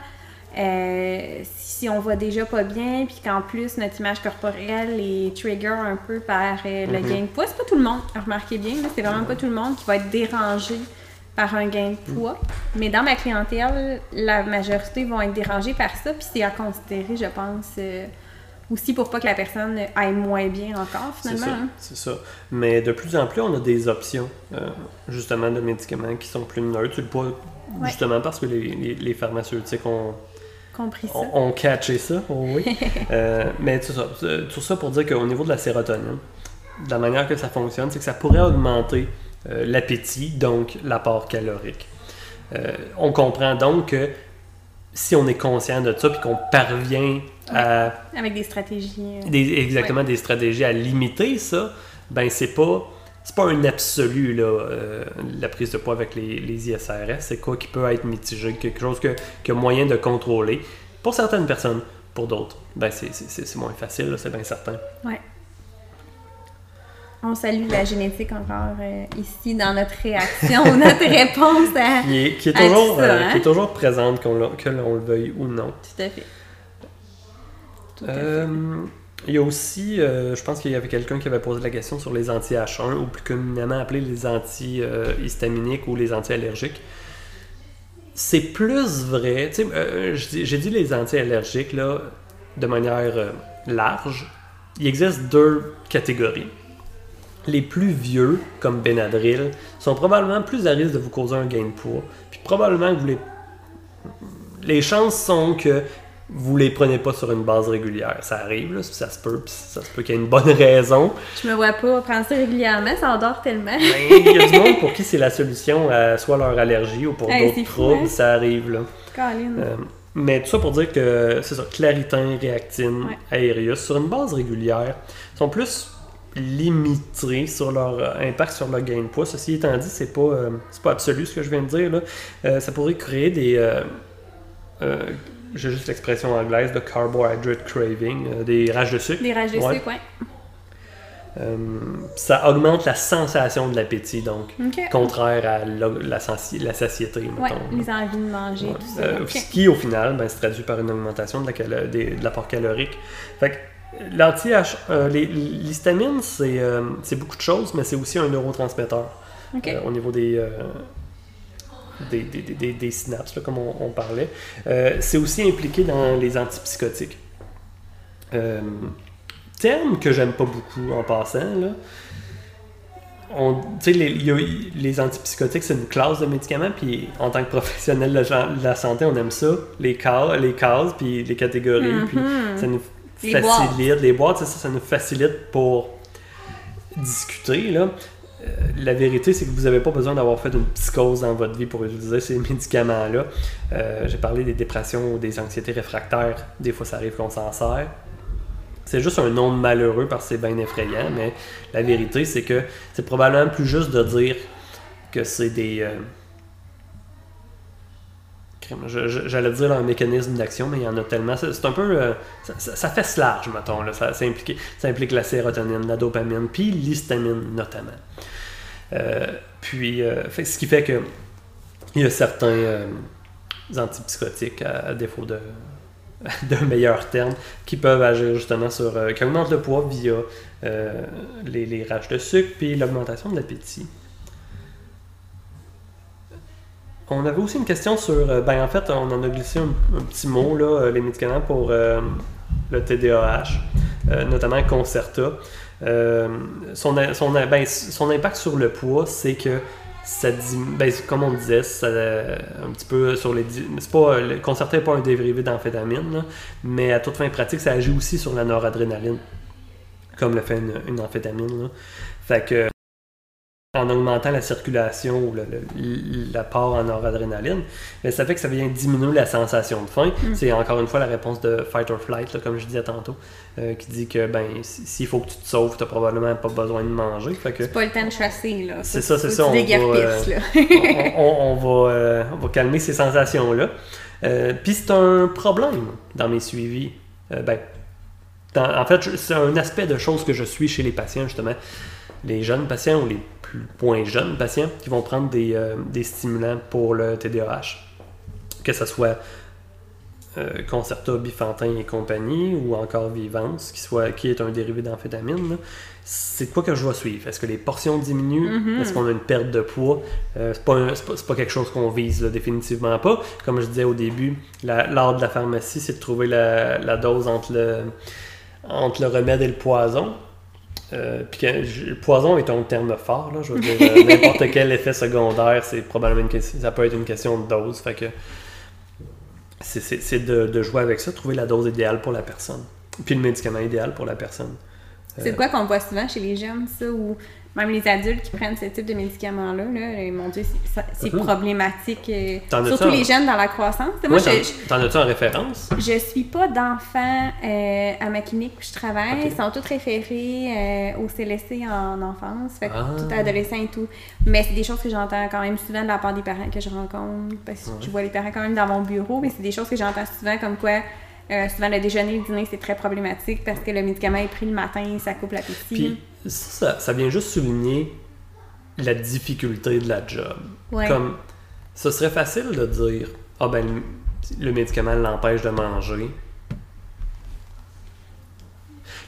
euh, si on va déjà pas bien, puis qu'en plus notre image corporelle est trigger un peu par euh, le Mhm. gain de poids, c'est pas tout le monde, remarquez bien, c'est vraiment pas tout le monde qui va être dérangé par un gain de poids. Mais dans ma clientèle, la majorité vont être dérangés par ça, puis c'est à considérer, je pense, euh, aussi pour pas que la personne aille moins bien encore, C'est finalement. ça, hein. c'est ça. Mais de plus en plus, on a des options, euh, justement, de médicaments qui sont plus neutres. Tu le Ouais. justement, parce que les, les- les pharmaceutiques ont, Compris ça. ont, ont catché ça, oh oui. Euh, mais tout ça, tout ça pour dire qu'au niveau de la sérotonine, de la manière que ça fonctionne, c'est que ça pourrait augmenter euh, l'appétit, donc l'apport calorique. Euh, on comprend donc que si on est conscient de ça, puis qu'on parvient à Avec des stratégies. euh, des- exactement des stratégies à limiter ça, ben c'est pas c'est pas un absolu là, euh, la prise de poids avec les, les ISRS, c'est quoi qui peut être mitigé, quelque chose que, que moyen de contrôler. Pour certaines personnes, pour d'autres, ben c'est, moins facile, là, c'est bien certain. Ouais. On salue la génétique encore euh, ici dans notre réaction, notre réponse à. Qui est, qui est À toujours, ça, euh, hein? qui est toujours présente, que l'on le veuille ou non. Tout à fait. Tout à fait. Euh, il y a aussi, euh, je pense qu'il y avait quelqu'un qui avait posé la question sur les anti-H1, ou plus communément appelés les anti-histaminiques ou les anti-allergiques. C'est plus vrai, euh, j'ai dit les anti-allergiques de manière euh, large. Il existe deux catégories. Les plus vieux, comme Benadryl, sont probablement plus à risque de vous causer un gain de poids. Puis probablement que vous les... Les chances sont que vous les prenez pas sur une base régulière. Ça arrive, là, ça se peut, puis ça se peut qu'il y ait une bonne raison. Je me vois pas prendre ça régulièrement, ça endort tellement. Mais il y a du monde pour qui c'est la solution à soit leur allergie ou pour Hey, d'autres troubles, hein? ça arrive là. Euh, mais tout ça pour dire que c'est ça, Claritin, Réactine, Ouais. Aerius, sur une base régulière, sont plus limités sur leur euh, impact sur le gain de poids. Ceci étant dit, c'est pas, euh, pas absolu ce que je viens de dire. Là. Euh, ça pourrait créer des. euh, j'ai juste l'expression anglaise de carbohydrate craving, des rages de sucre. Des rages de Ouais. sucre. Euh, ça augmente la sensation de l'appétit, donc contraire à la, la, la satiété, Ouais, les envies de manger, Ouais. tout ça. Ce qui, au final, ben, se traduit par une augmentation de la l'apport calorique. Fait que l'anti euh, l'histamine, c'est euh, c'est beaucoup de choses, mais c'est aussi un neurotransmetteur euh, au niveau des, des, des- des- synapses, là, comme on, on parlait. C'est aussi impliqué dans les antipsychotiques. Terme que j'aime pas beaucoup en passant, là. On, tu sais, les, y a- les antipsychotiques, c'est une classe de médicaments, puis en tant que professionnel de la, de la santé, on aime ça, les cases, les cases puis les catégories, puis Mhm. ça nous Les facilite, les boîtes, ça, ça nous facilite pour discuter, là. Euh, la vérité, c'est que vous n'avez pas besoin d'avoir fait une psychose dans votre vie pour utiliser ces médicaments-là. Euh, J'ai parlé des dépressions ou des anxiétés réfractaires. Des fois, ça arrive qu'on s'en sert. C'est juste un nom malheureux parce que c'est bien effrayant, mais la vérité, c'est que c'est probablement plus juste de dire que c'est des. euh, J'allais dire un mécanisme d'action, mais il y en a tellement. C'est un peu. euh, ça, fait large, mettons. Ça, implique, ça implique la sérotonine, la dopamine, puis l'histamine notamment. Euh, puis, euh, ce qui fait que il y a certains antipsychotiques, à, défaut de d'un meilleur terme, qui peuvent agir justement sur. qui augmentent le poids via les, les rages de sucre puis l'augmentation de l'appétit. On avait aussi une question sur. euh, ben en fait, on en a glissé un, petit mot, là, euh, les médicaments pour euh, le TDAH, notamment Concerta. Ben, son impact sur le poids, c'est que ça dit, ben, comme on disait, ça, un petit peu sur les. C'est pas, Concerta n'est pas un dérivé d'amphétamine, mais à toute fin pratique, ça agit aussi sur la noradrénaline, comme le fait une, une amphétamine. Fait que en augmentant la circulation ou l'apport en noradrénaline, mais ça fait que ça vient diminuer la sensation de faim. Mm. C'est encore une fois la réponse de fight or flight, comme je disais tantôt, euh, qui dit que ben s'il faut que tu te sauves, tu n'as probablement pas besoin de manger. C'est pas le temps de chasser, là. C'est ça, c'est ça. On va, euh, on, va, euh, on, va, calmer ces sensations-là. Puis c'est un problème dans mes suivis. ben, en fait, c'est un aspect de choses que je suis chez les patients, justement. Les jeunes patients ou les plus moins jeunes patients qui vont prendre des, euh, stimulants pour le TDAH. Que ce soit euh, Concerta, Bifantin et compagnie, ou encore Vivance, qui, soit, qui est un dérivé d'amphétamine, c'est quoi que je vais suivre? Est-ce que les portions diminuent? Mm-hmm. Est-ce qu'on a une perte de poids? Euh, c'est, pas, pas, quelque chose qu'on vise, définitivement pas. Comme je disais au début, l'art de la pharmacie, c'est de trouver la, la dose entre le entre le remède et le poison. Euh, puis le poison est un terme fort, là, je veux dire, euh, n'importe quel effet secondaire, c'est probablement une ça peut être une question de dose. Fait que c'est de, de, jouer avec ça, trouver la dose idéale pour la personne. Puis le médicament idéal pour la personne. C'est quoi qu'on voit souvent chez les jeunes, ça, ou même les adultes qui prennent ce type de médicaments-là, là, mon Dieu, c'est mhm. problématique. Euh, surtout les jeunes dans la croissance. Moi, T'en as-tu en référence? Je suis pas d'enfants euh, à ma clinique où je travaille. Ils sont tous référés euh, au CLSC en enfance, fait ah. tout adolescent et tout. Mais c'est des choses que j'entends quand même souvent de la part des parents que je rencontre, parce que je vois les parents quand même dans mon bureau, mais c'est des choses que j'entends souvent comme quoi euh, souvent, le déjeuner et le dîner, c'est très problématique parce que le médicament est pris le matin, ça coupe l'appétit. Puis ça, ça vient juste souligner la difficulté de la job. Comme, ce serait facile de dire, ah ben, le médicament l'empêche de manger.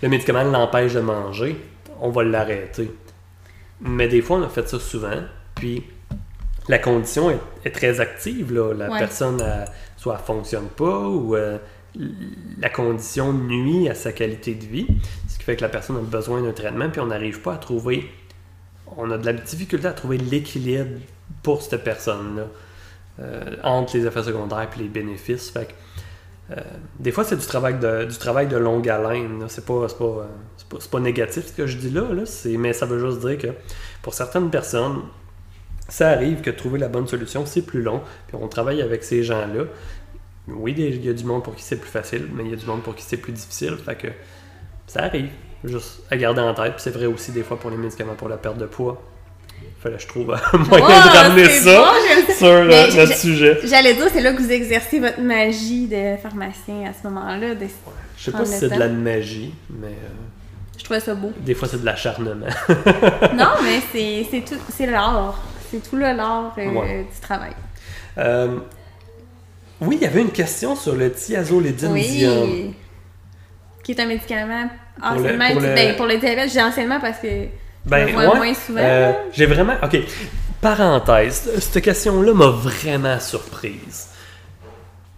Le médicament l'empêche de manger, on va l'arrêter. Mais des fois, on a fait ça souvent, puis la condition est, très active. Là. La personne, soit elle fonctionne pas ou euh, la condition nuit à sa qualité de vie, fait que la personne a besoin d'un traitement, puis on n'arrive pas à trouver, on a de la difficulté à trouver l'équilibre pour cette personne-là, euh, entre les effets secondaires et les bénéfices. Fait euh, des fois, c'est du travail de, du travail de longue haleine. C'est pas, pas, pas, négatif ce que je dis là, là mais ça veut juste dire que pour certaines personnes, ça arrive que trouver la bonne solution, c'est plus long. Puis on travaille avec ces gens-là oui, il y a du monde pour qui c'est plus facile, mais il y a du monde pour qui c'est plus difficile. Fait que ça arrive, juste à garder en tête. Puis c'est vrai aussi des fois pour les médicaments pour la perte de poids. Fallait je trouve un moyen de ramener ça sur euh, notre sujet. J'allais dire, c'est là que vous exercez votre magie de pharmacien à ce moment-là. De je sais pas si c'est de la magie, mais. Euh, je trouvais ça beau. Des fois, c'est de l'acharnement. non, mais c'est tout, c'est l'art. C'est tout le l'art euh, du travail. Oui, il y avait une question sur le thiazolédine oui. Qui est un médicament anciennement pour le, ben, pour le diabète. J'ai anciennement parce que je ben, le vois moins souvent. Euh, j'ai vraiment. Ok. Parenthèse, cette question-là m'a vraiment surprise.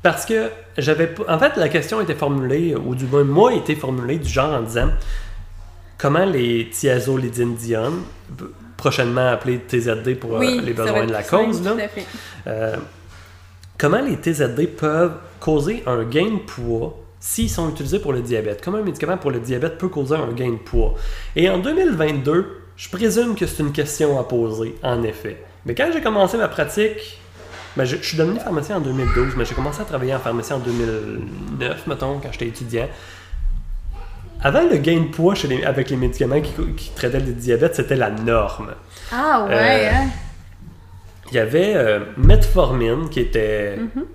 Parce que j'avais En fait, la question était formulée, ou du moins, moi, était formulée du genre en disant comment les thiazolidine prochainement appelés TZD pour euh, les besoins de la cause, là, euh, comment les TZD peuvent causer un gain de poids s'ils sont utilisés pour le diabète. Comment un médicament pour le diabète peut causer un gain de poids? Et en 2022, je présume que c'est une question à poser, en effet. Mais quand j'ai commencé ma pratique, ben je, suis devenu pharmacien en 2012, mais j'ai commencé à travailler en pharmacie en 2009, mettons, quand j'étais étudiant. Avant, le gain de poids avec les médicaments qui, traitaient le diabète, c'était la norme. Ah ouais, euh, hein? il y avait euh, metformine qui était mhm.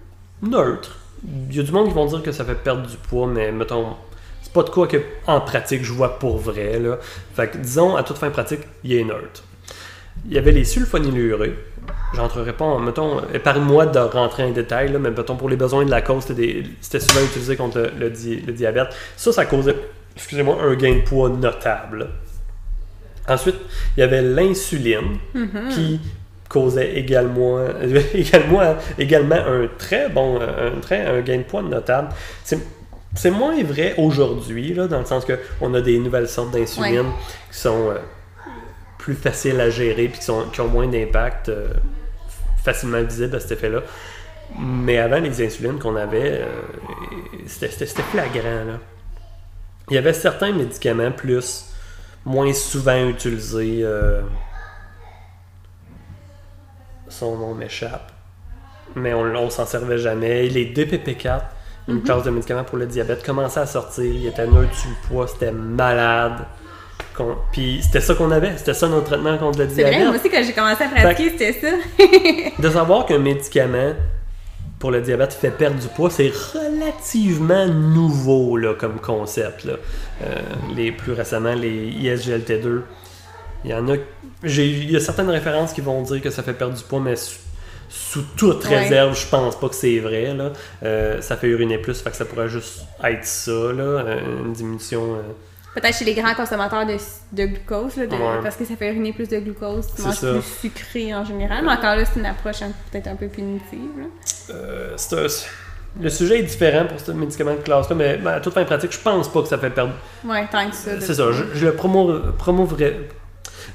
neutre. Il y a du monde qui vont dire que ça fait perdre du poids, mais mettons, c'est pas de quoi que en pratique je vois pour vrai. Là. Fait que disons, à toute fin pratique, il est neutre. Il y avait les sulfonylurés. J'entrerai pas en, mettons, épargne-moi de rentrer en détail, là, mais mettons, pour les besoins de la cause, c'était souvent utilisé contre le, diabète. Ça, ça causait, excusez-moi, un gain de poids notable. Ensuite, il y avait l'insuline mhm. qui causait également, également, également un très bon, un, très, un gain de poids notable. C'est moins vrai aujourd'hui, dans le sens qu'on a des nouvelles sortes d'insuline qui sont euh, plus faciles à gérer et qui, sont, qui ont moins d'impact euh, facilement visible à cet effet-là. Mais avant, les insulines qu'on avait, euh, c'était flagrant. Là. Il y avait certains médicaments plus moins souvent utilisés son nom m'échappe. Mais on, on s'en servait jamais. Les DPP4, une Mhm. classe de médicaments pour le diabète, commençait à sortir. Il était neutre sur le poids, c'était malade. Puis c'était ça qu'on avait, c'était ça notre traitement contre le C'est vrai, moi diabète. aussi, quand j'ai commencé à pratiquer, c'était ça. De savoir qu'un médicament pour le diabète fait perdre du poids, c'est relativement nouveau là, comme concept. Là. Euh, les, plus récemment, les ISGLT2, il y en a. Il y a certaines références qui vont dire que ça fait perdre du poids, mais sous, sous toute Ouais. réserve, je pense pas que c'est vrai. Là. Euh, ça fait uriner plus, fait que ça pourrait juste être ça, là, euh, une diminution. euh, Peut-être chez les grands consommateurs de, de glucose, là, de- Ouais. parce que ça fait uriner plus de glucose, tu manges ça. plus sucré en général. Mais encore là, c'est une approche peut-être un peu punitive. là. Euh, c'est le sujet est différent pour ce médicament de classe-là, mais ben, à toute fin pratique, je pense pas que ça fait perdre. Ouais, tant que ça. C'est ça, je, je le promo.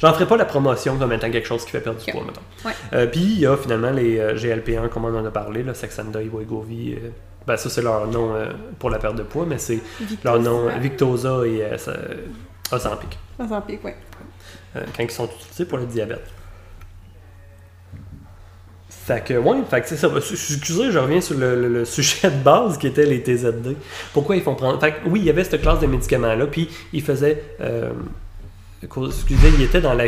J'en ferai pas la promotion comme étant quelque chose qui fait perdre du poids, mettons. Ouais. Euh, Puis il y a finalement les euh, GLP-1, comme on en a parlé, là, Saxenda, Wegovy. euh, ben ça, c'est leur nom pour la perte de poids, mais c'est leur nom Victoza et Ozempic, ouais. euh, quand ils sont utilisés pour le diabète. Fait que, ouais, fait que c'est ça. Excusez, je reviens sur le, le- le sujet de base qui était les TZD. Pourquoi ils font prendre. Fait que, oui, il y avait cette classe de médicaments-là, puis ils faisaient. euh, excusez, ils étaient dans la.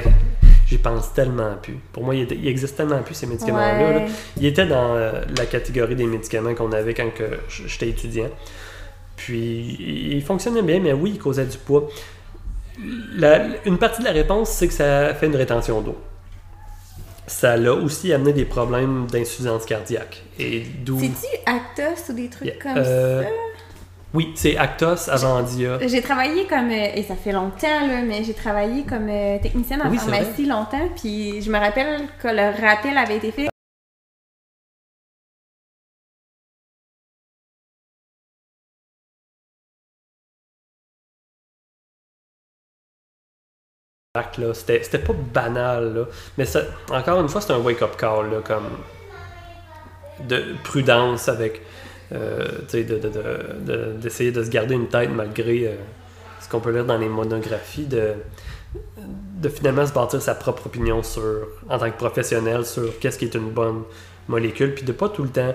J'y pense tellement plus. Pour moi, il, était- il existe tellement plus ces médicaments-là. Ouais. Il était dans euh, la catégorie des médicaments qu'on avait quand que j'étais étudiant. Puis, il fonctionnait bien, mais oui, il causait du poids. La- une partie de la réponse, c'est que ça fait une rétention d'eau. Ça l'a aussi amené des problèmes d'insuffisance cardiaque. Et d'où. C'est-tu Actos ou des trucs Yeah, comme euh, ça? Oui, c'est Actos, Avandia. J'ai travaillé comme, euh, et ça fait longtemps, là, mais j'ai travaillé comme euh, technicienne en Oui, pharmacie longtemps, puis je me rappelle que le rappel avait été fait. là. C'était c'était pas banal, là. Mais ça, encore une fois, c'est un wake-up call, là, comme de prudence avec, euh, sais, de- de- de- de- d'essayer de, se garder une tête malgré euh, ce qu'on peut lire dans les monographies, de, de finalement se bâtir sa propre opinion sur, en tant que professionnel sur qu'est-ce qui est une bonne molécule, puis de pas tout le temps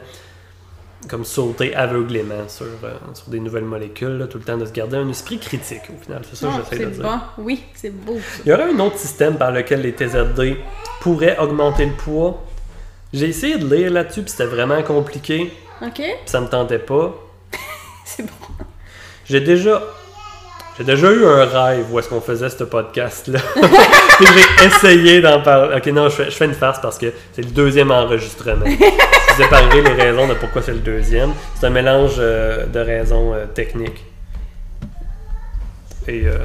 comme sauter aveuglément sur, euh, sur des nouvelles molécules, là, tout le temps de se garder un esprit critique au final, c'est ça que Non, j'essaie de dire. bon, oui, c'est beau. ça. Il y aurait un autre système par lequel les TZD pourraient augmenter le poids. J'ai essayé de lire là-dessus, puis c'était vraiment compliqué, Ok, puis ça me tentait pas. c'est bon. J'ai déjà j'ai déjà eu un rêve où est-ce qu'on faisait ce podcast-là. J'ai essayé d'en parler. Ok, non, je fais, je fais une farce parce que c'est le deuxième enregistrement. Je vous épargnerai les raisons de pourquoi c'est le deuxième. C'est un mélange euh, de raisons euh, techniques. Et euh,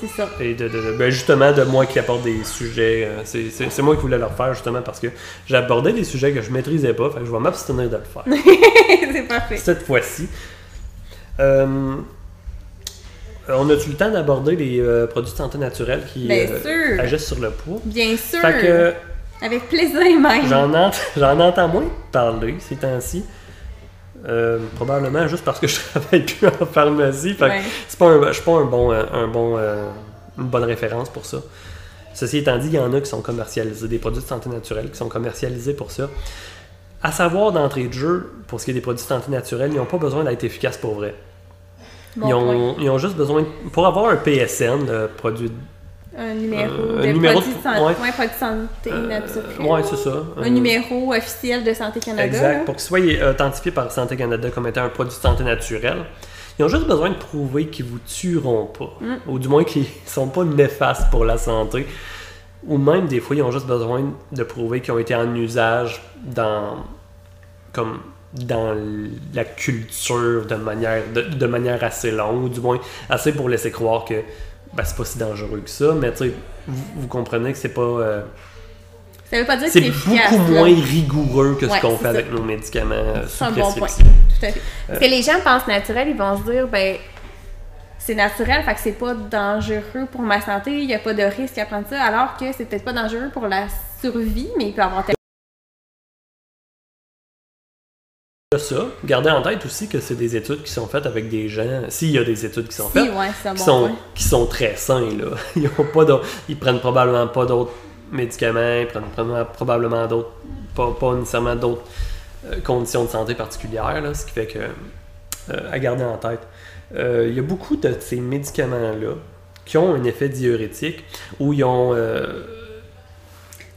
C'est ça. Et de, de- de- ben justement, de moi qui apporte des sujets. euh, c'est- moi qui voulais le faire justement parce que j'abordais des sujets que je maîtrisais pas. Fait que je vais m'abstenir de le faire. c'est parfait. Cette fois-ci. Euh, on a-tu le temps d'aborder les euh, produits de santé naturelle qui Bien sûr. agissent sur le poids? Bien sûr. Fait que Avec plaisir même. j'en entends moins parler ces temps-ci. Euh, probablement juste parce que je travaille plus en pharmacie. Fait Ouais. c'est pas un, je suis pas un bon, euh, un bon, euh, une bonne référence pour ça. Ceci étant dit, il y en a qui sont commercialisés, des produits de santé naturelle qui sont commercialisés pour ça. À savoir d'entrée de jeu, pour ce qui est des produits de santé naturelle, ils n'ont pas besoin d'être efficaces pour vrai. Bon ils, ont, ils ont juste besoin, pour avoir un PSN, le produit. Un numéro Euh, de un numéro de- ouais. santé euh, c'est ça. Un numéro officiel de Santé Canada. Exact. là. Pour qu'ils soient authentifiés par Santé Canada comme étant un produit de santé naturel, ils ont juste besoin de prouver qu'ils vous tueront pas. Mm. Ou du moins qu'ils sont pas néfastes pour la santé. Ou même des fois, ils ont juste besoin de prouver qu'ils ont été en usage dans comme dans la culture de manière, de, de manière assez longue, ou du moins assez pour laisser croire que ben, c'est pas si dangereux que ça, mais tu sais, vous, vous comprenez que c'est pas. euh, Ça veut pas dire que c'est efficace. beaucoup là. moins rigoureux que Ouais, ce qu'on fait ça. avec nos médicaments euh, C'est un bon point. prescription. Tout à fait. Parce que les gens pensent naturel, ils vont se dire, ben, c'est naturel, fait que c'est pas dangereux pour ma santé, il n'y a pas de risque à prendre ça, alors que c'est peut-être pas dangereux pour la survie, mais il peut avoir ça. Gardez en tête aussi que c'est des études qui sont faites avec des gens. S'il y a des études qui sont Si, faites, ouais, qui, bon sont, qui sont très sains, là. Ils, ont pas d'autres- ils prennent probablement pas d'autres médicaments, ils prennent probablement d'autres, pas, pas nécessairement d'autres euh, conditions de santé particulières, là, ce qui fait que, euh, à garder en tête, euh, il y a beaucoup de ces médicaments-là qui ont un effet diurétique ou ils ont.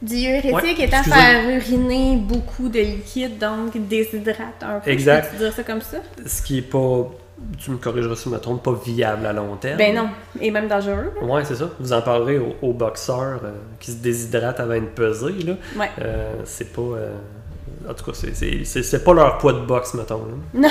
Diurétique Ouais, étant excusez. faire uriner beaucoup de liquide, donc déshydrate un peu. Exact. Peux-tu dire ça comme ça? ce qui est pas. Tu me corrigeras si je me trompe, pas viable à long terme. Ben non. Et même dangereux. là. Ouais, c'est ça. Vous en parlerez aux, aux boxeurs euh, qui se déshydratent avant de peser. Là. Ouais. Euh, c'est pas. euh, En tout cas, c'est- c'est- c'est c'est pas leur poids de boxe, mettons. Non.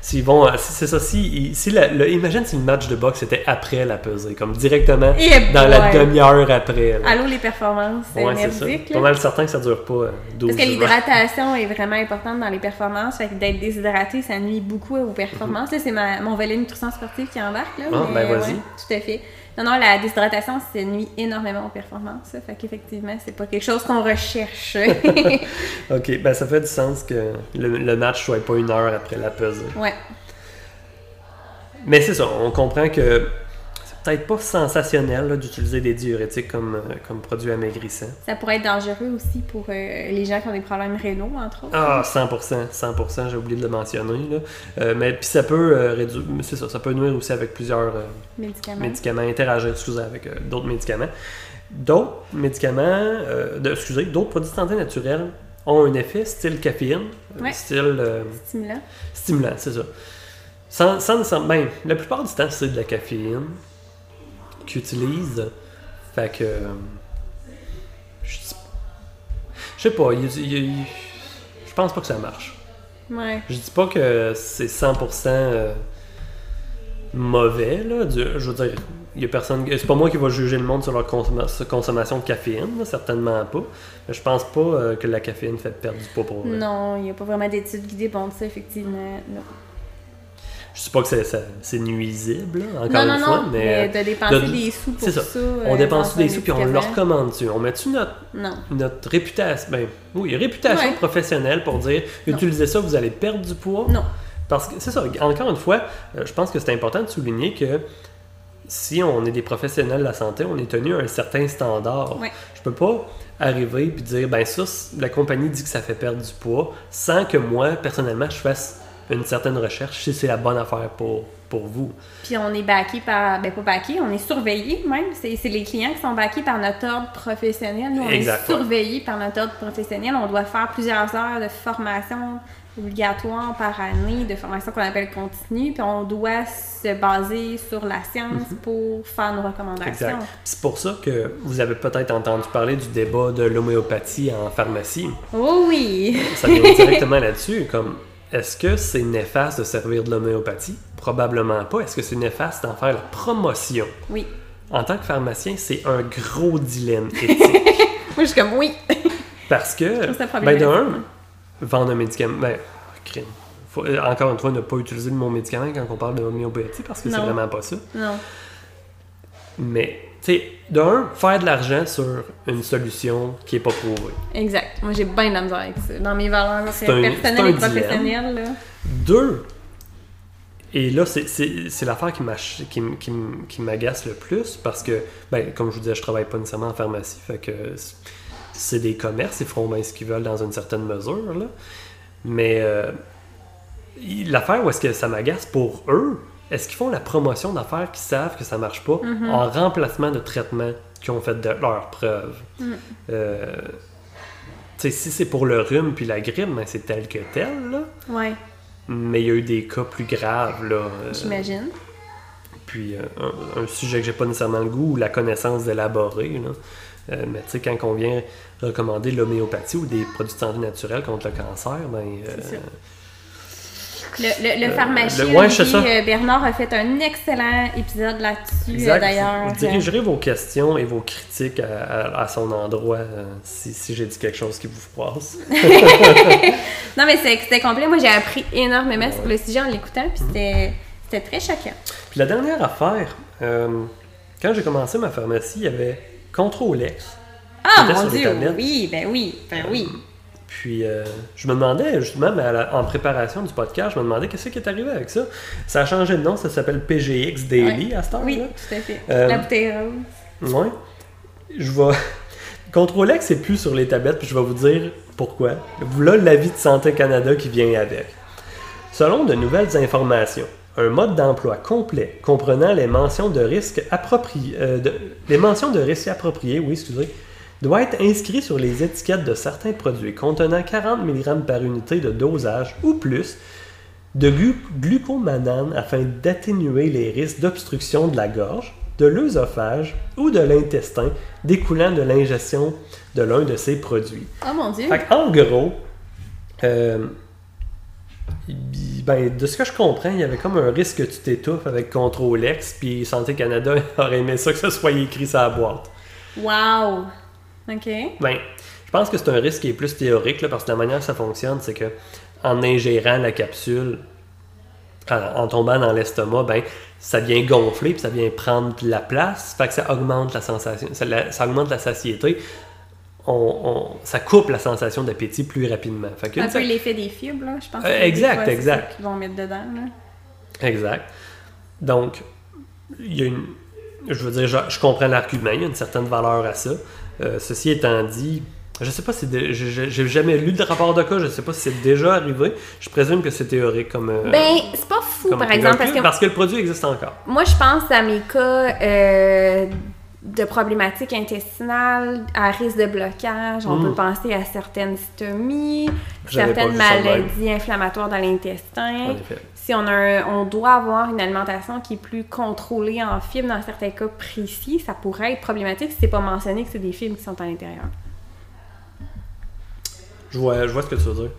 S'ils vont. euh, si- C'est ça. Si, si la- le- imagine si le match de boxe était après la pesée, comme directement Et dans la demi-heure après. là. Allô les performances, c'est Ouais, merdique. Pas là. mal certain que ça dure pas euh, 12 Parce que l'hydratation est vraiment importante dans les performances. Fait que d'être déshydraté, ça nuit beaucoup aux performances. Là, c'est ma- mon volet nutrition sportive qui embarque. Là, Ah, mais ben, vas-y. ouais, tout à fait. Non, non, la déshydratation, ça nuit énormément aux performances. ça. Fait qu'effectivement, c'est pas quelque chose qu'on recherche. Ok, ben ça fait du sens que le, le match soit pas une heure après la pesée. ouais. Mais c'est ça, on comprend que peut-être pas sensationnel d'utiliser des diurétiques comme, euh, comme produit amaigrissant. Ça pourrait être dangereux aussi pour euh, les gens qui ont des problèmes rénaux, entre autres. Ah, 100%, 100%, j'ai oublié de le mentionner. Là. Euh, mais puis ça peut réduire, c'est ça, ça peut nuire aussi avec plusieurs Médicaments. médicaments, interagir, excusez, avec d'autres médicaments. D'autres médicaments, de, excusez, d'autres produits de santé naturels ont un effet style caféine, Ouais. style Stimulant. stimulant, c'est ça. Sans, sans, sans- ben, la plupart du temps, c'est de la caféine qu'ils utilisent. Fait que. euh, Je sais pas, je pense pas que ça marche. Ouais. Je dis pas que c'est 100% euh, mauvais, là. Du- je veux dire, il y a personne. C'est pas moi qui va juger le monde sur leur consomma- sur consommation de caféine, là, certainement pas. Mais je pense pas euh, que la caféine fait perdre du poids pour vrai. Non, il n'y a pas vraiment d'études guidées pour ça, effectivement. Non, Je dis pas que c'est, nuisible, là, encore non, une non, fois, non, mais. de dépenser de- des sous pour ça. ça. euh, on dépense des sous puis on le médicament. recommande dessus. On met-tu notre, notre réputation, ben oui, réputation Ouais. professionnelle pour dire utilisez ça, vous allez perdre du poids? Non. Parce que c'est ça, encore une fois, euh, je pense que c'est important de souligner que si on est des professionnels de la santé, on est tenu à un certain standard. Ouais. Je peux pas arriver puis dire ben ça, la compagnie dit que ça fait perdre du poids sans que moi, personnellement, je fasse une certaine recherche si c'est la bonne affaire pour, pour vous. Puis on est backé par. Ben, pas backé, on est surveillé même. C'est c'est les clients qui sont backés par notre ordre professionnel. Nous, on Exact, est ouais. surveillés par notre ordre professionnel. On doit faire plusieurs heures de formation obligatoire par année, de formation qu'on appelle continue. Puis on doit se baser sur la science pour faire nos recommandations. Mhm. C'est pour ça que vous avez peut-être entendu parler du débat de l'homéopathie en pharmacie. Oh oui! Ça vient directement là-dessus. Comme, est-ce que c'est néfaste de servir de l'homéopathie? Probablement pas. Est-ce que c'est néfaste d'en faire la promotion? Oui. En tant que pharmacien, c'est un gros dilemme éthique. Moi, je suis comme oui! Parce que, ben de un, vendre un médicament, ben, crime. Faut- euh, encore une fois, ne pas utiliser le mot médicament quand on parle de l'homéopathie parce que c'est vraiment pas ça. non. Mais, sais, d'un, faire de l'argent sur une solution qui est pas prouvée. Exact. Moi, j'ai bien de la misère avec ça. Dans mes valeurs personnelles et professionnelles, là. Deux, et là, c'est- l'affaire qui m'ach- qui qui qui m'agace le plus parce que, ben, comme je vous disais, je travaille pas nécessairement en pharmacie, fait que c'est des commerces, ils feront bien ce qu'ils veulent dans une certaine mesure, là. Mais euh, l'affaire où est-ce que ça m'agace pour eux, est-ce qu'ils font la promotion d'affaires qui savent que ça marche pas en remplacement de traitements qui ont fait de leurs preuves? Euh, tu sais, si c'est pour le rhume puis la grippe, ben, c'est tel que tel, là. Ouais, Mais il y a eu des cas plus graves, là. euh, j'imagine. puis euh, un, un sujet que j'ai pas nécessairement le goût ou la connaissance d'élaborer. Euh, mais tu sais, quand on vient recommander l'homéopathie ou des produits de santé naturels contre le cancer, ben... euh. Le, le, le Euh, pharmacien le- ouais. Olivier, euh, Bernard a fait un excellent épisode là-dessus, euh, d'ailleurs. Vous dirigerez vos questions et vos critiques à, à- à son endroit si, si j'ai dit quelque chose qui vous froisse. Non, mais c'est- c'était complet. Moi, j'ai appris énormément sur le sujet en l'écoutant, puis c'était c'était très choquant. Puis la dernière affaire, euh, quand j'ai commencé ma pharmacie, il y avait Controlex. Ah, C'était mon Dieu! Oui, ben oui, ben oui. Puis euh, je me demandais, justement, mais la- en préparation du podcast, je me demandais qu'est-ce qui est arrivé avec ça. Ça a changé de nom, ça s'appelle PGX Daily Ouais. à cette heure Oui, tout à fait. Euh, La bouteille rose. Ouais. Je vais. Contrôlex, c'est plus sur les tablettes, puis je vais vous dire pourquoi. Voilà l'avis de Santé Canada qui vient avec. Selon de nouvelles informations, un mode d'emploi complet comprenant les mentions de risque appropriées, euh, les mentions de risque appropriées, oui, excusez, doit être inscrit sur les étiquettes de certains produits contenant 40 mg par unité de dosage ou plus de glu- glucomanane afin d'atténuer les risques d'obstruction de la gorge, de l'œsophage ou de l'intestin découlant de l'ingestion de l'un de ces produits. Oh mon dieu! Fait en gros, euh, ben, de ce que je comprends, il y avait comme un risque que tu t'étouffes avec Contrôlex, puis Santé Canada aurait aimé ça que ça soit écrit sur la boîte. Wow! OK. Ben, je pense que c'est un risque qui est plus théorique, là, parce que la manière que ça fonctionne, c'est que en ingérant la capsule, en, en tombant dans l'estomac, ben, ça vient gonfler, puis ça vient prendre de la place, fait que ça augmente la sensation, ça, la- ça augmente la satiété. On, on- ça coupe la sensation d'appétit plus rapidement. Fait Un peu l'effet des fibres, là, je pense. Euh, des exact, exact. qu'ils vont mettre dedans, là. Exact. Donc, il y a une. Je veux dire, je, je comprends l'argument, il y a une certaine valeur à ça. Euh, ceci étant dit, je sais pas si. J'ai jamais lu de rapport de cas, je sais pas si c'est déjà arrivé. Je présume que c'est théorique comme. euh, Ben, c'est pas fou, par exemple, parce que parce que le produit existe encore. moi, je pense à mes cas euh, de problématiques intestinales, à risque de blocage. On Mm. peut penser à certaines stomies, certaines maladies inflammatoires dans l'intestin. Si on, a on doit avoir une alimentation qui est plus contrôlée en fibres dans certains cas précis, ça pourrait être problématique si c'est pas mentionné que c'est des fibres qui sont à l'intérieur. Je vois, je vois ce que tu veux dire.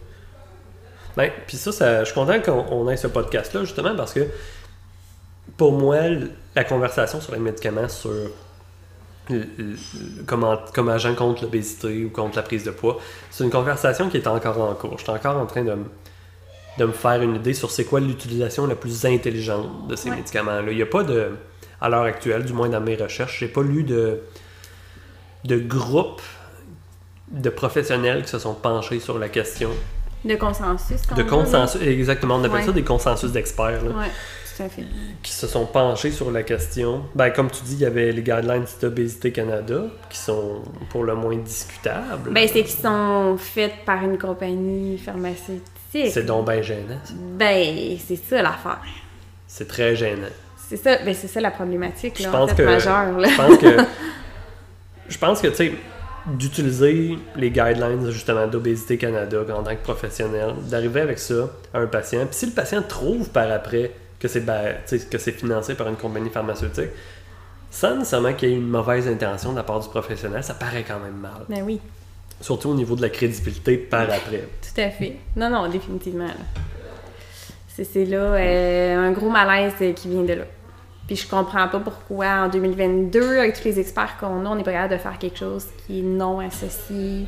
Ben, puis ça, je suis content qu'on on ait ce podcast-là, justement, parce que pour moi, la conversation sur les médicaments, sur comment, comme agent contre l'obésité ou contre la prise de poids, c'est une conversation qui est encore en cours. Je suis encore en train de, de me faire une idée sur c'est quoi l'utilisation la plus intelligente de ces Ouais. médicaments-là. Il n'y a pas de, à l'heure actuelle, du moins dans mes recherches, j'ai pas lu de, de groupe de professionnels qui se sont penchés sur la question De consensus. de consensus, exactement, on appelle Ouais. ça des consensus d'experts, là, Ouais, tout à fait. qui se sont penchés sur la question. Ben, comme tu dis, il y avait les guidelines d'Obésité Canada, qui sont pour le moins discutables. Ben, c'est qu'ils sont faits par une compagnie pharmaceutique. C'est donc bien gênant. ça. Ben, c'est ça l'affaire. C'est très gênant. C'est ça, ben, c'est ça la problématique, Je là, en pense fait, que- majeure, là. Je pense que, je pense que, tu sais, d'utiliser les guidelines, justement, d'Obésité Canada en tant que professionnel, d'arriver avec ça à un patient, puis si le patient trouve par après que c'est ben, que c'est financé par une compagnie pharmaceutique, sans nécessairement qu'il y ait une mauvaise intention de la part du professionnel, ça paraît quand même mal. Ben oui, Surtout au niveau de la crédibilité par après. tout à fait. Non, non, définitivement. C'est là euh, un gros malaise euh, qui vient de là. Puis je comprends pas pourquoi en 2022, avec tous les experts qu'on a, on n'est pas capable de faire quelque chose qui est non associé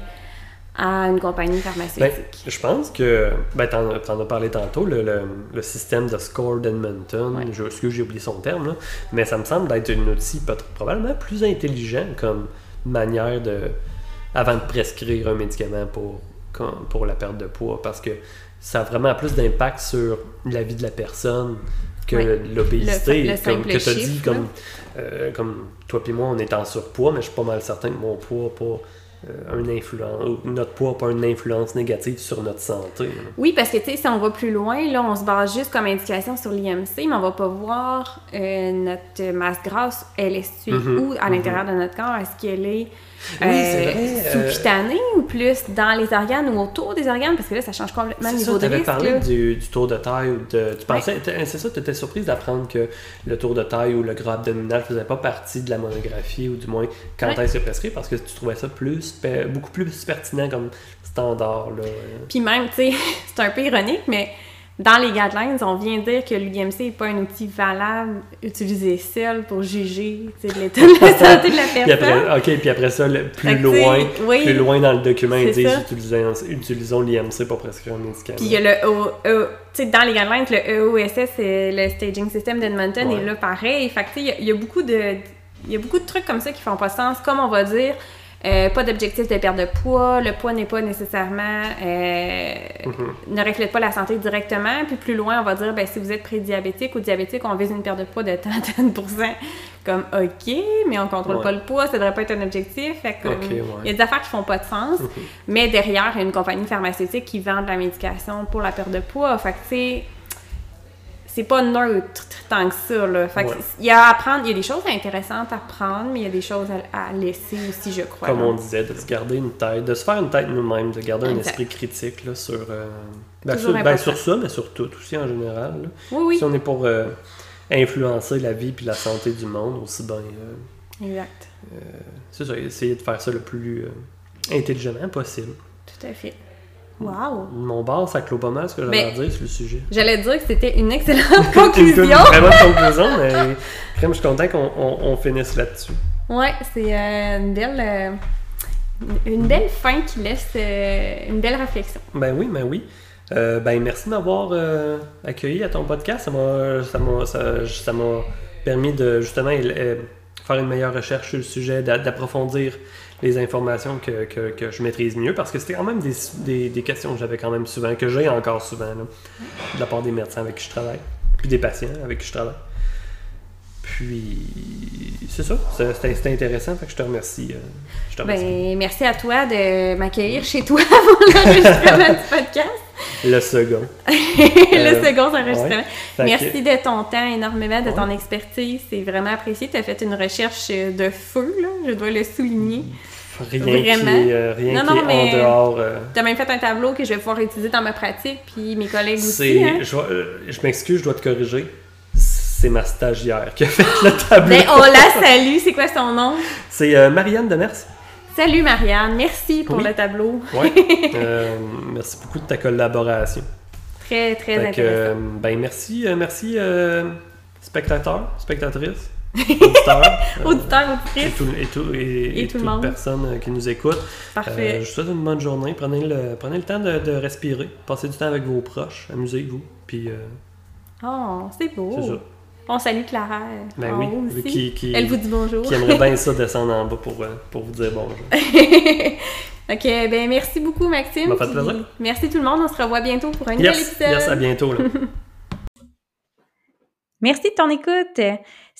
à une compagnie Ben, pharmaceutique. je pense que, ben, t'en, as parlé tantôt, le, le- le système de score d'Edmonton, Ouais. je, excuse, j'ai oublié son terme, là, mais ça me semble être un outil probablement plus intelligent comme manière de, avant de prescrire un médicament pour, pour la perte de poids, parce que ça a vraiment plus d'impact sur la vie de la personne que l'obésité, comme que tu as dit, comme, euh, comme toi et moi, on est en surpoids, mais je suis pas mal certain que mon poids euh, un influence, notre poids n'a pas une influence négative sur notre santé. là. Oui, parce que, tu sais, si on va plus loin, là, on se base juste comme indication sur l'IMC, mais on va pas voir euh, notre masse grasse, elle est située Mhm, où à mhm. l'intérieur de notre corps? Est-ce qu'elle est, Oui, c'est vrai, euh, sous-cutanée ou plus dans les organes ou autour des organes? Parce que là, ça change complètement le niveau ça, de tu risque. parlé là. du, du tour de taille. Ou de, tu pensais, t'es- c'est ça, tu étais surprise d'apprendre que le tour de taille ou le gras abdominal ne faisait pas partie de la monographie, ou du moins quand Ouais. est-ce prescrit, parce que tu trouvais ça plus, beaucoup plus pertinent comme standard. Là. Puis même, tu sais, c'est un peu ironique, mais dans les guidelines, on vient dire que l'UMC n'est pas un outil valable utilisé seul pour juger l'état de la santé de la Puis personne. après, ok, puis après ça, le- plus loin, oui. plus loin dans le document, ils disent utilisons, utilisons l'IMC pour prescrire un médicament. Puis il y a le O- sais, dans les guidelines, le EOSS, le Staging System d'Edmonton, Ouais. est là pareil. Fait que, tu sais, il y a- il y, a beaucoup de. Il y a beaucoup de trucs comme ça qui font pas sens. Comme on va dire, Euh, pas d'objectif de perte de poids. Le poids n'est pas nécessairement... Euh, Mhm. ne reflète pas la santé directement. Puis plus loin, on va dire, ben, si vous êtes prédiabétique ou diabétique, on vise une perte de poids de tant. Comme, OK, mais on contrôle Ouais. pas le poids, ça devrait pas être un objectif. Fait que, euh, ouais. il y a des affaires qui font pas de sens. Mhm. Mais derrière, il y a une compagnie pharmaceutique qui vend de la médication pour la perte de poids. Fait que, tu sais, c'est pas neutre tant que ça, là. Fait que il y a à apprendre, il y a des choses intéressantes à prendre, mais il y a des choses à, à laisser aussi, je crois. Comme là. on disait, de se garder une tête, de se faire une tête nous-mêmes, de garder un esprit critique là, sur, euh, ben, sur, ben, sur ça, mais sur tout aussi en général. là. Oui, oui. Si on est pour euh, influencer la vie puis la santé du monde, aussi bien, euh, Exact. c'est ça, essayer de faire ça le plus intelligemment possible. Tout à fait. Wow! Mon bar, ça clôt pas mal ce que j'avais à dire sur le sujet. J'allais dire que c'était une excellente Une conclusion. très bonne conclusion, mais crème, je suis content qu'on on, on finisse là-dessus. Ouais, c'est euh, une belle euh, une belle fin qui laisse euh, une belle réflexion. Ben oui, ben oui. Ben merci de m'avoir euh, accueilli à ton podcast. Ça m'a, ça m'a, ça, permis de justement faire une meilleure recherche sur le sujet, d'a- d'approfondir les informations que, que, que je maîtrise mieux, parce que c'était quand même des, des, des questions que j'avais quand même souvent, que j'ai encore souvent, là, de la part des médecins avec qui je travaille, puis des patients avec qui je travaille. Puis, c'est ça, c'était intéressant, fait que je te remercie. euh, je te remercie. Ben, merci à toi de m'accueillir chez toi pour l'enregistrement du podcast. Le second. le Euh, second enregistrement. ouais. Merci de ton temps énormément, de ton expertise. C'est vraiment apprécié. Tu as fait une recherche de feu, là, je dois le souligner. Rien Vraiment? qui euh, rien Non, qui non, est mais- en dehors. euh, Tu as même fait un tableau que je vais pouvoir utiliser dans ma pratique, puis mes collègues aussi. hein? je, euh, je m'excuse, je dois te corriger. C'est ma stagiaire qui a fait le tableau. Ben, on la salue. C'est quoi son nom? C'est euh, Marianne Demers. Salut Marianne, merci pour Oui. le tableau. Ouais. Merci beaucoup de ta collaboration. Très, très Fait intéressant. ben merci, merci spectateurs, spectatrices, auditeurs, euh, Auditeur, et tout, et tout, et, Et tout le toute monde. personne euh, qui nous écoute. parfait. Euh, je vous souhaite une bonne journée. Prenez le, prenez le temps de, de respirer. Passez du temps avec vos proches. Amusez-vous. Puis, euh, Oh, c'est beau. c'est ça. On salue Clara Ben en oui. haut aussi. Qui, qui, Elle vous dit bonjour. qui aimerait bien ça descendre en bas pour, pour vous dire bonjour. ok, ben merci beaucoup Maxime. Ça m'a fait plaisir. Merci tout le monde. On se revoit bientôt pour un nouvel Yes, épisode. yes, à bientôt. Là. Merci de ton écoute.